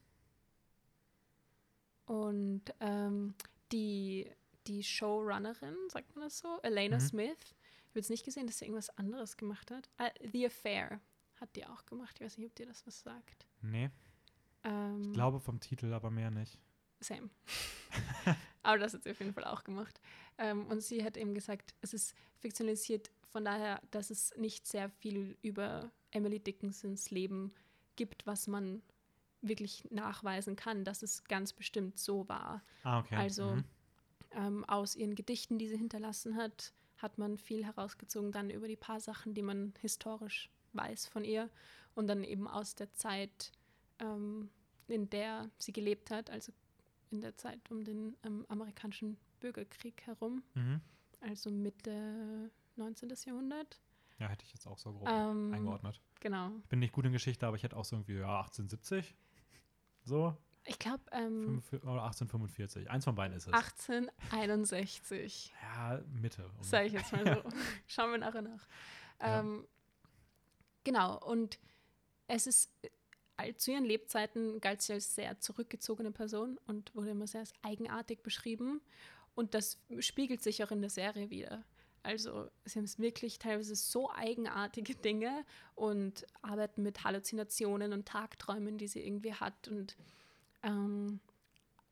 S2: und ähm, die, die Showrunnerin, sagt man das so, Elena
S1: Mhm.
S2: Smith, ich habe jetzt nicht gesehen, dass sie irgendwas anderes gemacht hat. Ah, The Affair hat die auch gemacht. Ich weiß nicht, ob dir das was sagt.
S1: Nee,
S2: Ähm,
S1: ich glaube vom Titel, aber mehr nicht.
S2: Same. Aber das hat sie auf jeden Fall auch gemacht. Ähm, und sie hat eben gesagt, es ist fiktionalisiert von daher, dass es nicht sehr viel über Emily Dickinsons Leben gibt, was man wirklich nachweisen kann, dass es ganz bestimmt so war.
S1: Ah, okay.
S2: Also
S1: Mhm.
S2: ähm, aus ihren Gedichten, die sie hinterlassen hat, hat man viel herausgezogen, dann über die paar Sachen, die man historisch weiß von ihr und dann eben aus der Zeit, ähm, in der sie gelebt hat, also in der Zeit um den ähm, amerikanischen Bürgerkrieg herum,
S1: Mhm.
S2: also Mitte 19. Jahrhundert.
S1: Ja, hätte ich jetzt auch so grob
S2: Ähm,
S1: eingeordnet.
S2: Genau.
S1: Ich bin nicht gut in Geschichte, aber ich hätte auch so irgendwie, ja, 1870. So,
S2: Ich glaube, ähm,
S1: 45 oder 1845. Eins von beiden ist es.
S2: 1861.
S1: Ja, Mitte. um-
S2: Sage ich jetzt mal so. Schauen wir nachher nach.
S1: Ja.
S2: Ähm, genau, und es ist, äh, zu ihren Lebzeiten galt sie als sehr zurückgezogene Person und wurde immer sehr als eigenartig beschrieben. Und das spiegelt sich auch in der Serie wieder. Also sie haben es wirklich teilweise so eigenartige Dinge und arbeiten mit Halluzinationen und Tagträumen, die sie irgendwie hat und ähm,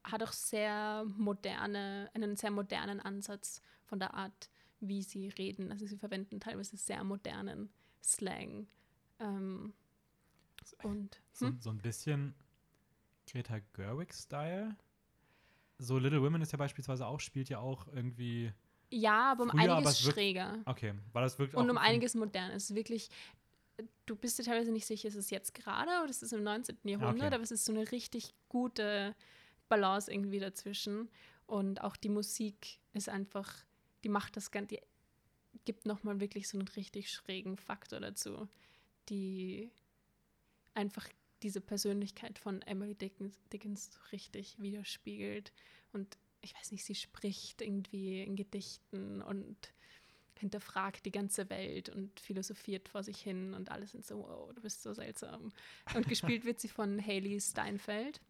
S2: hat auch sehr moderne, einen sehr modernen Ansatz von der Art, wie sie reden. Also sie verwenden teilweise sehr modernen Slang. Ähm, und
S1: So,
S2: hm?
S1: so ein bisschen Greta Gerwig-Style. So Little Women ist ja beispielsweise auch, spielt ja auch irgendwie.
S2: Ja, aber um
S1: früher, aber
S2: einiges
S1: es wirkt-
S2: schräger.
S1: Okay, weil das wirkt auch.
S2: Und um einiges moderner. Es ist wirklich, du bist dir teilweise nicht sicher, ist es jetzt gerade oder ist es im 19. Jahrhundert,
S1: okay.
S2: aber es ist so eine richtig gute Balance irgendwie dazwischen. Und auch die Musik ist einfach, die macht das Ganze, die gibt nochmal wirklich so einen richtig schrägen Faktor dazu, die einfach diese Persönlichkeit von Emily Dickens, Dickens so richtig widerspiegelt. Und ich weiß nicht, sie spricht irgendwie in Gedichten und hinterfragt die ganze Welt und philosophiert vor sich hin und alle sind so, wow, du bist so seltsam. Und gespielt wird sie von Haley Steinfeld.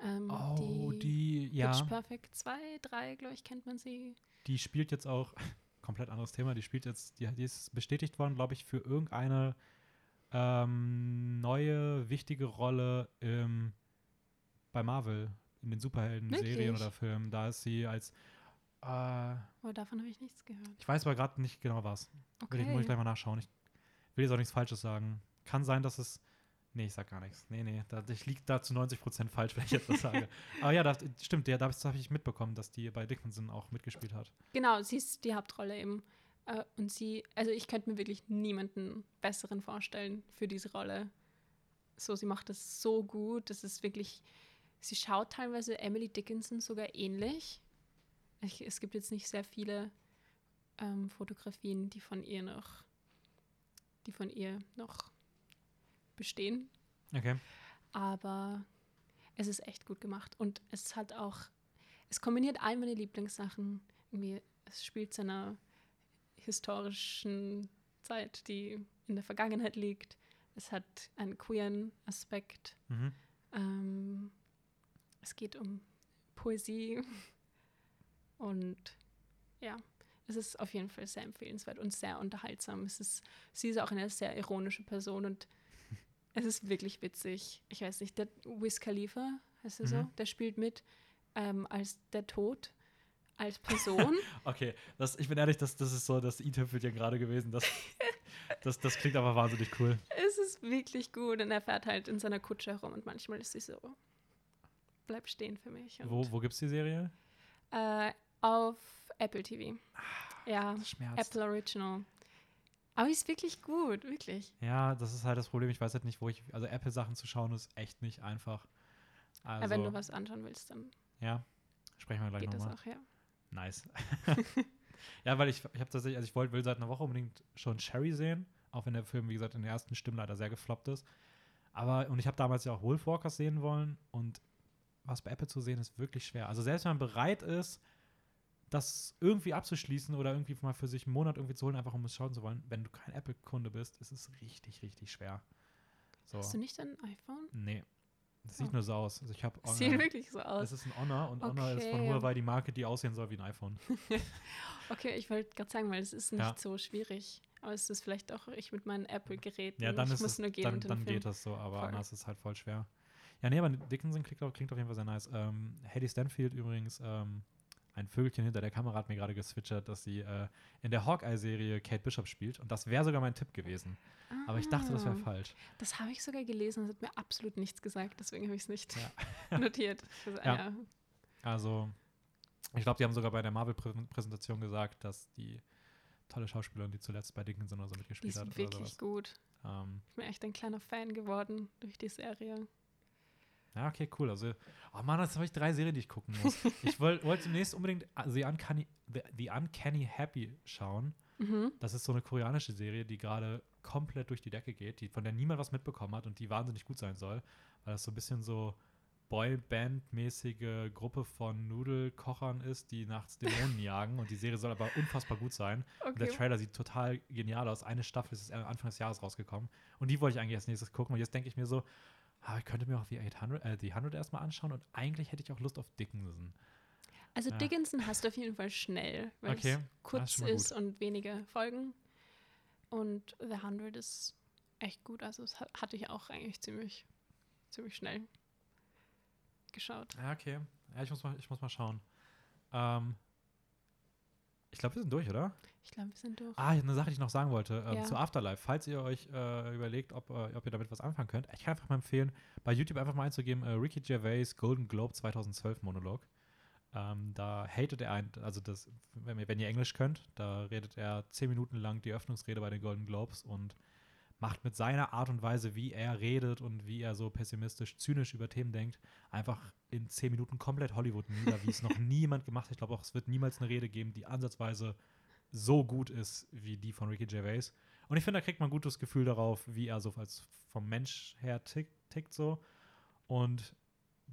S2: Ähm,
S1: Oh, die, ja,
S2: Pitch Perfect 2, 3, glaube ich, kennt man sie.
S1: die spielt jetzt auch, komplett anderes Thema, die spielt jetzt, die, die ist bestätigt worden, glaube ich, für irgendeine ähm, neue, wichtige Rolle im, bei Marvel, in den Superhelden-Serien oder Filmen. Da ist sie als, äh,
S2: Oh, davon habe ich nichts gehört.
S1: ich weiß aber gerade nicht genau was. Will ich, muss ich gleich mal nachschauen. Ich will jetzt auch nichts Falsches sagen. Kann sein, dass es. Nee, ich sag gar nichts. Nee, nee. Da, ich liege da zu 90% falsch, wenn ich jetzt was sage. Aber ja, das stimmt. Ja, das habe ich mitbekommen, dass die bei Dickinson auch mitgespielt hat.
S2: Genau, sie ist die Hauptrolle eben. Äh, und sie, also ich könnte mir wirklich niemanden besseren vorstellen für diese Rolle. So, sie macht das so gut. Das ist wirklich, sie schaut teilweise Emily Dickinson sogar ähnlich. Ich, es gibt jetzt nicht sehr viele ähm, Fotografien, die von ihr noch, die von ihr noch bestehen.
S1: Okay.
S2: Aber es ist echt gut gemacht. Und es hat auch, es kombiniert all meine Lieblingssachen. Irgendwie, es spielt zu einer historischen Zeit, die in der Vergangenheit liegt. Es hat einen queeren Aspekt.
S1: Mhm.
S2: Ähm, es geht um Poesie. Und ja, es ist auf jeden Fall sehr empfehlenswert und sehr unterhaltsam. Es ist, sie ist auch eine sehr ironische Person und es ist wirklich witzig. Ich weiß nicht, der Wiz Khalifa, heißt er so,
S1: Mhm.
S2: der spielt mit ähm, als der Tod, als Person.
S1: Okay, das, ich bin ehrlich, das, das ist so das i-Tüpfelchen gerade gewesen. Das, das, das klingt aber wahnsinnig cool.
S2: es ist wirklich gut und er fährt halt in seiner Kutsche herum und manchmal ist sie so, bleib stehen für mich.
S1: Wo, wo gibt es die Serie?
S2: Äh, auf Apple TV. Ja,
S1: Das schmerzt.
S2: Apple Original. Aber ist wirklich gut, wirklich.
S1: Ja, das ist halt das Problem. Ich weiß halt nicht, wo ich. Also, Apple-Sachen zu schauen ist echt nicht einfach. Also,
S2: Aber wenn du was anschauen willst, dann
S1: Ja, sprechen wir gleich
S2: geht das
S1: nochmal.
S2: auch, ja.
S1: Nice. ja, weil ich, ich habe tatsächlich, also ich wollte, will seit einer Woche unbedingt schon Sherry sehen, auch wenn der Film, wie gesagt, in der ersten Stimme leider sehr gefloppt ist. Aber, und ich habe damals ja auch Wolfwalkers sehen wollen und was bei Apple zu sehen ist wirklich schwer. Also selbst wenn man bereit ist, das irgendwie abzuschließen oder irgendwie mal für sich einen Monat irgendwie zu holen, einfach um es schauen zu wollen, wenn du kein Apple-Kunde bist, ist es richtig, richtig schwer. So.
S2: Hast du nicht ein iPhone?
S1: Nee. Das
S2: Oh.
S1: sieht nur so aus. Also ich habe
S2: Sieht wirklich so
S1: es
S2: aus.
S1: ist ein Honor und Honor ist von
S2: Okay.
S1: Huawei die Marke, die aussehen soll wie ein iPhone.
S2: Okay, ich wollte gerade sagen, weil es ist nicht
S1: Ja.
S2: so schwierig. Aber es ist vielleicht auch ich mit meinen Apple-Geräten.
S1: Ja, dann
S2: ich
S1: ist
S2: muss
S1: es,
S2: nur gehen
S1: dann, dann geht das so, aber
S2: Voll.
S1: anders ist es halt voll schwer. Ja, nee, aber Dickinson klingt, auf- klingt auf jeden Fall sehr nice. Ähm, Hedy Stanfield übrigens, ähm, ein Vögelchen hinter der Kamera hat mir gerade geswitchert, dass sie äh, in der Hawkeye-Serie Kate Bishop spielt. Und das wäre sogar mein Tipp gewesen. Aber ich dachte, das wäre
S2: Ah,
S1: falsch.
S2: Das habe ich sogar gelesen, das hat mir absolut nichts gesagt, deswegen habe ich es nicht
S1: Ja.
S2: notiert. Also,
S1: Ja.
S2: ja.
S1: Also, ich glaube, die haben sogar bei der Marvel-Präsentation gesagt, dass die tolle Schauspielerin, die zuletzt bei Dickinson oder so
S2: Die
S1: mitgespielt
S2: ist
S1: hat.
S2: Wirklich gut.
S1: Ähm,
S2: Ich bin echt ein kleiner Fan geworden durch die Serie.
S1: Ja, okay, cool. Also, oh Mann, jetzt habe ich drei Serien, die ich gucken muss. ich woll, wollte demnächst unbedingt äh, The Uncanny, The, The Uncanny Happy schauen.
S2: Mhm.
S1: Das ist so eine koreanische Serie, die gerade komplett durch die Decke geht, die, von der niemand was mitbekommen hat und die wahnsinnig gut sein soll, weil das so ein bisschen so Boyband-mäßige Gruppe von Nudelkochern ist, die nachts Dämonen jagen und die Serie soll aber unfassbar gut sein. Und der
S2: Okay.
S1: Trailer sieht total genial aus. Eine Staffel ist Anfang des Jahres rausgekommen und die wollte ich eigentlich als nächstes gucken und jetzt denke ich mir so, ah, ich könnte mir auch The 800, äh, The 100 erstmal anschauen und eigentlich hätte ich auch Lust auf Dickinson.
S2: Also
S1: Ja.
S2: Dickinson hast du auf jeden Fall schnell, weil
S1: Okay,
S2: es
S1: das ist
S2: kurz
S1: mal
S2: ist und wenige Folgen. Und The 100 ist echt gut. Also hat, hatte ich auch eigentlich ziemlich, ziemlich schnell geschaut.
S1: Ja, okay. Ja, ich muss mal, ich muss mal schauen. Ähm, ich glaube, wir sind durch, oder?
S2: Ich glaube, wir sind durch.
S1: Ah, eine Sache, die ich noch sagen wollte, ähm,
S2: Ja.
S1: zu Afterlife. Falls ihr euch äh, überlegt, ob, äh, ob ihr damit was anfangen könnt, ich kann einfach mal empfehlen, bei YouTube einfach mal einzugeben, äh, Ricky Gervais Golden Globe 2012 Monolog. Ähm, da hatet er ein, also das, wenn ihr, wenn ihr Englisch könnt, da redet er zehn Minuten lang die Öffnungsrede bei den Golden Globes und macht mit seiner Art und Weise, wie er redet und wie er so pessimistisch, zynisch über Themen denkt, einfach in zehn Minuten komplett Hollywood nieder, wie es noch niemand gemacht hat. Ich glaube auch, es wird niemals eine Rede geben, die ansatzweise so gut ist wie die von Ricky Gervais. Und ich finde, da kriegt man ein gutes Gefühl darauf, wie er so als vom Mensch her tick, tickt so. Und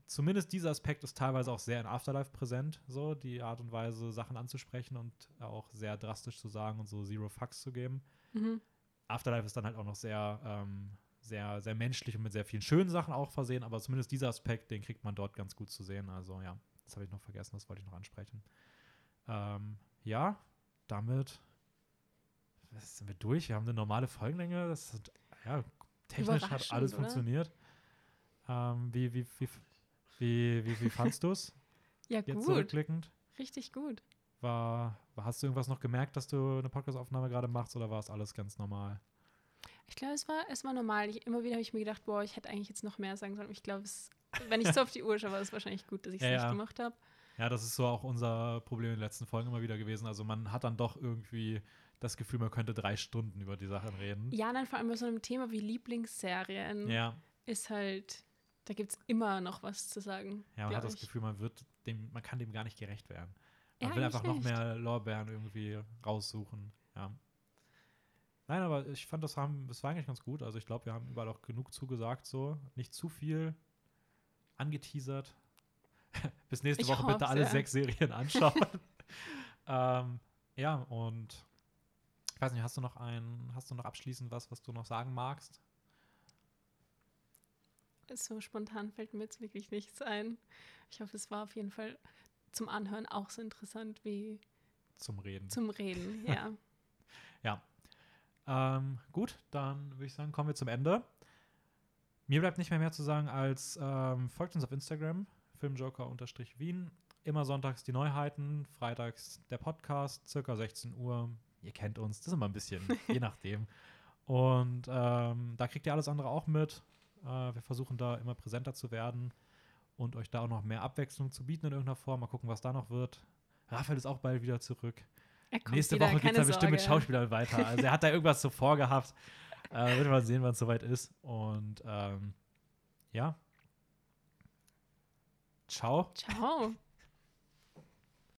S1: zumindest dieser Aspekt ist teilweise auch sehr in Afterlife präsent, so die Art und Weise, Sachen anzusprechen und auch sehr drastisch zu sagen und so Zero Fucks zu geben.
S2: Mhm.
S1: Afterlife ist dann halt auch noch sehr, ähm, sehr, sehr menschlich und mit sehr vielen schönen Sachen auch versehen, aber zumindest dieser Aspekt, den kriegt man dort ganz gut zu sehen. Also ja, das habe ich noch vergessen, das wollte ich noch ansprechen. Ähm, ja, damit sind wir durch. Wir haben eine normale Folgenlänge. Das ist, ja, technisch hat alles
S2: oder?
S1: funktioniert. Ähm, wie, wie, wie, wie, wie, wie fandst du es
S2: Ja,
S1: jetzt
S2: gut.
S1: zurückblickend?
S2: Richtig gut.
S1: War, hast du irgendwas noch gemerkt, dass du eine Podcast-Aufnahme gerade machst oder war es alles ganz normal?
S2: Ich glaube, es war, es war normal. Ich, immer wieder habe ich mir gedacht, boah, ich hätte eigentlich jetzt noch mehr sagen sollen. Ich glaube, wenn ich so auf die Uhr schaue, war es wahrscheinlich gut, dass ich es
S1: Ja,
S2: nicht
S1: ja.
S2: gemacht habe.
S1: Ja, das ist so auch unser Problem in den letzten Folgen immer wieder gewesen. Also man hat dann doch irgendwie das Gefühl, man könnte drei Stunden über die Sachen reden.
S2: Ja, nein, vor allem bei so einem Thema wie Lieblingsserien
S1: Ja,
S2: ist halt, da gibt es immer noch was zu sagen.
S1: ja man hat das
S2: ich.
S1: Gefühl, man wird dem, man kann dem gar nicht gerecht werden. Man
S2: Ja,
S1: will einfach noch mehr Lorbeeren irgendwie raussuchen. Ja. Nein, aber ich fand, das, haben, das war eigentlich ganz gut. Also ich glaube, wir haben überall auch genug zugesagt, so. Nicht zu viel angeteasert. Bis nächste
S2: Ich
S1: Woche bitte alle
S2: ja.
S1: sechs Serien anschauen. ähm, ja, und ich weiß nicht, hast du noch ein, hast du noch abschließend was, was du noch sagen magst?
S2: So spontan fällt mir jetzt wirklich nichts ein. Ich hoffe, es war auf jeden Fall zum Anhören auch so interessant wie
S1: Zum Reden.
S2: zum Reden. Ja.
S1: Ähm, gut, dann würde ich sagen, kommen wir zum Ende. Mir bleibt nicht mehr mehr zu sagen als ähm, folgt uns auf Instagram, filmjoker-wien. Immer sonntags die Neuheiten, freitags der Podcast, circa 16 Uhr. Ihr kennt uns, das ist immer ein bisschen, je nachdem. Und ähm, da kriegt ihr alles andere auch mit. Äh, wir versuchen da immer präsenter zu werden und euch da auch noch mehr Abwechslung zu bieten in irgendeiner Form. Mal gucken, was da noch wird. Raphael ist auch bald wieder zurück.
S2: Er kommt
S1: Nächste
S2: wieder,
S1: Woche geht es dann bestimmt mit. Schauspielern weiter. Also er hat da irgendwas so vorgehabt. Äh, wird mal sehen, wann es soweit ist. Und ähm, ja. Ciao.
S2: Ciao.